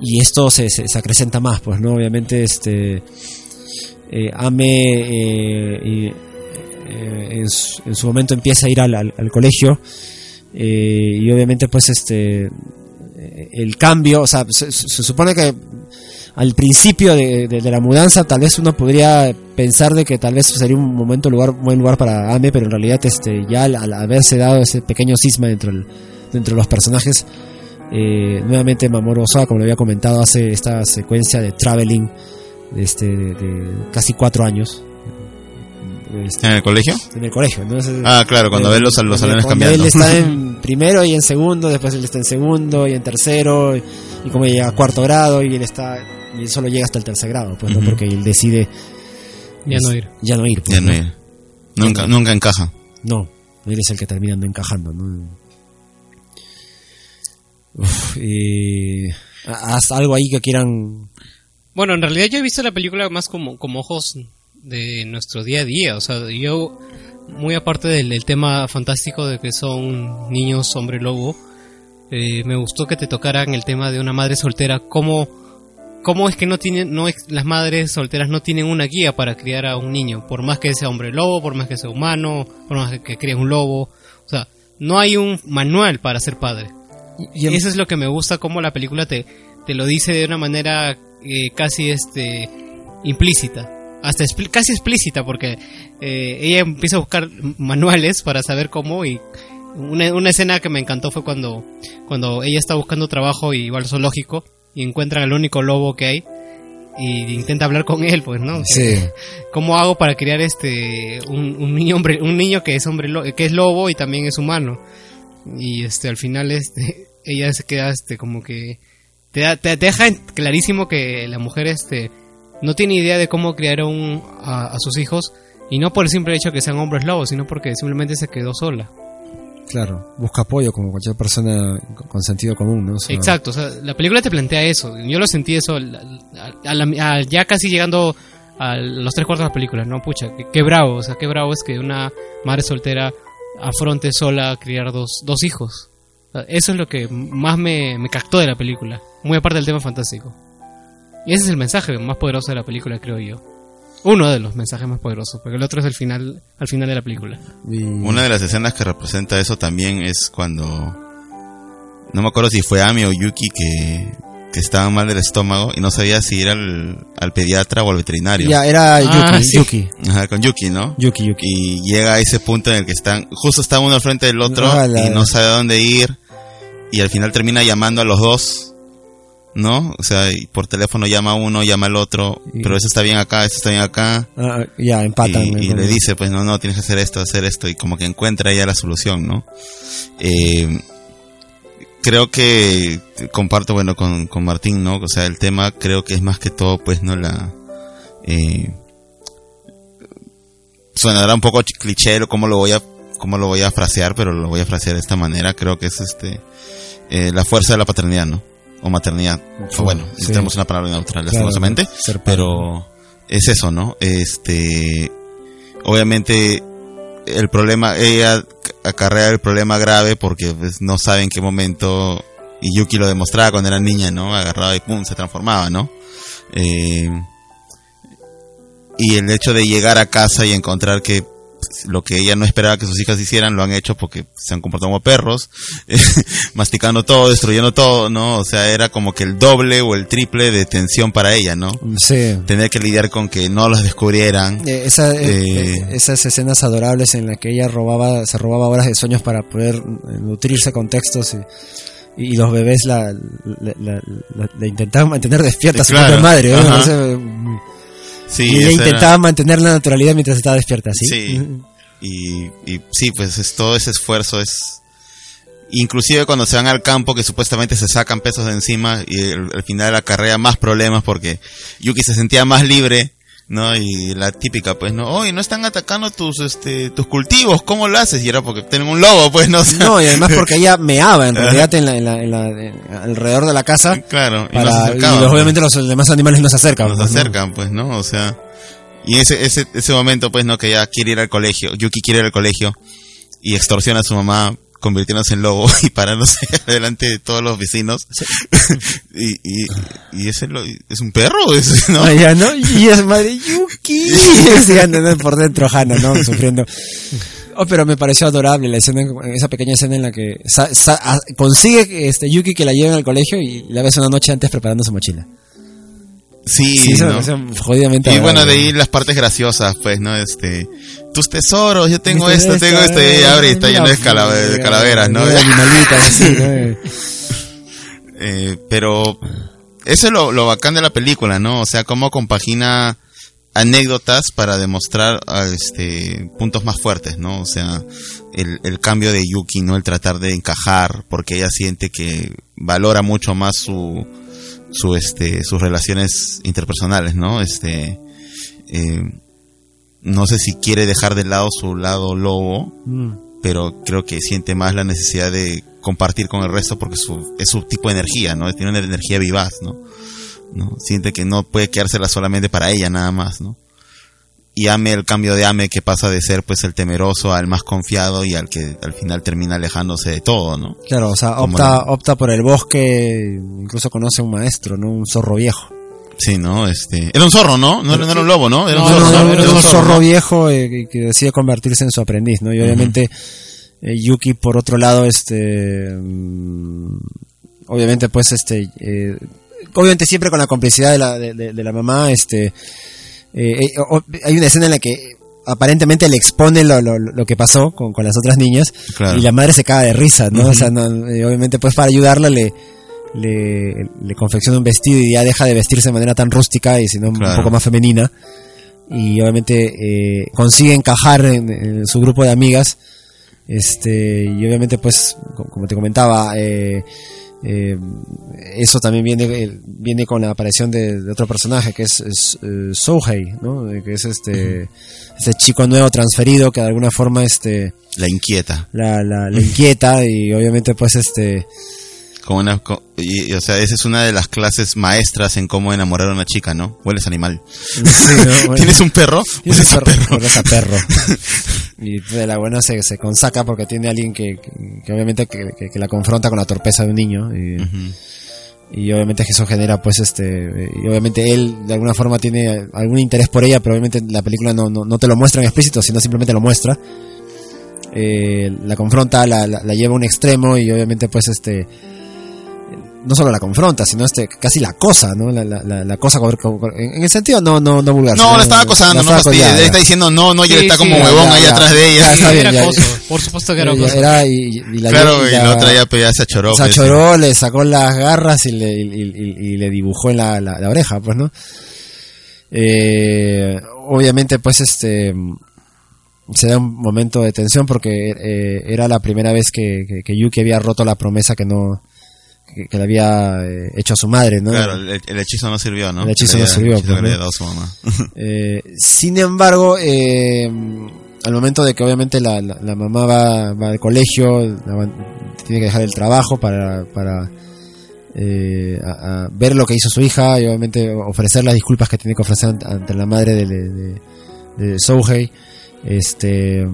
y esto se, se, se acrecenta más, pues, ¿no? Obviamente, este. eh, Ame eh, en, su, en su momento empieza a ir al, al- al colegio. eh, y obviamente, pues, este. eh, El cambio, o sea, se, se supone que al principio de, de- de la mudanza, tal vez uno podría pensar de que tal vez sería un momento, lugar, buen lugar para Ame, pero en realidad, este, ya al, al haberse dado ese pequeño cisma dentro, del- dentro de los personajes, eh, nuevamente Mamoru Osawa, como lo había comentado, hace esta secuencia de traveling de, este, de casi cuatro años. Este, ¿En el colegio? En el colegio, ¿no? Es- Ah, claro, cuando eh, ve los, los salones cambiando. Él está en primero y en segundo, después él está en segundo y en tercero, y, y como llega a cuarto grado y él está y él solo llega hasta el tercer grado, pues. Porque él decide Ya no ir. Ya no ir. pues, Ya no ir. Nunca, nunca encaja. No, él es el que termina no encajando, ¿no? Uf, y haz algo ahí que quieran Bueno, en realidad yo he visto la película más como, como ojos de nuestro día a día. O sea, yo, muy aparte del, del tema fantástico de que son niños hombre lobo, eh, me gustó que te tocaran el tema de una madre soltera. ¿Cómo, cómo es que no tienen, no las madres solteras no tienen una guía para criar a un niño? Por más que sea hombre lobo, por más que sea humano, por más que críe un lobo. O sea, no hay un manual para ser padre. Y- y- Eso es lo que me gusta, como la película te, te lo dice de una manera eh, casi este implícita. Hasta casi explícita, porque eh, ella empieza a buscar manuales para saber cómo y una, una escena que me encantó fue cuando, cuando ella está buscando trabajo y va al zoológico y encuentran al único lobo que hay y intenta hablar con él, pues, ¿no? Sí. ¿Cómo hago para criar este un, un niño hombre, un niño que es hombre que es lobo y también es humano? Y este al final este ella se queda este como que te, da- te, te deja clarísimo que la mujer este no tiene idea de cómo criar a, un, a, a sus hijos y no por el simple hecho que sean hombres lobos, sino porque simplemente se quedó sola. Claro, busca apoyo como cualquier persona con sentido común, ¿no? O sea, Exacto, o sea, la película te plantea eso. Yo lo sentí eso a la- ya casi llegando a los tres cuartos de la película, ¿no? Pucha, qué, bravo, o sea, qué bravo es que una madre soltera afronte sola a criar dos, dos hijos. Eso es lo que más me, me captó de la película, muy aparte del tema fantástico. Y ese es el mensaje más poderoso de la película, creo yo. Uno de los mensajes más poderosos, porque el otro es el final, al final de la película. Una de las escenas que representa eso también es cuando. No me acuerdo si fue Ami o Yuki que que estaban mal del estómago y no sabía si ir al, al pediatra o al veterinario. Ya, era Yuki, Ah, sí. Yuki. Ajá, con Yuki, ¿no? Yuki, Yuki. Y llega a ese punto en el que están, justo está uno al frente del otro Ah, la- y no sabe a dónde ir. Y al final termina llamando a los dos, ¿no? O sea, y por teléfono llama uno, llama al otro, pero eso está bien acá, eso está bien acá. Ah, ya, empatan. y, y le dice, pues no, no, tienes que hacer esto, hacer esto, y como que encuentra ya la solución, ¿no? Eh, creo que comparto, bueno, con, con Martín, ¿no? O sea, el tema creo que es más que todo, pues, ¿no? La... Eh, sonará un poco ch- cliché cómo lo voy a cómo lo voy a frasear, pero lo voy a frasear de esta manera. Creo que es este eh, la fuerza de la paternidad, ¿no? O maternidad. O bueno, Sí. tenemos una palabra neutral, lastimosamente. pero es eso, ¿no? Este, obviamente el problema, ella acarrea el problema grave porque pues, no sabe en qué momento, y Yuki lo demostraba cuando era niña, ¿no? Agarraba y pum, se transformaba, ¿no? Eh, y el hecho de llegar a casa y encontrar que lo que ella no esperaba que sus hijas hicieran lo han hecho porque se han comportado como perros, masticando todo, destruyendo todo, ¿no? O sea, era como que el doble o el triple de tensión para ella, ¿no? Sí. Tener que lidiar con que no los descubrieran. Eh, esa- eh, Eh, eh, esas escenas adorables en las que ella robaba, se robaba horas de sueños para poder eh, nutrirse con textos y, y los bebés la, la, la- la- la intentaban mantener despierta a su Claro, propia madre. ¿no? ajá. O sea, Sí, y ella era- intentaba mantener la naturalidad mientras estaba despierta, ¿sí? Sí. Y, y sí, pues es, todo ese esfuerzo es... Inclusive cuando se van al campo que supuestamente se sacan pesos de encima y el- al final acarrea más problemas porque Yuki se sentía más libre, ¿no? Y la típica, pues, ¿no? Oye, no están atacando tus, este, tus cultivos, ¿cómo lo haces? Y era porque tienen un lobo, pues, ¿no? O sea, No, y además porque ella meaba en realidad en la, en la, en la- en- alrededor de la casa. Claro, y para- no se y los- pues. obviamente los demás animales no se acercan. nos pues, ¿no? acercan, pues, ¿no? O sea, y ese, ese, ese momento, pues, ¿no? Que ella quiere ir al colegio, Yuki quiere ir al colegio y extorsiona a su mamá convirtiéndose en lobo y parándose delante de todos los vecinos. y, y, y ese lo- es un perro, ¿no? Ah, ya, ¿no? Y es madre Yuki. Sí, anda por dentro Hannah, ¿no? Sufriendo. Oh, pero me pareció adorable la escena, esa pequeña escena en la que sa- sa- consigue este Yuki que la lleven al colegio y la ves una noche antes preparando su mochila. Sí, Sí, ¿no? jodidamente Y bueno, de ahí las partes graciosas, pues, ¿no? Este, tus tesoros, yo tengo esto, tengo esto, y abre y está lleno de, cala- de calaveras, ¿no? Eh, pero eso es lo, lo bacán de la película, ¿no? O sea, cómo compagina anécdotas para demostrar ah, este puntos más fuertes, ¿no? O sea, el, el cambio de Yuki, ¿no? El tratar de encajar, porque ella siente que valora mucho más su, su este, sus relaciones interpersonales, ¿no? Este, eh, no sé si quiere dejar de lado su lado lobo, Mm. pero creo que siente más la necesidad de compartir con el resto porque su, es su tipo de energía, ¿no? Tiene una energía vivaz, ¿no? ¿no? Siente que no puede quedársela solamente para ella nada más, ¿no? Y Ame el cambio de Ame que pasa de ser pues el temeroso al más confiado y al que al final termina alejándose de todo, ¿no? Claro, o sea, opta, la- opta por el bosque, incluso conoce a un maestro, ¿no? Un zorro viejo. Sí, ¿no? Este, era un zorro, ¿no? No, era- no era un lobo, ¿no? Era un zorro, no, ¿no? no, Era un zorro viejo eh, que decide convertirse en su aprendiz, ¿no? Y obviamente eh, Yuki por otro lado, este, mm, obviamente pues este, eh, obviamente siempre con la complicidad de la, de, de- de la mamá, este, eh, hay una escena en la que aparentemente le expone lo, lo, lo que pasó con, con las otras niñas Claro. y la madre se caga de risa, ¿no? O sea, no, obviamente pues para ayudarla le, le, le confecciona un vestido y ya deja de vestirse de manera tan rústica y sino un Claro. poco más femenina y obviamente eh, consigue encajar en, en su grupo de amigas este y obviamente pues co- como te comentaba eh, eh, eso también viene viene con la aparición de, de otro personaje que es, es Souhei ¿no? Que es este este chico nuevo transferido que de alguna forma este La inquieta. la, la, la inquieta y obviamente pues este Como una, y, y, o sea, esa es una de las clases maestras en cómo enamorar a una chica, ¿no? Hueles animal. Sí, ¿no? Bueno. ¿Tienes un perro? Tienes Hueles un a perro, hueles a perro. Y de la buena se, se consaca porque tiene a alguien que, que, que obviamente que, que- la confronta con la torpeza de un niño. Y, y obviamente que eso genera pues este... Y obviamente él de alguna forma tiene algún interés por ella, pero obviamente la película no, no, no te lo muestra en explícito, sino simplemente lo muestra. Eh, la confronta, la, la, la lleva a un extremo y obviamente pues este... no solo la confronta, sino este casi la cosa, ¿no? La, la, la, la cosa en, en el sentido no no no vulgar. No, la estaba acosando, la no ya, está diciendo no, no, y él Sí, está como huevón ya, ahí ya. atrás de ella. Ya, está bien, Era ya. acoso, por supuesto que era acoso. era y, y la Claro, y la- la otra ya pedía esa choró. se pues, achoró, le sacó las garras y le, y, y- y le dibujó en la, la- la oreja, pues, ¿no? Eh, obviamente, pues, este, se da un momento de tensión porque eh, era la primera vez que, que- que Yuki había roto la promesa que no, que, que le había eh, hecho a su madre, ¿no? Claro, el, el hechizo no sirvió, ¿no? El hechizo le no sirvió, el hechizo pues, que le ¿no? había dado su mamá. Eh, sin embargo, eh, al momento de que obviamente la, la- la mamá va, va al colegio, la tiene que dejar el trabajo para, para eh, a- a ver lo que hizo su hija y obviamente ofrecer las disculpas que tiene que ofrecer ante, la madre de, de, de- Souhei. Este,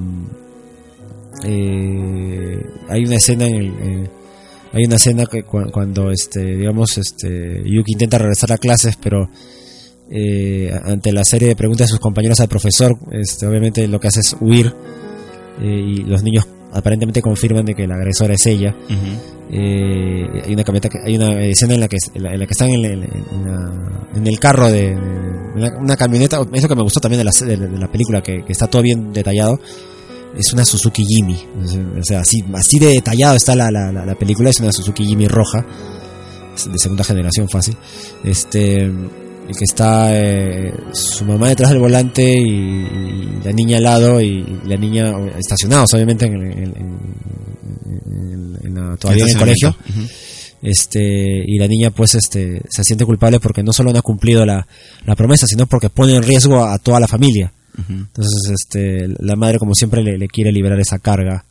eh, hay una escena en el, hay una escena que cu- cuando este digamos este Yuki intenta regresar a clases pero eh, ante la serie de preguntas de sus compañeros al profesor, este, obviamente lo que hace es huir eh, y los niños aparentemente confirman de que la agresora es ella. Eh, hay una camioneta que- hay una escena en la que en la, en la que están en, la- en el carro de, una, una camioneta. Es lo que me gustó también de la, de, de la película que, que está todo bien detallado. Es una Suzuki Jimmy, o sea, así, así de detallado está la, la, la- la película. Es una Suzuki Jimmy roja, de segunda generación fácil. Este, y que está eh, su mamá detrás del volante y, y la niña al lado y la niña estacionados obviamente en, en- en- en- en la- todavía en el colegio este y la niña pues este se siente culpable porque no solo no ha cumplido la, la promesa sino porque pone en riesgo a toda la familia entonces este la madre como siempre le, le quiere liberar esa carga.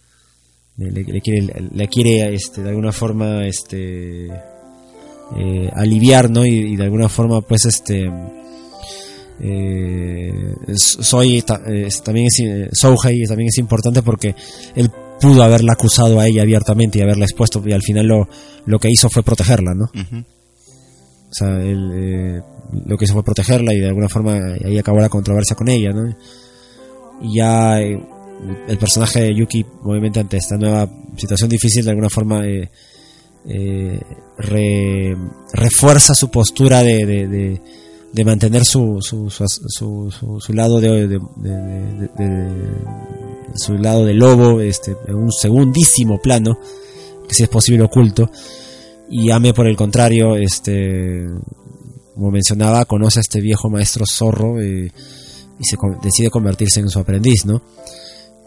Le, quiere le quiere este de alguna forma este eh, aliviar no y, y de alguna forma pues este eh, soy ta- eh, también es eh, Souhei también es importante porque él pudo haberla acusado a ella abiertamente y haberla expuesto y al final lo, lo que hizo fue protegerla no Ujú. O sea él eh, lo que hizo fue protegerla y de alguna forma ahí acabó la controversia con ella no y ya eh, el personaje de Yuki obviamente ante esta nueva situación difícil de alguna forma eh, eh, re- refuerza su postura de, de, de- de mantener su, su, su, su- lado de- su lado de lobo este, en un segundísimo plano que si es posible oculto y Ame por el contrario este como mencionaba conoce a este viejo maestro zorro eh, y se decide convertirse en su aprendiz no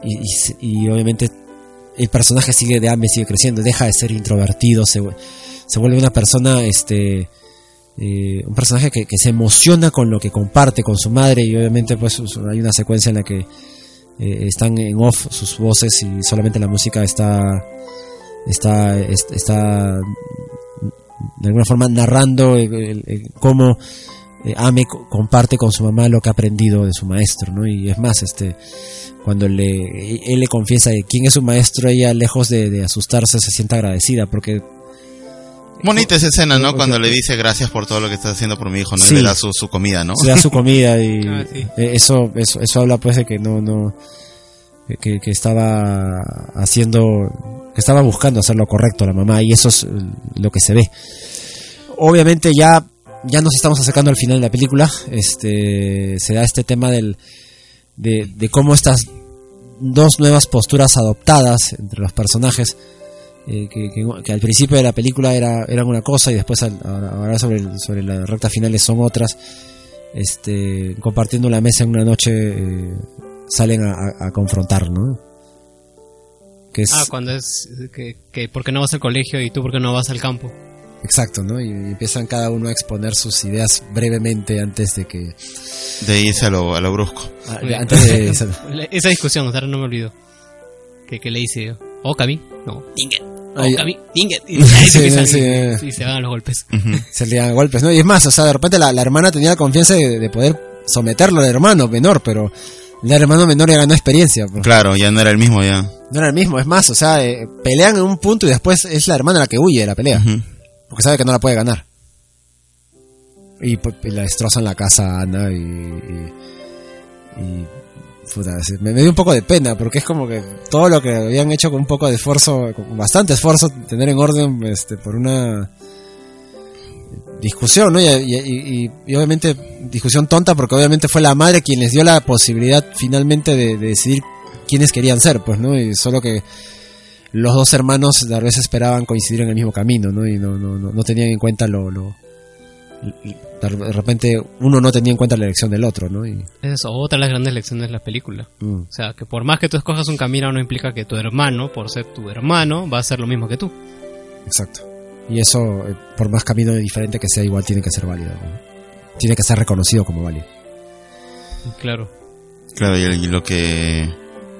y, y obviamente el personaje sigue de Ame sigue creciendo deja de ser introvertido se, se vuelve una persona este eh, un personaje que, se emociona con lo que comparte con su madre y obviamente pues hay una secuencia en la que eh, están en off sus voces y solamente la música está está est- está de alguna forma narrando el- el- el- cómo eh, Ame co- comparte con su mamá lo que ha aprendido de su maestro, ¿no? Y es más, este, cuando le, él le confiesa de quién es su maestro, ella lejos de, de asustarse se siente agradecida porque Bonita esa escena, ¿no? Cuando le dice gracias por todo lo que estás haciendo por mi hijo, ¿no? Y Sí. le da su, su comida, ¿no? se da su comida y Ah, sí. eh, eso, eso eso habla pues de que no no que, que estaba haciendo que estaba buscando hacer lo correcto la mamá y eso es eh, lo que se ve. Obviamente ya ya nos estamos acercando al final de la película este se da este tema del de, cómo estas dos nuevas posturas adoptadas entre los personajes eh, que, que- al principio de la película era, eran una cosa y después ahora, sobre, el- sobre la recta finales son otras este compartiendo la mesa en una noche eh, salen a confrontar no que es Ah, cuando es que, que ¿por qué no vas al colegio y tú por qué no vas al campo? exacto no y, y empiezan cada uno a exponer sus ideas brevemente antes de que De irse a lo, a lo brusco. ah, de- antes de Esa discusión, ahora no me olvido. Que, que le dice, oh, Cami, no, Dinget, oh, Ay, Cami, Dinget. Y, sí, empiezan sí, y- se van a los golpes. se le dan golpes, ¿no? Y es más, o sea, de repente la, la hermana tenía la confianza de, de poder someterlo al hermano menor, pero el hermano menor ya ganó experiencia. Claro, ya no era el mismo ya. No era el mismo, es más, o sea, eh, pelean en un punto y después es la hermana la que huye de la pelea, porque sabe que no la puede ganar. Y, pues, y la destrozan la casa a Ana y... y, y, puta, me, me dio un poco de pena, porque es como que todo lo que habían hecho con un poco de esfuerzo, con bastante esfuerzo, tener en orden este, por una discusión, ¿no? Y, y- y- y obviamente discusión tonta porque obviamente fue la madre quien les dio la posibilidad finalmente de, de decidir quiénes querían ser, pues, ¿no? Y solo que los dos hermanos tal vez esperaban coincidir en el mismo camino, ¿no? Y no, no, no, no tenían en cuenta lo, lo- De repente uno no tenía en cuenta la elección del otro, ¿no? Y, es otra de las grandes lecciones de la película. Mm. O sea, que por más que tú escojas un camino, no implica que tu hermano, por ser tu hermano, va a hacer lo mismo que tú. Exacto. Y eso, eh, por más camino diferente que sea, igual tiene que ser válido. ¿no? Tiene que ser reconocido como válido. Claro. Claro, y, lo que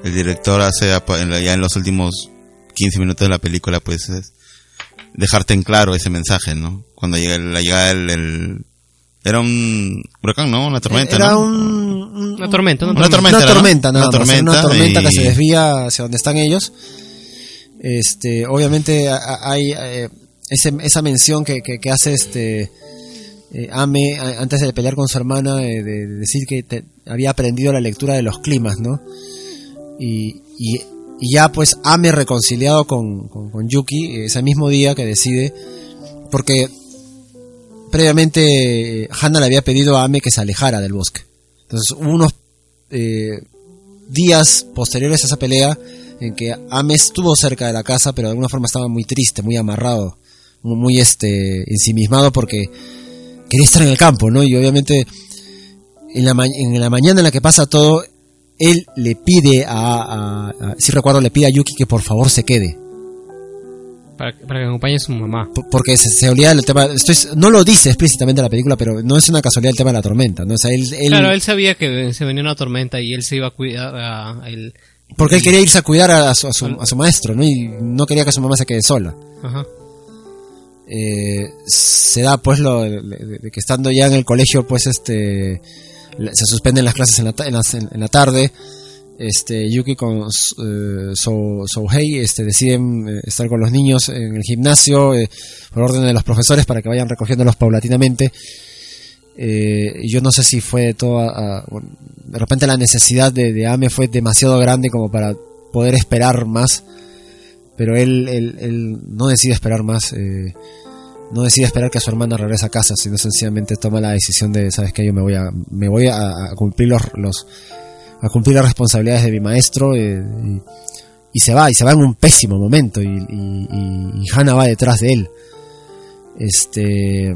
el director hace ya en los últimos 15 minutos de la película, pues es dejarte en claro ese mensaje, ¿no? Cuando llega el, la llegada el, el- Era un huracán, ¿no? Una tormenta, Era ¿no? un, Una tormenta, Una tormenta, Una ¿no? tormenta, nada Una más, era Una tormenta tormenta que se desvía hacia donde están ellos. Este, obviamente hay eh, ese- esa mención que, que- hace este eh, Ame antes de pelear con su hermana eh, de, de decir que te- había aprendido la lectura de los climas, ¿no? Y, y- ya pues Ame reconciliado con, con- Yuki eh, ese mismo día que decide porque previamente eh, Hana le había pedido a Ame que se alejara del bosque. Entonces hubo unos eh, días posteriores a esa pelea en que Ame estuvo cerca de la casa, pero de alguna forma estaba muy triste, muy amarrado, muy, este ensimismado porque quería estar en el campo, ¿no? Y obviamente en la, ma- en la mañana en la que pasa todo, él le pide a, a- a- si recuerdo, le pide a Yuki que por favor se quede. Para, para que acompañe a su mamá. P- Porque se, se olvida del tema, estoy, no lo dice explícitamente la película, pero no es una casualidad el tema de la tormenta, ¿no? O sea, él, él- Claro, él sabía que se venía una tormenta y él se iba a cuidar a, a él. porque él quería irse a cuidar a su, a su, a su maestro, ¿no? Y no quería que su mamá se quede sola. Ajá. Eh, se da pues lo de, que estando ya en el colegio pues este se suspenden las clases en la, en las- en- la tarde este Yuki con eh, So, este deciden eh, estar con los niños en el gimnasio eh, por orden de los profesores para que vayan recogiéndolos paulatinamente. Eh, yo no sé si fue toda de repente la necesidad de, de Ame fue demasiado grande como para poder esperar más pero él, él, él no decide esperar más, eh, no decide esperar que su hermana regrese a casa, sino sencillamente toma la decisión de, sabes que yo me voy a, me voy a, cumplir los, los, a cumplir las responsabilidades de mi maestro eh, y, se va, y se va en un pésimo momento y, y, Hannah va detrás de él. Este,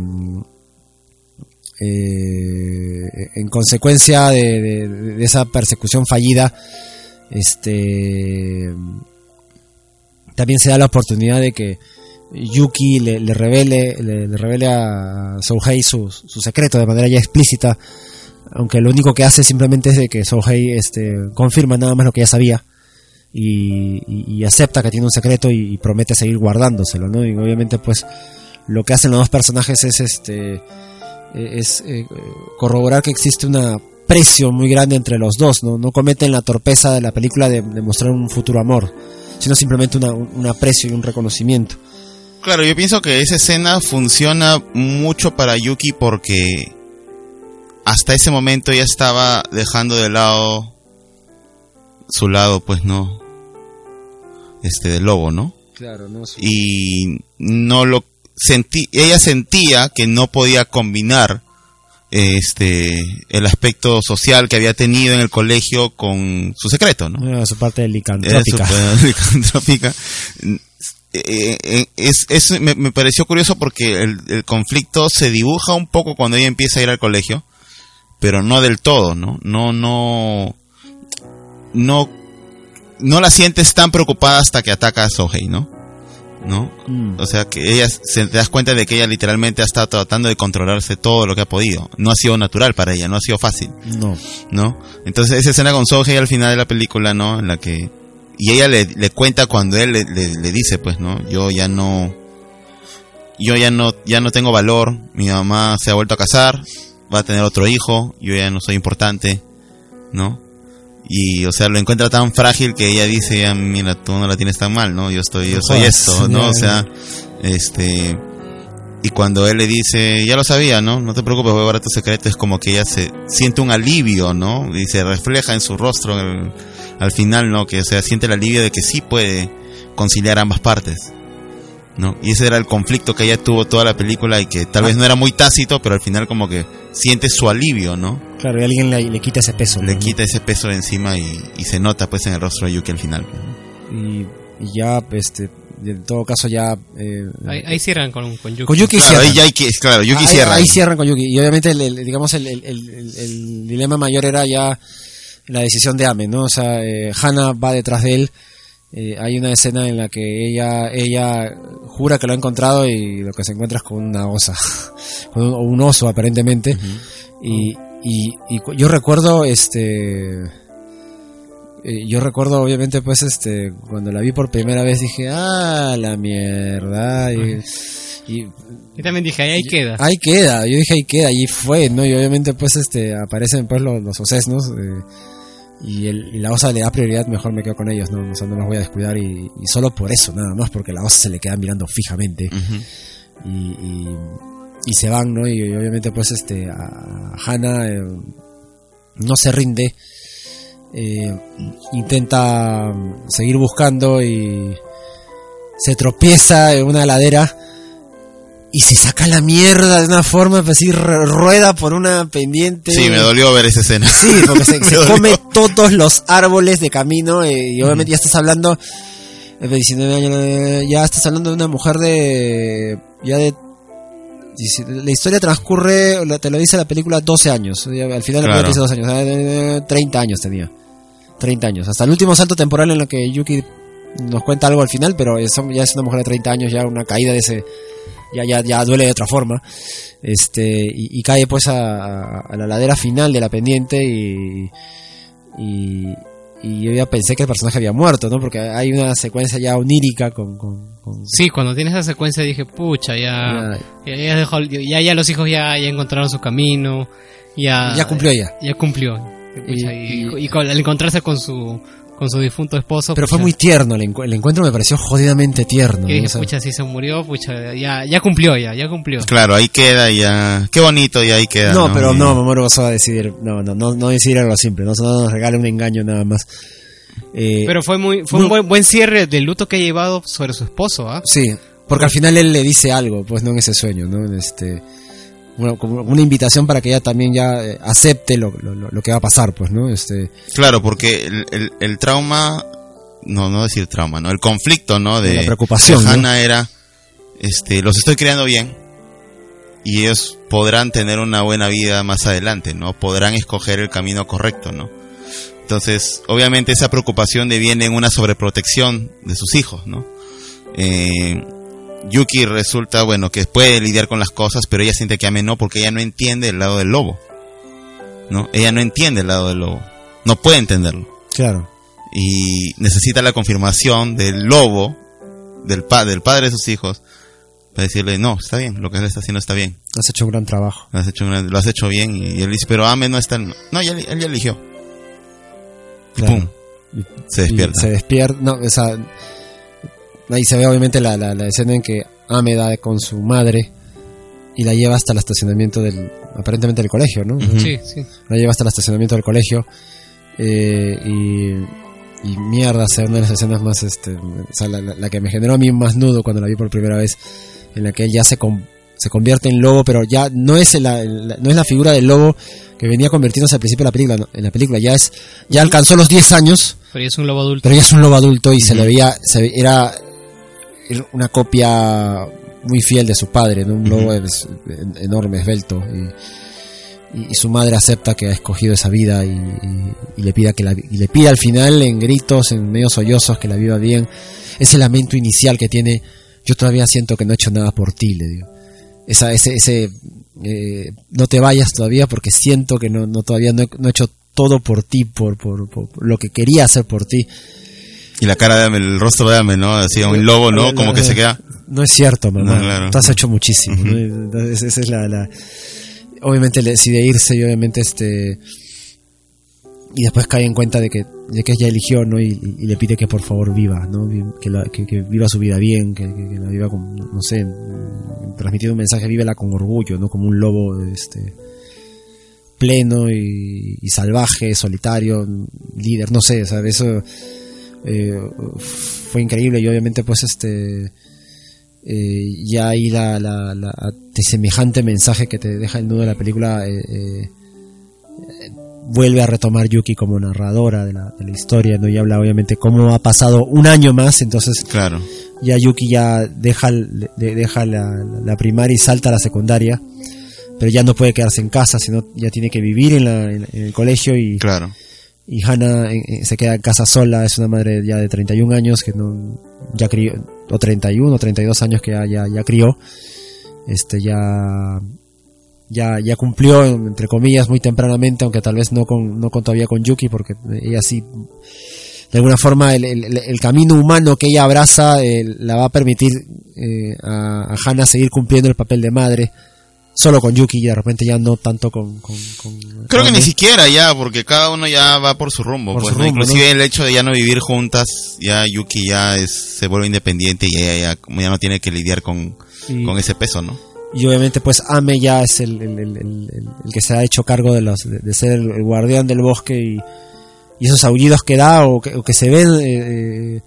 eh, en consecuencia de esa persecución fallida, este también se da la oportunidad de que Yuki le, le revele le, le revele a Souhei su, su secreto de manera ya explícita aunque lo único que hace simplemente es de que Souhei este, confirma nada más lo que ya sabía y, acepta que tiene un secreto y, promete seguir guardándoselo ¿no? y obviamente pues lo que hacen los dos personajes es este es eh, corroborar que existe un aprecio muy grande entre los dos no, no cometen la torpeza de la película de, de mostrar un futuro amor sino simplemente una- un, un aprecio y un reconocimiento. Claro, yo pienso que esa escena funciona mucho para Yuki porque hasta ese momento ya estaba dejando de lado su lado, pues no, este del lobo, ¿no? Claro, no Y no lo sentí, ella sentía que no podía combinar este el aspecto social que había tenido en el colegio con su secreto, ¿no? Su parte licantrópica. licantrópica. Eh, eh, es, es- me, me pareció curioso porque el, el conflicto se dibuja un poco cuando ella empieza a ir al colegio, pero no del todo, ¿no? No, no, no, no la sientes tan preocupada hasta que ataca a Sohei, ¿no? ¿No? O sea que ella se te das cuenta de que ella literalmente ha estado tratando de controlarse todo lo que ha podido. No ha sido natural para ella, no ha sido fácil. No. ¿no? Entonces esa escena con Sohei al final de la película, ¿no? En la que y ella le, le cuenta cuando él le, le- le dice, pues, ¿no? Yo ya no yo ya no ya no tengo valor, mi mamá se ha vuelto a casar, va a tener otro hijo, yo ya no soy importante, ¿no? Y o sea, lo encuentra tan frágil que ella dice, ya, mira, tú no la tienes tan mal, ¿no? Yo estoy yo soy esto, ¿no? O sea, este y cuando él le dice, ya lo sabía, ¿no? No te preocupes, voy a guardar tu secreto, es como que ella se siente un alivio, ¿no? Y se refleja en su rostro el- al final, ¿no? Que o sea, siente el alivio de que sí puede conciliar ambas partes, ¿no? Y ese era el conflicto que ella tuvo toda la película y que tal vez no era muy tácito, pero al final como que siente su alivio, ¿no? Claro, y alguien le, le quita ese peso. Le ¿no? quita ese peso de encima y, y se nota pues en el rostro de Yuki al final. Y, y ya, este, en todo caso ya... eh, Ahí, ahí cierran con, con Yuki. Con Yuki Claro, cierran. ahí ya hay que- claro, Yuki ahí, cierra Ahí ahí. cierran con Yuki. Y obviamente, el, el- digamos, el, el- el- el- el dilema mayor era ya la decisión de Ame, ¿no? O sea, eh, Hannah va detrás de él. Eh, hay una escena en la que ella ella jura que lo ha encontrado y lo que se encuentra es con una osa, con un, o un oso aparentemente. y, y, yo recuerdo este eh, yo recuerdo obviamente pues este cuando la vi por primera vez dije ah la mierda y, también dije, ahí, ahí queda. ahí queda yo dije ahí queda y fue no y obviamente pues este aparecen pues los, los osesnos eh, y, el, y la osa le da prioridad mejor me quedo con ellos no o sea, no los voy a descuidar y, y solo por eso nada más porque la osa se le queda mirando fijamente. Y, y, y se van no y, obviamente pues este a Hannah eh, no se rinde eh, intenta seguir buscando y se tropieza en una ladera y se saca la mierda de una forma, pues así ru- rueda por una pendiente. Sí, me dolió ver esa escena. Sí, porque se, come todos los árboles de camino eh, y obviamente ya estás hablando eh, de 19 años, eh, ya estás hablando de una mujer de ya de la historia transcurre, te lo dice la película 12 años, al final la película Claro. dice 12 años, o sea, eh, 30 años tenía. 30 años, hasta el último salto temporal en el que Yuki nos cuenta algo al final, pero ya es una mujer de 30 años, ya una caída de ese ya ya ya duele de otra forma. Este y, y cae pues a, a la ladera final de la pendiente y y, y yo ya pensé que el personaje había muerto, ¿no? Porque hay una secuencia ya onírica con, con, con- Sí, cuando tienes esa secuencia dije, pucha, ya, ya, ya, dejó- ya, ya los hijos ya, ya encontraron su camino, ya, Ya cumplió ya. Ya cumplió. Pucha, y, y con- al encontrarse con su, con su difunto esposo. Pero fue muy tierno, el, encu- el encuentro me pareció jodidamente tierno. que ¿no? pucha, si se murió, pucha, ya, ya cumplió, ya, ya cumplió. Claro, ahí queda ya. Qué bonito y ahí queda. no, pero Y- no, Mamoru vas a decidir, no, no, no, no decidir algo simple, no, no nos regale un engaño nada más. Eh, Pero fue muy, fue muy- un buen, buen cierre del luto que ha llevado sobre su esposo, ¿ah? Sí, porque al final él le dice algo, pues no en ese sueño, ¿no? Este, una, como una invitación para que ella también ya eh, acepte lo, lo, lo- que va a pasar, pues, ¿no? Este, Claro, porque el, el, el trauma, no, no decir trauma, ¿no? El conflicto, ¿no? De La preocupación, de ¿no? Hannah era, este, los estoy criando bien y ellos podrán tener una buena vida más adelante, ¿no? Podrán escoger el camino correcto, ¿no? Entonces, obviamente esa preocupación deviene en una sobreprotección de sus hijos, ¿no? Eh, Yuki resulta, bueno, que puede lidiar con las cosas, pero ella siente que Ame no, porque ella no entiende el lado del lobo, ¿no? Ella no entiende el lado del lobo, no puede entenderlo claro. y necesita la confirmación del lobo, del, pa del padre de sus hijos, para decirle, no, está bien, lo que él está haciendo está bien, Has hecho un gran trabajo. lo has hecho, un gran- lo has hecho bien, y, él dice, pero Ame no está, en- no, ya, él ya eligió, y Claro. pum, se despierta. Y se despierta, no, o sea, ahí se ve obviamente la, la, la escena en que Ame da con su madre y la lleva hasta el estacionamiento del, aparentemente del colegio, ¿no? Sí, sí. La lleva hasta el estacionamiento del colegio eh, y, y mierda, o sea, una de las escenas más, este, o sea, la, la- la que me generó a mí más nudo cuando la vi por primera vez, en la que él ya se, con- se convierte en lobo, pero ya no es la, la- no es la figura del lobo que venía convirtiéndose al principio de la película, no, en la película ya es, ya alcanzó los 10 años, Pero ya es un lobo adulto. pero ya es un lobo adulto y se le veía, se era, una copia muy fiel de su padre, ¿no? un lobo enorme, esbelto. Y, y- y su madre acepta que ha escogido esa vida y, le pida que la, vi- y le pide al final en gritos, en medios sollozos que la viva bien. Ese lamento inicial que tiene, yo todavía siento que no he hecho nada por ti, le digo. Esa, ese, ese eh, no te vayas todavía porque siento que no, no todavía no he, no he hecho todo por ti, por, por, por lo que quería hacer por ti. Y la cara de el rostro de ¿no? Así, un lobo, ¿no? Como que se queda... No es cierto, mamá. No, claro. Tú has hecho muchísimo. esa es la, la- Obviamente decide irse y obviamente este... Y después cae en cuenta de que, de que ella eligió, ¿no? Y, y le pide que por favor viva, ¿no? Que, la- que- que viva su vida bien, que, la viva con, no sé, transmitiendo un mensaje, vívela con orgullo, ¿no? Como un lobo, este pleno y, y salvaje, solitario, líder, no sé, sea, eso eh, fue increíble y obviamente pues este eh, ya ahí la, la, la- de semejante mensaje que te deja el nudo de la película eh, eh, vuelve a retomar Yuki como narradora de la, de la historia, ¿no? Y habla obviamente cómo ha pasado un año más, entonces Claro. ya Yuki ya deja, de- deja la, la primaria y salta a la secundaria, pero ya no puede quedarse en casa, sino ya tiene que vivir en, la- en- en el colegio y, Claro. Y Hannah eh, eh, se queda en casa sola, es una madre ya de 31 años que no ya crió o 31 o 32 años que ya ya, ya crió. Este ya ya ya cumplió entre comillas muy tempranamente, aunque tal vez no con no con todavía con Yuki porque ella sí de alguna forma el, el- camino humano que ella abraza eh, la va a permitir eh, a, a Hannah seguir cumpliendo el papel de madre solo con Yuki y de repente ya no tanto con, con, con Creo que ni siquiera ya, porque cada uno ya va por su rumbo. Por pues, su ¿no? rumbo, Inclusive ¿no? el hecho de ya no vivir juntas, ya Yuki ya es, se vuelve independiente y ella ya, ya no tiene que lidiar con, Y- con ese peso, ¿no? y obviamente pues Ame ya es el, el- el- que se ha hecho cargo de los de, de ser el, guardián del bosque y, y esos aullidos que da o que, o que se ven eh,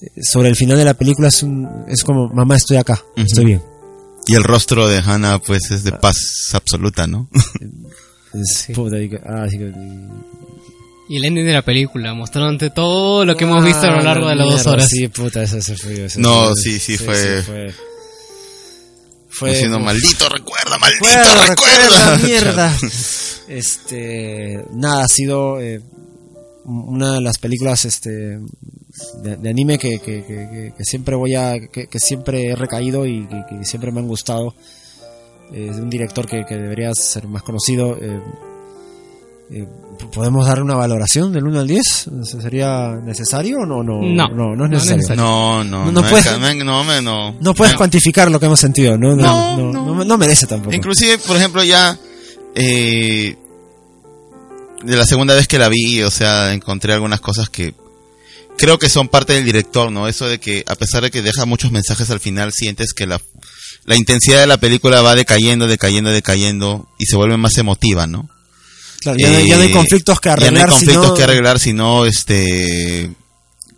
eh, sobre el final de la película es un, es como mamá estoy acá estoy bien Y el rostro de Hannah, pues, es de paz absoluta, ¿no? Ah, sí que- Y el ending de la película, mostrándote todo lo que hemos visto a lo Ah, largo la de las dos horas. sí puta ese, ese fue No, fue- sí, sí, fue- fue, Como diciendo, maldito recuerda, maldito recuerda, recuerda. mierda. Este, nada, ha sido eh, una de las películas este de, de anime que, que, que- que- que siempre voy a que, que siempre he recaído y que, que siempre me han gustado. Eh, de un director que, que debería ser más conocido. eh, eh, ¿Podemos dar una valoración del 1 al 10? ¿Sería necesario o no? No, No, no, no no es es necesario. No, no, No, no, no puedes- me- no, me- no. No puedes cuantificar lo que hemos sentido, ¿no? No, no, no, no merece tampoco. Inclusive, por ejemplo, ya eh, de la segunda vez que la vi, o sea, encontré algunas cosas que creo que son parte del director, ¿no? Eso de que a pesar de que deja muchos mensajes al final, sientes que la, la intensidad de la película va decayendo, decayendo, decayendo y se vuelve más emotiva, ¿no? Claro, ya, no, ya no hay Eh, conflictos que arreglar. Ya no hay conflictos sino- que arreglar, sino este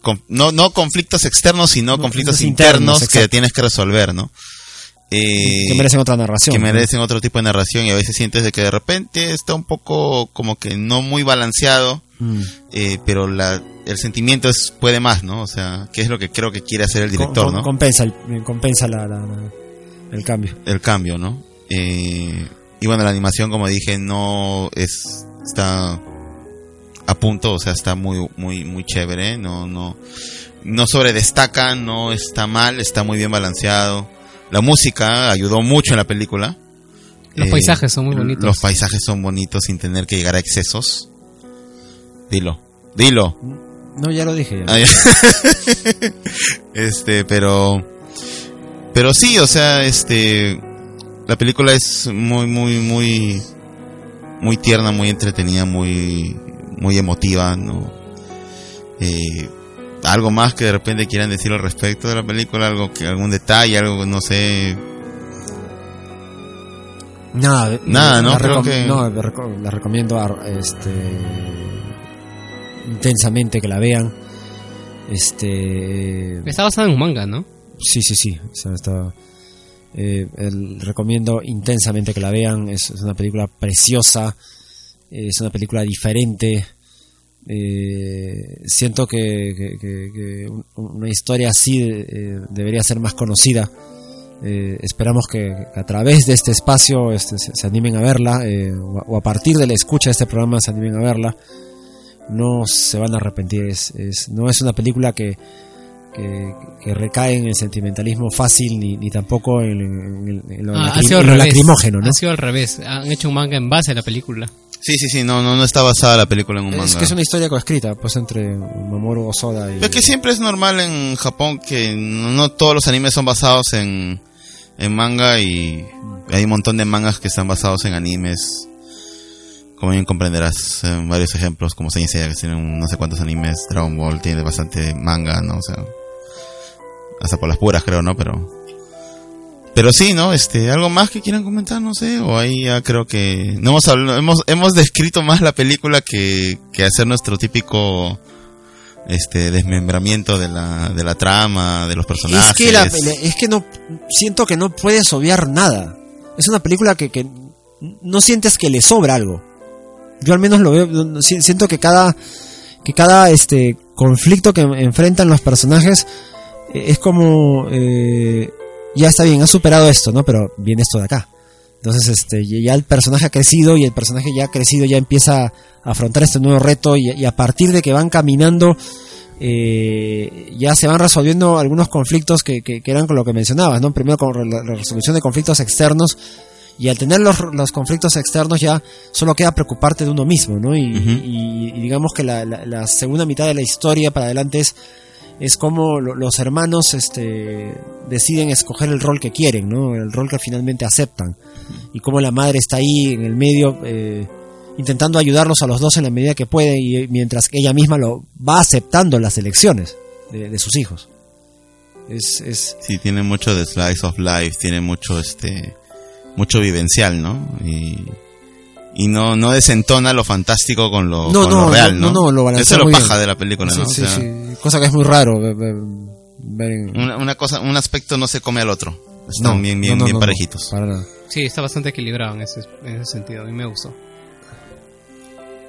con- no, no conflictos externos, sino conflictos conflictos internos, internos, que tienes que resolver, ¿no? Eh, que merecen otra narración. que ¿no? merecen otro tipo de narración y a veces sientes de que de repente está un poco como que no muy balanceado, Mm. eh, pero la, el sentimiento es, puede más, ¿no? O sea, que es lo que creo que quiere hacer el director, Com- ¿no? Compensa, el, compensa la, la- la- el cambio. el cambio, ¿no? Eh, y bueno, la animación, como dije, no es está a punto, o sea, está muy muy muy chévere, no no no sobredestaca, no está mal, está muy bien balanceado. La música ayudó mucho en la película. Los Eh, paisajes son muy bonitos. Los paisajes son bonitos sin tener que llegar a excesos. Dilo, dilo. No, ya lo dije. ya. Ah, este, pero. Pero sí, o sea, este. La película es muy, muy, muy. Muy tierna, muy entretenida, muy. Muy emotiva, ¿no? Eh, algo más que de repente quieran decir al respecto de la película, algo que algún detalle, algo no sé. Nada, Nada, ¿no? La, Creo que- no, la recomiendo a- este, intensamente que la vean. Este. Está basada en un manga, ¿no? Sí, sí, sí. o sea, está- eh, el- recomiendo intensamente que la vean. Es, es una película preciosa. eh, es una película diferente. eh, siento que, que- que- que un- una historia así eh, debería ser más conocida. Esperamos que, a través de este espacio este, se, se animen a verla o, a, o a partir de la escucha de este programa se animen a verla. No se van a arrepentir. Es, es- no es una película que, que, que recae en el sentimentalismo fácil ni, ni tampoco en, en- en- en lo, Ah, ha lacrim- sido al en lo lacrimógeno. ¿no? Ha sido al revés. Han hecho un manga en base a la película. Sí, sí, sí, no, no, no está basada la película en un Es manga. que es una historia coescrita pues entre Mamoru Osoda y... Es que siempre es normal en Japón que no, no todos los animes son basados en, en manga y hay un montón de mangas que están basados en animes. Como bien comprenderás, en varios ejemplos, como Saint Seiya, que tienen no sé cuántos animes, Dragon Ball tiene bastante manga, ¿no? O sea, hasta por las puras creo, ¿no? Pero, pero sí, ¿no? Este, algo más que quieran comentar, no sé, o ahí ya creo que no hemos hablado, hemos, hemos descrito más la película que, que hacer nuestro típico este desmembramiento de la, de la trama, de los personajes. Es que, la- es que no siento que no puedes obviar nada. Es una película que, que no sientes que le sobra algo. Yo al menos lo veo, siento que cada que cada este conflicto que enfrentan los personajes eh, es como eh, ya está bien, ha superado esto, ¿no? Pero viene esto de acá. Entonces, este, ya el personaje ha crecido y el personaje ya ha crecido, ya empieza a afrontar este nuevo reto y, a partir de que van caminando, eh, ya se van resolviendo algunos conflictos que, que- que eran con lo que mencionabas, ¿no? Primero con la resolución de conflictos externos y al tener los, los conflictos externos ya solo queda preocuparte de uno mismo, ¿no? Y, y- y digamos que la, la- la segunda mitad de la historia para adelante es es como lo- los hermanos este, deciden escoger el rol que quieren, ¿no? El rol que finalmente aceptan. Y como la madre está ahí en el medio eh, intentando ayudarlos a los dos en la medida que puede y mientras que ella misma lo va aceptando las elecciones de, de sus hijos. Es, es Sí, tiene mucho de slice of life, tiene mucho este mucho vivencial, ¿no? Y, y no no desentona lo fantástico con lo, No, con no, lo real, no, ¿no? no, lo balancea Eso es lo paja bien. de la película, Sí, ¿no? O sí, sea, sí. Cosa que es muy raro Una, una cosa, un aspecto no se come al otro. Están No, bien, bien, no, no, bien no, no, parejitos. para nada. Sí, está bastante equilibrado en ese, en ese sentido. A mí me gustó.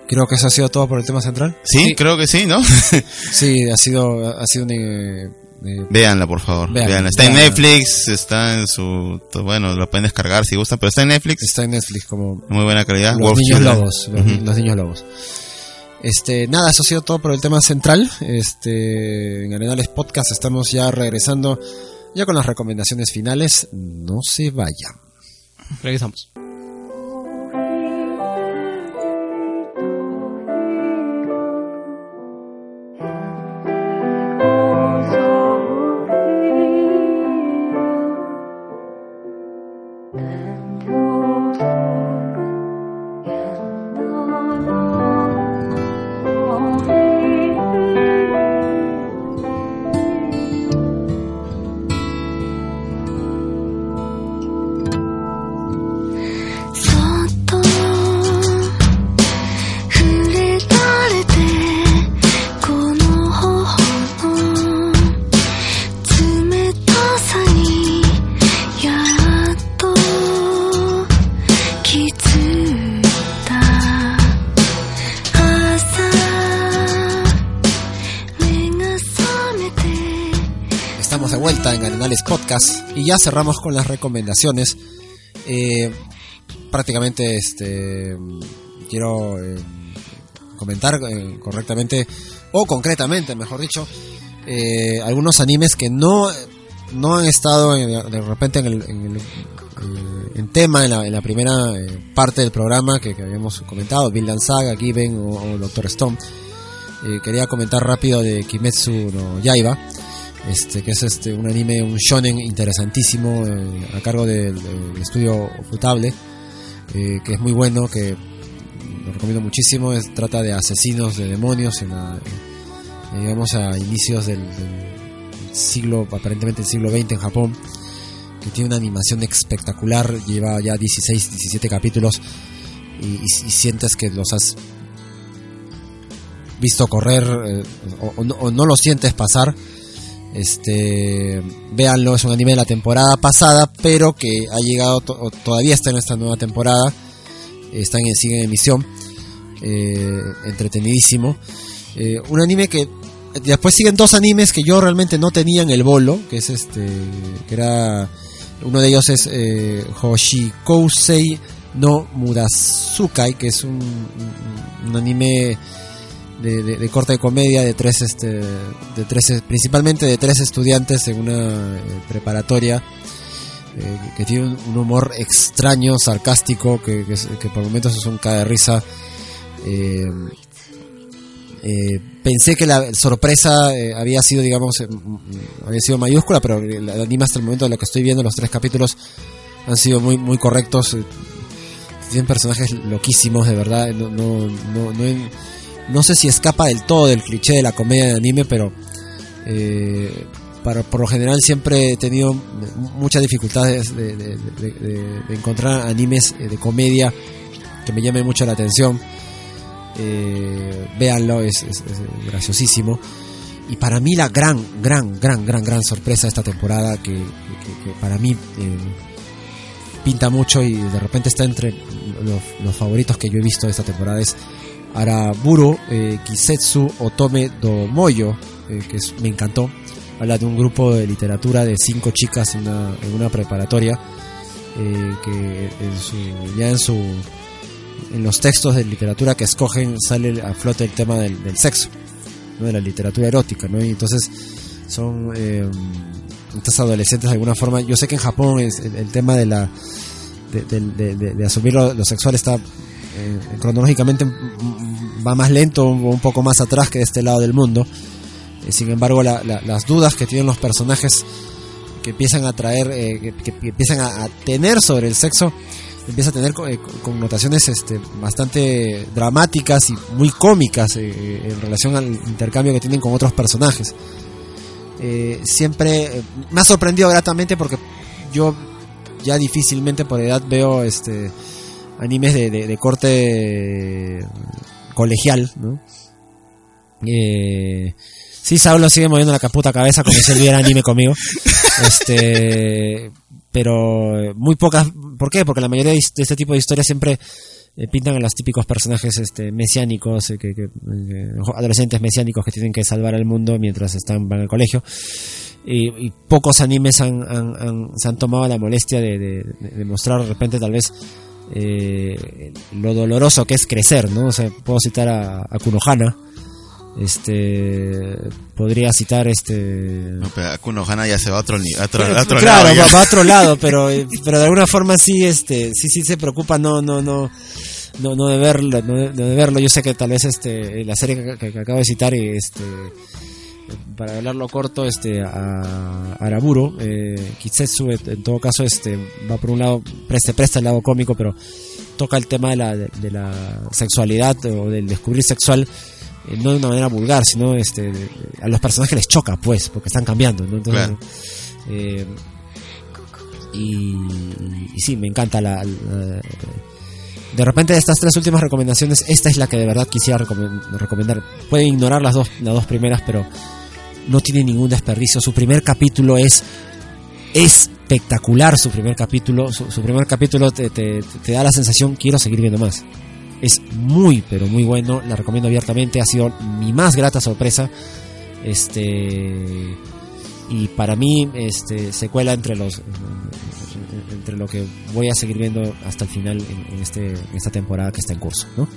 Creo que eso ha sido todo por el tema central. Sí, creo que sí, ¿no? sí, ha sido, ha sido un, eh, Véanla, por favor. Véanla, Véanla. Está en. Netflix, está en su... Bueno, lo pueden descargar si gustan, pero está en Netflix. Está en Netflix como... Muy buena calidad. Los Wolf niños Children. lobos. Los, los niños lobos. Este, nada, eso ha sido todo por el tema central. Este, en Arenales Podcast estamos ya regresando ya con las recomendaciones finales. No se vayan. Regresamos. Ya cerramos con las recomendaciones. Eh, prácticamente este quiero eh, comentar eh, correctamente o concretamente, mejor dicho, eh, algunos animes que no no han estado en- de repente en el, en el, en tema en la, primera parte del programa que, habíamos comentado, Vinland Saga, Given o, o Doctor Stone. Quería comentar rápido de Kimetsu no Yaiba, este que es este un anime, un shonen interesantísimo eh, a cargo del, estudio Futable, eh, que es muy bueno, que lo recomiendo muchísimo. Trata de asesinos de demonios en la, eh, digamos a inicios del, siglo, aparentemente el siglo XX en Japón, que tiene una animación espectacular, lleva ya 16, 17 capítulos y, sientes que los has visto correr eh, o no, o no lo sientes pasar. Este, véanlo, es un anime de la temporada pasada, pero que ha llegado, todavía está en esta nueva temporada, está en, sigue en emisión, eh, entretenidísimo. Eh, un anime que después siguen dos animes que yo realmente no tenía en el bolo, que es este, que era, uno de ellos es eh, Hoshikousei no Murasukai, que es un anime de, de, de corte de comedia de tres este de tres principalmente de tres estudiantes en una eh, preparatoria eh, que tiene un, humor extraño sarcástico que, que, que por momentos es un cae risa. Eh, pensé que la sorpresa había sido digamos mm, había sido mayúscula pero el, anime hasta el momento de lo que estoy viendo los tres capítulos han sido muy muy correctos tienen personajes loquísimos de verdad no no no, no, no sé si escapa del todo del cliché de la comedia de anime, pero eh, para, por lo general siempre he tenido muchas dificultades de, encontrar animes eh, de comedia que me llamen mucho la atención. Eh, véanlo, es, graciosísimo. y para mí la gran, gran, gran, gran, gran sorpresa de esta temporada que para mí eh, pinta mucho y de repente está entre los, los favoritos que yo he visto de esta temporada es Araburu eh, Kisetsu Otome do Moyo, eh, que me encantó. Habla de un grupo de literatura de cinco chicas en una, en una preparatoria eh, que en su, ya en su en los textos de literatura que escogen sale a flote el tema del, sexo, ¿no? de la literatura erótica, ¿no? Y entonces son eh, estas adolescentes de alguna forma. Yo sé que en Japón es el, tema de la de, de- asumir lo, sexual está cronológicamente mm, va más lento un poco más atrás que de este lado del mundo. Eh, sin embargo, la- la- las dudas que tienen los personajes que empiezan a traer, eh, que, empiezan a, tener sobre el sexo, empieza a tener co- eh, connotaciones este, bastante dramáticas y muy cómicas eh, en relación al intercambio que tienen con otros personajes. Eh, siempre eh, me ha sorprendido gratamente porque yo ya difícilmente por edad veo este animes de, de- de corte colegial, ¿no? Eh, sí, Saulo sigue moviendo la caputa cabeza como si él viera anime conmigo. Este, pero muy pocas. ¿Por qué? Porque la mayoría de este tipo de historias siempre eh, pintan a los típicos personajes este, mesiánicos, eh, que, que- eh, adolescentes mesiánicos que tienen que salvar al mundo mientras están van al colegio. Y, y pocos animes han, han- han- se han tomado la molestia de, de- de mostrar de repente tal vez eh, lo doloroso que es crecer, ¿no? O sea, puedo citar a, a Kunohana, este podría citar este No, pero ya se va a otro, a otro, a otro claro lado. ya. va, va a otro lado pero eh, pero de alguna forma sí este sí sí se preocupa no no no no, no de verlo no de, verlo yo sé que tal vez este la serie que, que- que acabo de citar este para hablarlo corto este a Araburo eh, Kitsetsu en, en todo caso este va por un lado presta presta el lado cómico pero toca el tema de la de, la sexualidad o del descubrir sexual eh, no de una manera vulgar, sino este, a los personajes les choca, pues, porque están cambiando, ¿no? Entonces, Claro. eh, y, y sí, me encanta la, la- De repente de estas tres últimas recomendaciones, esta es la que de verdad quisiera recomen- recomendar. Pueden ignorar las dos, las dos primeras, pero no tiene ningún desperdicio. Su primer capítulo es espectacular, su primer capítulo. Su, primer capítulo te, te- te da la sensación, quiero seguir viendo más. Es muy, pero muy bueno. La recomiendo abiertamente. Ha sido mi más grata sorpresa. Este. Y para mí, este, se cuela entre los. Entre lo que voy a seguir viendo hasta el final en, en este, en esta temporada que está en curso, ¿no?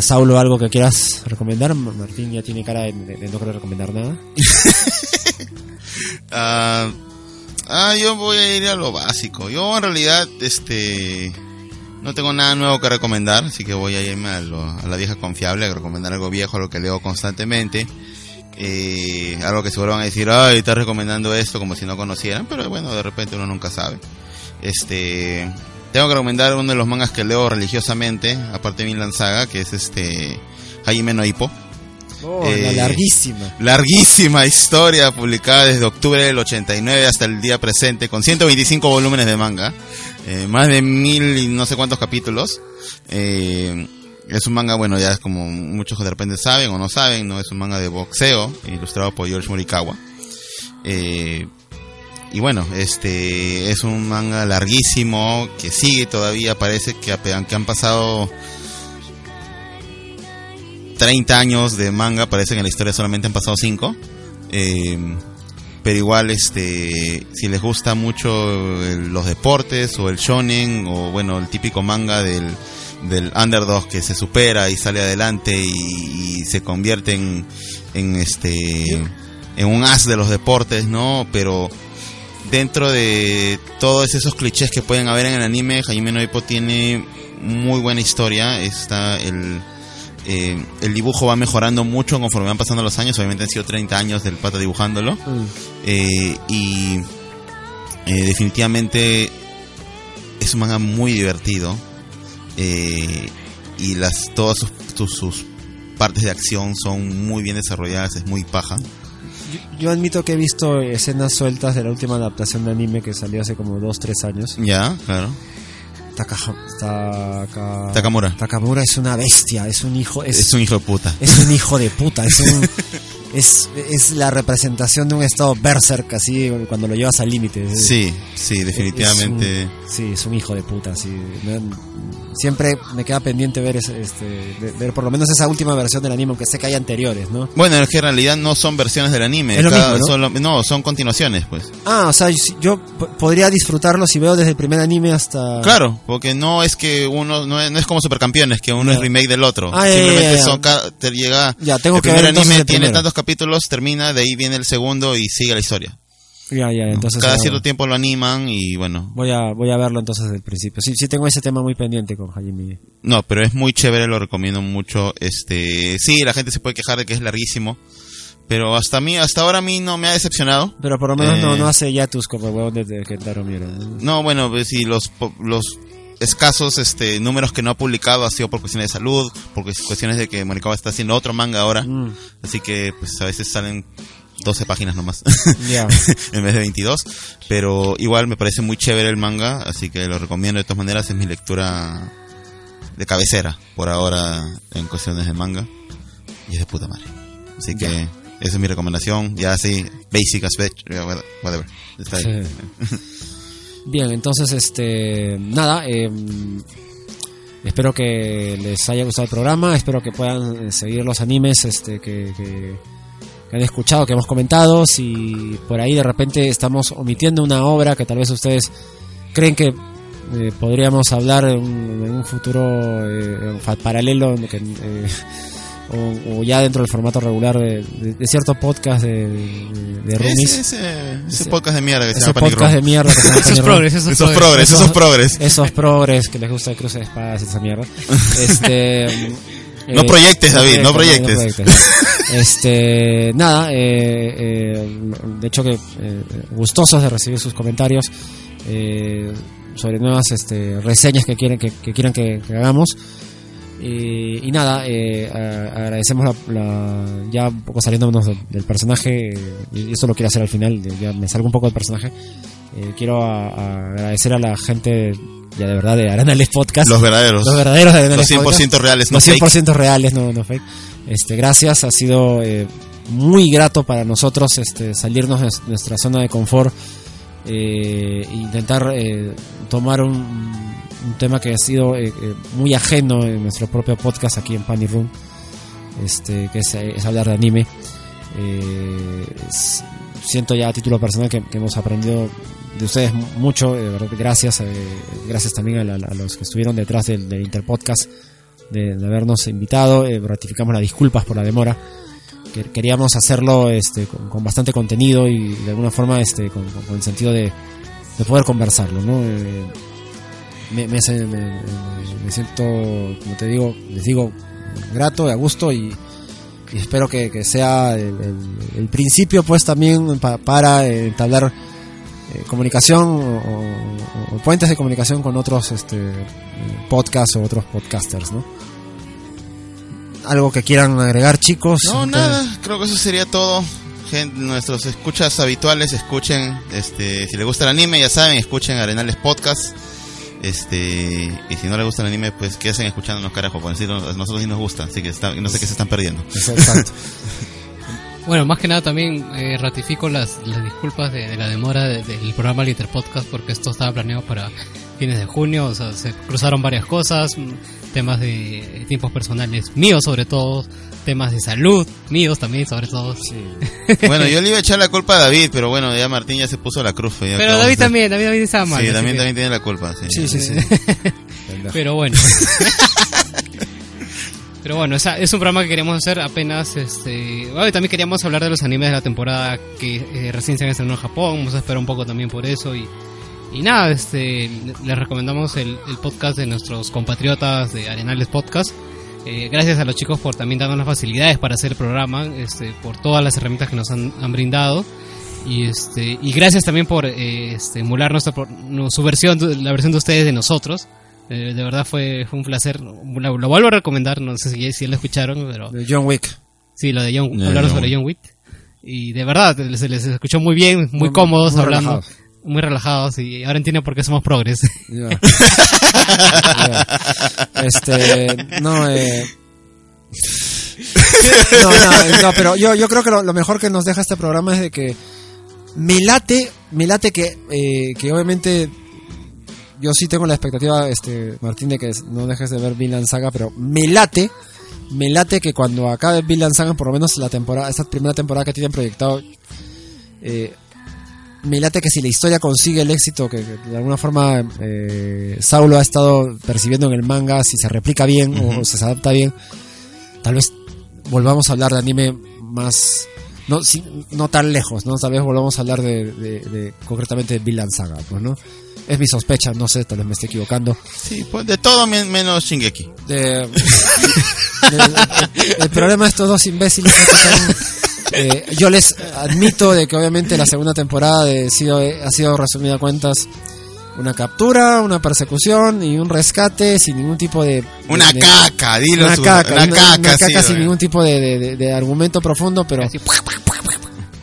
Saulo, ¿algo que quieras recomendar? Ma- Martín ya tiene cara de, no querer recomendar nada. Ah, ah, yo voy a ir a lo básico. Yo en realidad, este, no tengo nada nuevo que recomendar, así que voy a irme a, lo- a la vieja confiable, a recomendar algo viejo, algo que leo constantemente. Eh, algo que seguro van a decir, ay, estás recomendando esto como si no conocieran, pero bueno, de repente uno nunca sabe. Este, tengo que recomendar uno de los mangas que leo religiosamente, aparte de Vinland Saga, que es este, Hajime no Ippo. Oh, la Eh, larguísima. Larguísima historia publicada desde octubre del 89 hasta el día presente con 125 volúmenes de manga, eh, más de mil y no sé cuántos capítulos. Eh, es un manga, bueno, ya es como muchos de repente saben o no saben, no es un manga de boxeo ilustrado por George Morikawa. Eh, y bueno, este es un manga larguísimo que sigue todavía, parece que aunque han pasado 30 años de manga, parece que en la historia solamente han pasado 5. pero igual, este, si les gusta mucho los deportes o el shonen o bueno, el típico manga del, del underdog que se supera y sale adelante y, y se convierte en, en este, en un as de los deportes, ¿no? Pero dentro de todos esos clichés que pueden haber en el anime, Jaime no Ippo tiene muy buena historia. Está el, eh, el dibujo va mejorando mucho conforme van pasando los años. Obviamente han sido 30 años del pata dibujándolo. Eh, y eh, definitivamente es un manga muy divertido. Eh, y las todas sus, sus- sus partes de acción son muy bien desarrolladas, es muy paja. Yo, yo admito que he visto escenas sueltas de la última adaptación de anime que salió hace como 2-3 años. Ya, claro. Taka- Takamura. Takamura es una bestia, es un hijo, es, Es un hijo de puta. es un hijo de puta, es un- es, es la representación de un estado berserk así cuando lo llevas al límite. Sí, sí, definitivamente. es un- sí, es un hijo de puta, sí. Me- siempre me queda pendiente ver ese- este ver por lo menos esa última versión del anime, aunque sé que hay anteriores, ¿no? Bueno, es que en realidad no son versiones del anime. Es lo cada- mismo, ¿no? son lo- no, son continuaciones, pues. Ah, o sea, yo, podría disfrutarlo si veo desde el primer anime hasta Claro, porque no es que uno, no es, no es como Supercampeones, que uno es remake del otro. Ah, Simplemente son, te llega, Ya, tengo el que primer ver anime el tiene primero. tantos capítulos, termina, de ahí viene el segundo y sigue la historia. Ya, ya, entonces Cada ya- cierto tiempo lo animan y bueno. Voy a, voy a verlo entonces desde el principio. Sí, sí tengo ese tema muy pendiente con Hajime. No, pero es muy chévere, lo recomiendo mucho. Este, sí, la gente se puede quejar de que es larguísimo, pero hasta mí, hasta ahora a mí no me ha decepcionado. Pero por lo menos no, Eh, no hace yatus como el huevón de, Kentaro Miura. ¿no? No, bueno, pues si los los escasos este números que no ha publicado ha sido por cuestiones de salud, por cues- cuestiones de que Morikawa está haciendo otro manga ahora. Mm. Así que pues a veces salen 12 páginas nomás Ya. en vez de 22, pero igual me parece muy chévere el manga, así que lo recomiendo de todas maneras, es mi lectura de cabecera por ahora en cuestiones de manga y es de puta madre. Así que esa es mi recomendación, ya así basic aspect, whatever. Está ahí. Sí. Bien, entonces, este, nada, eh, espero que les haya gustado el programa, espero que puedan eh, seguir los animes este, que, que, que han escuchado, que hemos comentado, si por ahí de repente estamos omitiendo una obra que tal vez ustedes creen que eh, podríamos hablar en un, en un futuro eh, paralelo que, eh, o, o ya dentro del formato regular de, de- de cierto podcast de, de, roomies. Ese, ese, ese podcast de mierda que se Esos llama podcast de Room. mierda que se llama Esos Panic Room. progres, esos Esos progres. progres, esos progres. Esos progres que les gusta el cruce de espadas esa mierda. Este, No proyectes, David, no proyectes. proyectes. Este, nada, eh, eh, de hecho que eh, gustosos de recibir sus comentarios eh, sobre nuevas este, reseñas que quieren que, que quieran que, que hagamos. Y, y nada, eh, a- agradecemos la, la- ya un poco saliéndonos del, del personaje, eh, y esto lo quiero hacer al final, ya me salgo un poco del personaje. Eh, quiero a- a agradecer a la gente ya de verdad de Arenales Podcast. Los verdaderos. Los verdaderos de Arenales Los 100% Podcast. reales, no Los 100% reales, no, no fake. Este, gracias, ha sido eh, muy grato para nosotros este, salirnos de nuestra zona de confort eh, intentar eh, tomar un, un tema que ha sido eh, eh, muy ajeno en nuestro propio podcast aquí en Panic Room, este, que es, es hablar de anime. Eh, siento ya a título personal que, que hemos aprendido de ustedes mu- mucho, gracias, eh, gracias también a, la- a los que estuvieron detrás del, del Interpodcast de, de habernos invitado, eh, ratificamos las disculpas por la demora que queríamos hacerlo este, con, con bastante contenido y de alguna forma este, con, con- con el sentido de, de poder conversarlo. ¿no? Eh, me, me, me- me- siento, como te digo, les digo, grato, a gusto y, y espero que, que sea el, el- el principio pues también pa- para entablar eh, comunicación o, o- o puentes de comunicación con otros este, podcasts o otros podcasters. ¿no? Algo que quieran agregar chicos. No, nada, creo que eso sería todo. Gente, nuestros escuchas habituales, escuchen, este, si les gusta el anime, ya saben, escuchen Arenales Podcast. Este, y si no les gusta el anime, pues hacen escuchándonos, carajo, porque a nosotros sí nos gusta, así que está- no sé qué se están perdiendo. Exacto. Bueno, más que nada también eh, ratifico las, las disculpas de, de la demora de- del programa Liter Podcast porque esto estaba planeado para fines de junio, o sea, se cruzaron varias cosas, mm, temas de tiempos personales míos sobre todo, temas de salud míos también sobre todo. Bueno, yo le iba a echar la culpa a David, pero bueno, ya Martín ya se puso la cruz. ya Pero David de- también, David, David estaba mal. Sí, también, que- también tiene la culpa. Sí, Sí, sí, sí. Pero bueno. Pero bueno, esa- es un programa que queríamos hacer apenas. Este, también queríamos hablar de los animes de la temporada que eh, recién se han estrenado en Japón. Vamos a esperar un poco también por eso. Y, nada, este, les recomendamos el, podcast de nuestros compatriotas de Arenales Podcast. Eh, gracias a los chicos por también darnos las facilidades para hacer el programa, este, por todas las herramientas que nos han, brindado. Y este y gracias también por eh, este, emular nuestra, no, su versión, la versión de ustedes de nosotros. Eh, de verdad fue, fue un placer. Lo, lo vuelvo a recomendar, no sé si, si lo escucharon, pero... De John Wick. Sí, lo de John, hablaron John sobre Wick. John Wick. Y de verdad, se les escuchó muy bien, muy, Muy- cómodos muy hablando. relajados. muy relajados y ahora entienden por qué somos progres. Ya. Ya. Este, no, eh. No, no, no, pero yo, yo creo que lo, lo mejor que nos deja este programa es de que me late, me late que, eh, que obviamente yo sí tengo la expectativa, este, Martín, de que no dejes de ver Vinland Saga, pero me late, me late que cuando acabe Vinland Saga, por lo menos la temporada, esta primera temporada que tienen proyectado, eh, me late que si la historia consigue el éxito que, que de alguna forma eh, Saulo ha estado percibiendo en el manga, si se replica bien o se adapta bien, tal vez volvamos a hablar de anime más no si- no tan lejos, ¿no? Tal vez volvamos a hablar de, de- de- concretamente de Vinland Saga, pues, ¿no? Es mi sospecha, no sé, tal vez me esté equivocando. Sí, pues de todo men- menos Shingeki. El problema de estos dos imbéciles es que son, eh, yo les admito de que obviamente la segunda temporada de, sido, ha sido resumida cuentas una captura, una persecución y un rescate sin ningún tipo de... Una de- caca, dilo, Una su- caca, una una, caca, una sí, caca sin ningún tipo de, de- argumento profundo, pero...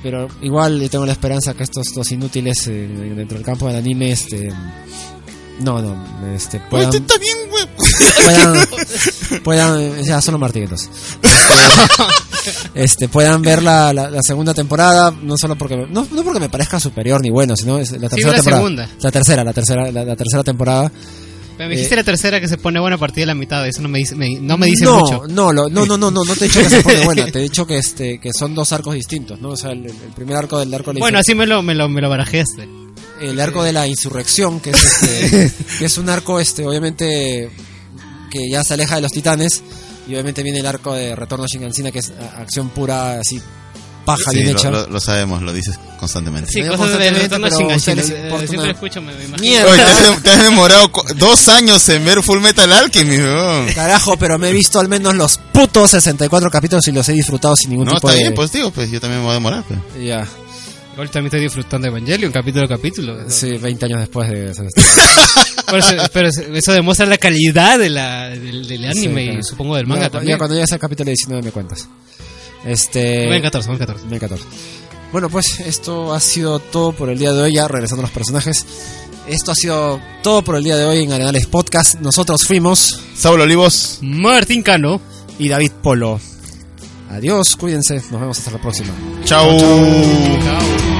Pero igual yo tengo la esperanza que estos dos inútiles eh, dentro del campo del anime, este... No, no, este, puedan... Oye, está bien, güey. puedan, puedan ya solo Martín entonces este, este, puedan ver la, la, la segunda temporada no solo porque me- no, no porque me parezca superior ni bueno sino es la tercera la temporada segunda. la tercera la tercera la, la tercera temporada me dijiste Eh, la tercera que se pone buena a partir de la mitad, eso no me dice, me- no me dice no, mucho. No, lo- no, no, no, no, no te he dicho que se pone buena, te he dicho que este que son dos arcos distintos, ¿no? O sea, el, el primer arco del arco de la Bueno, así me lo, me lo, me lo barajeaste. el arco de la insurrección, que es este, que es un arco este obviamente que ya se aleja de los titanes y obviamente viene el arco de retorno a Shingansina que es acción pura así paja Sí, bien lo, hecha. lo- lo sabemos, lo dices constantemente. Sí, cosas de constantemente, a pero Shinganshin, a ustedes eh, importa Siempre una escucho, me, me imagino. Oye, te has, te has demorado dos años en ver Full Metal Alchemy, weón. Carajo, pero me he visto al menos los putos 64 capítulos y los he disfrutado sin ningún No, tipo está de bien, pues digo, pues yo también me voy a demorar. Pues. Ya. Igual también estoy disfrutando de Evangelion, capítulo a capítulo. Sí, 20 años después de Por eso- pero eso demuestra la calidad de la, del, del anime Sí, claro. y supongo del manga Ya, también. Ya cuando llegues al capítulo 19 me cuentas. Este. Ven 14, ven 14. Ven 14. Bueno, pues esto ha sido todo por el día de hoy. Ya regresando a los personajes. Esto ha sido todo por el día de hoy en Arenales Podcast. Nosotros fuimos. Saulo Olivos. Martín Cano. Y David Polo. Adiós, cuídense. Nos vemos hasta la próxima. Chao. Chao.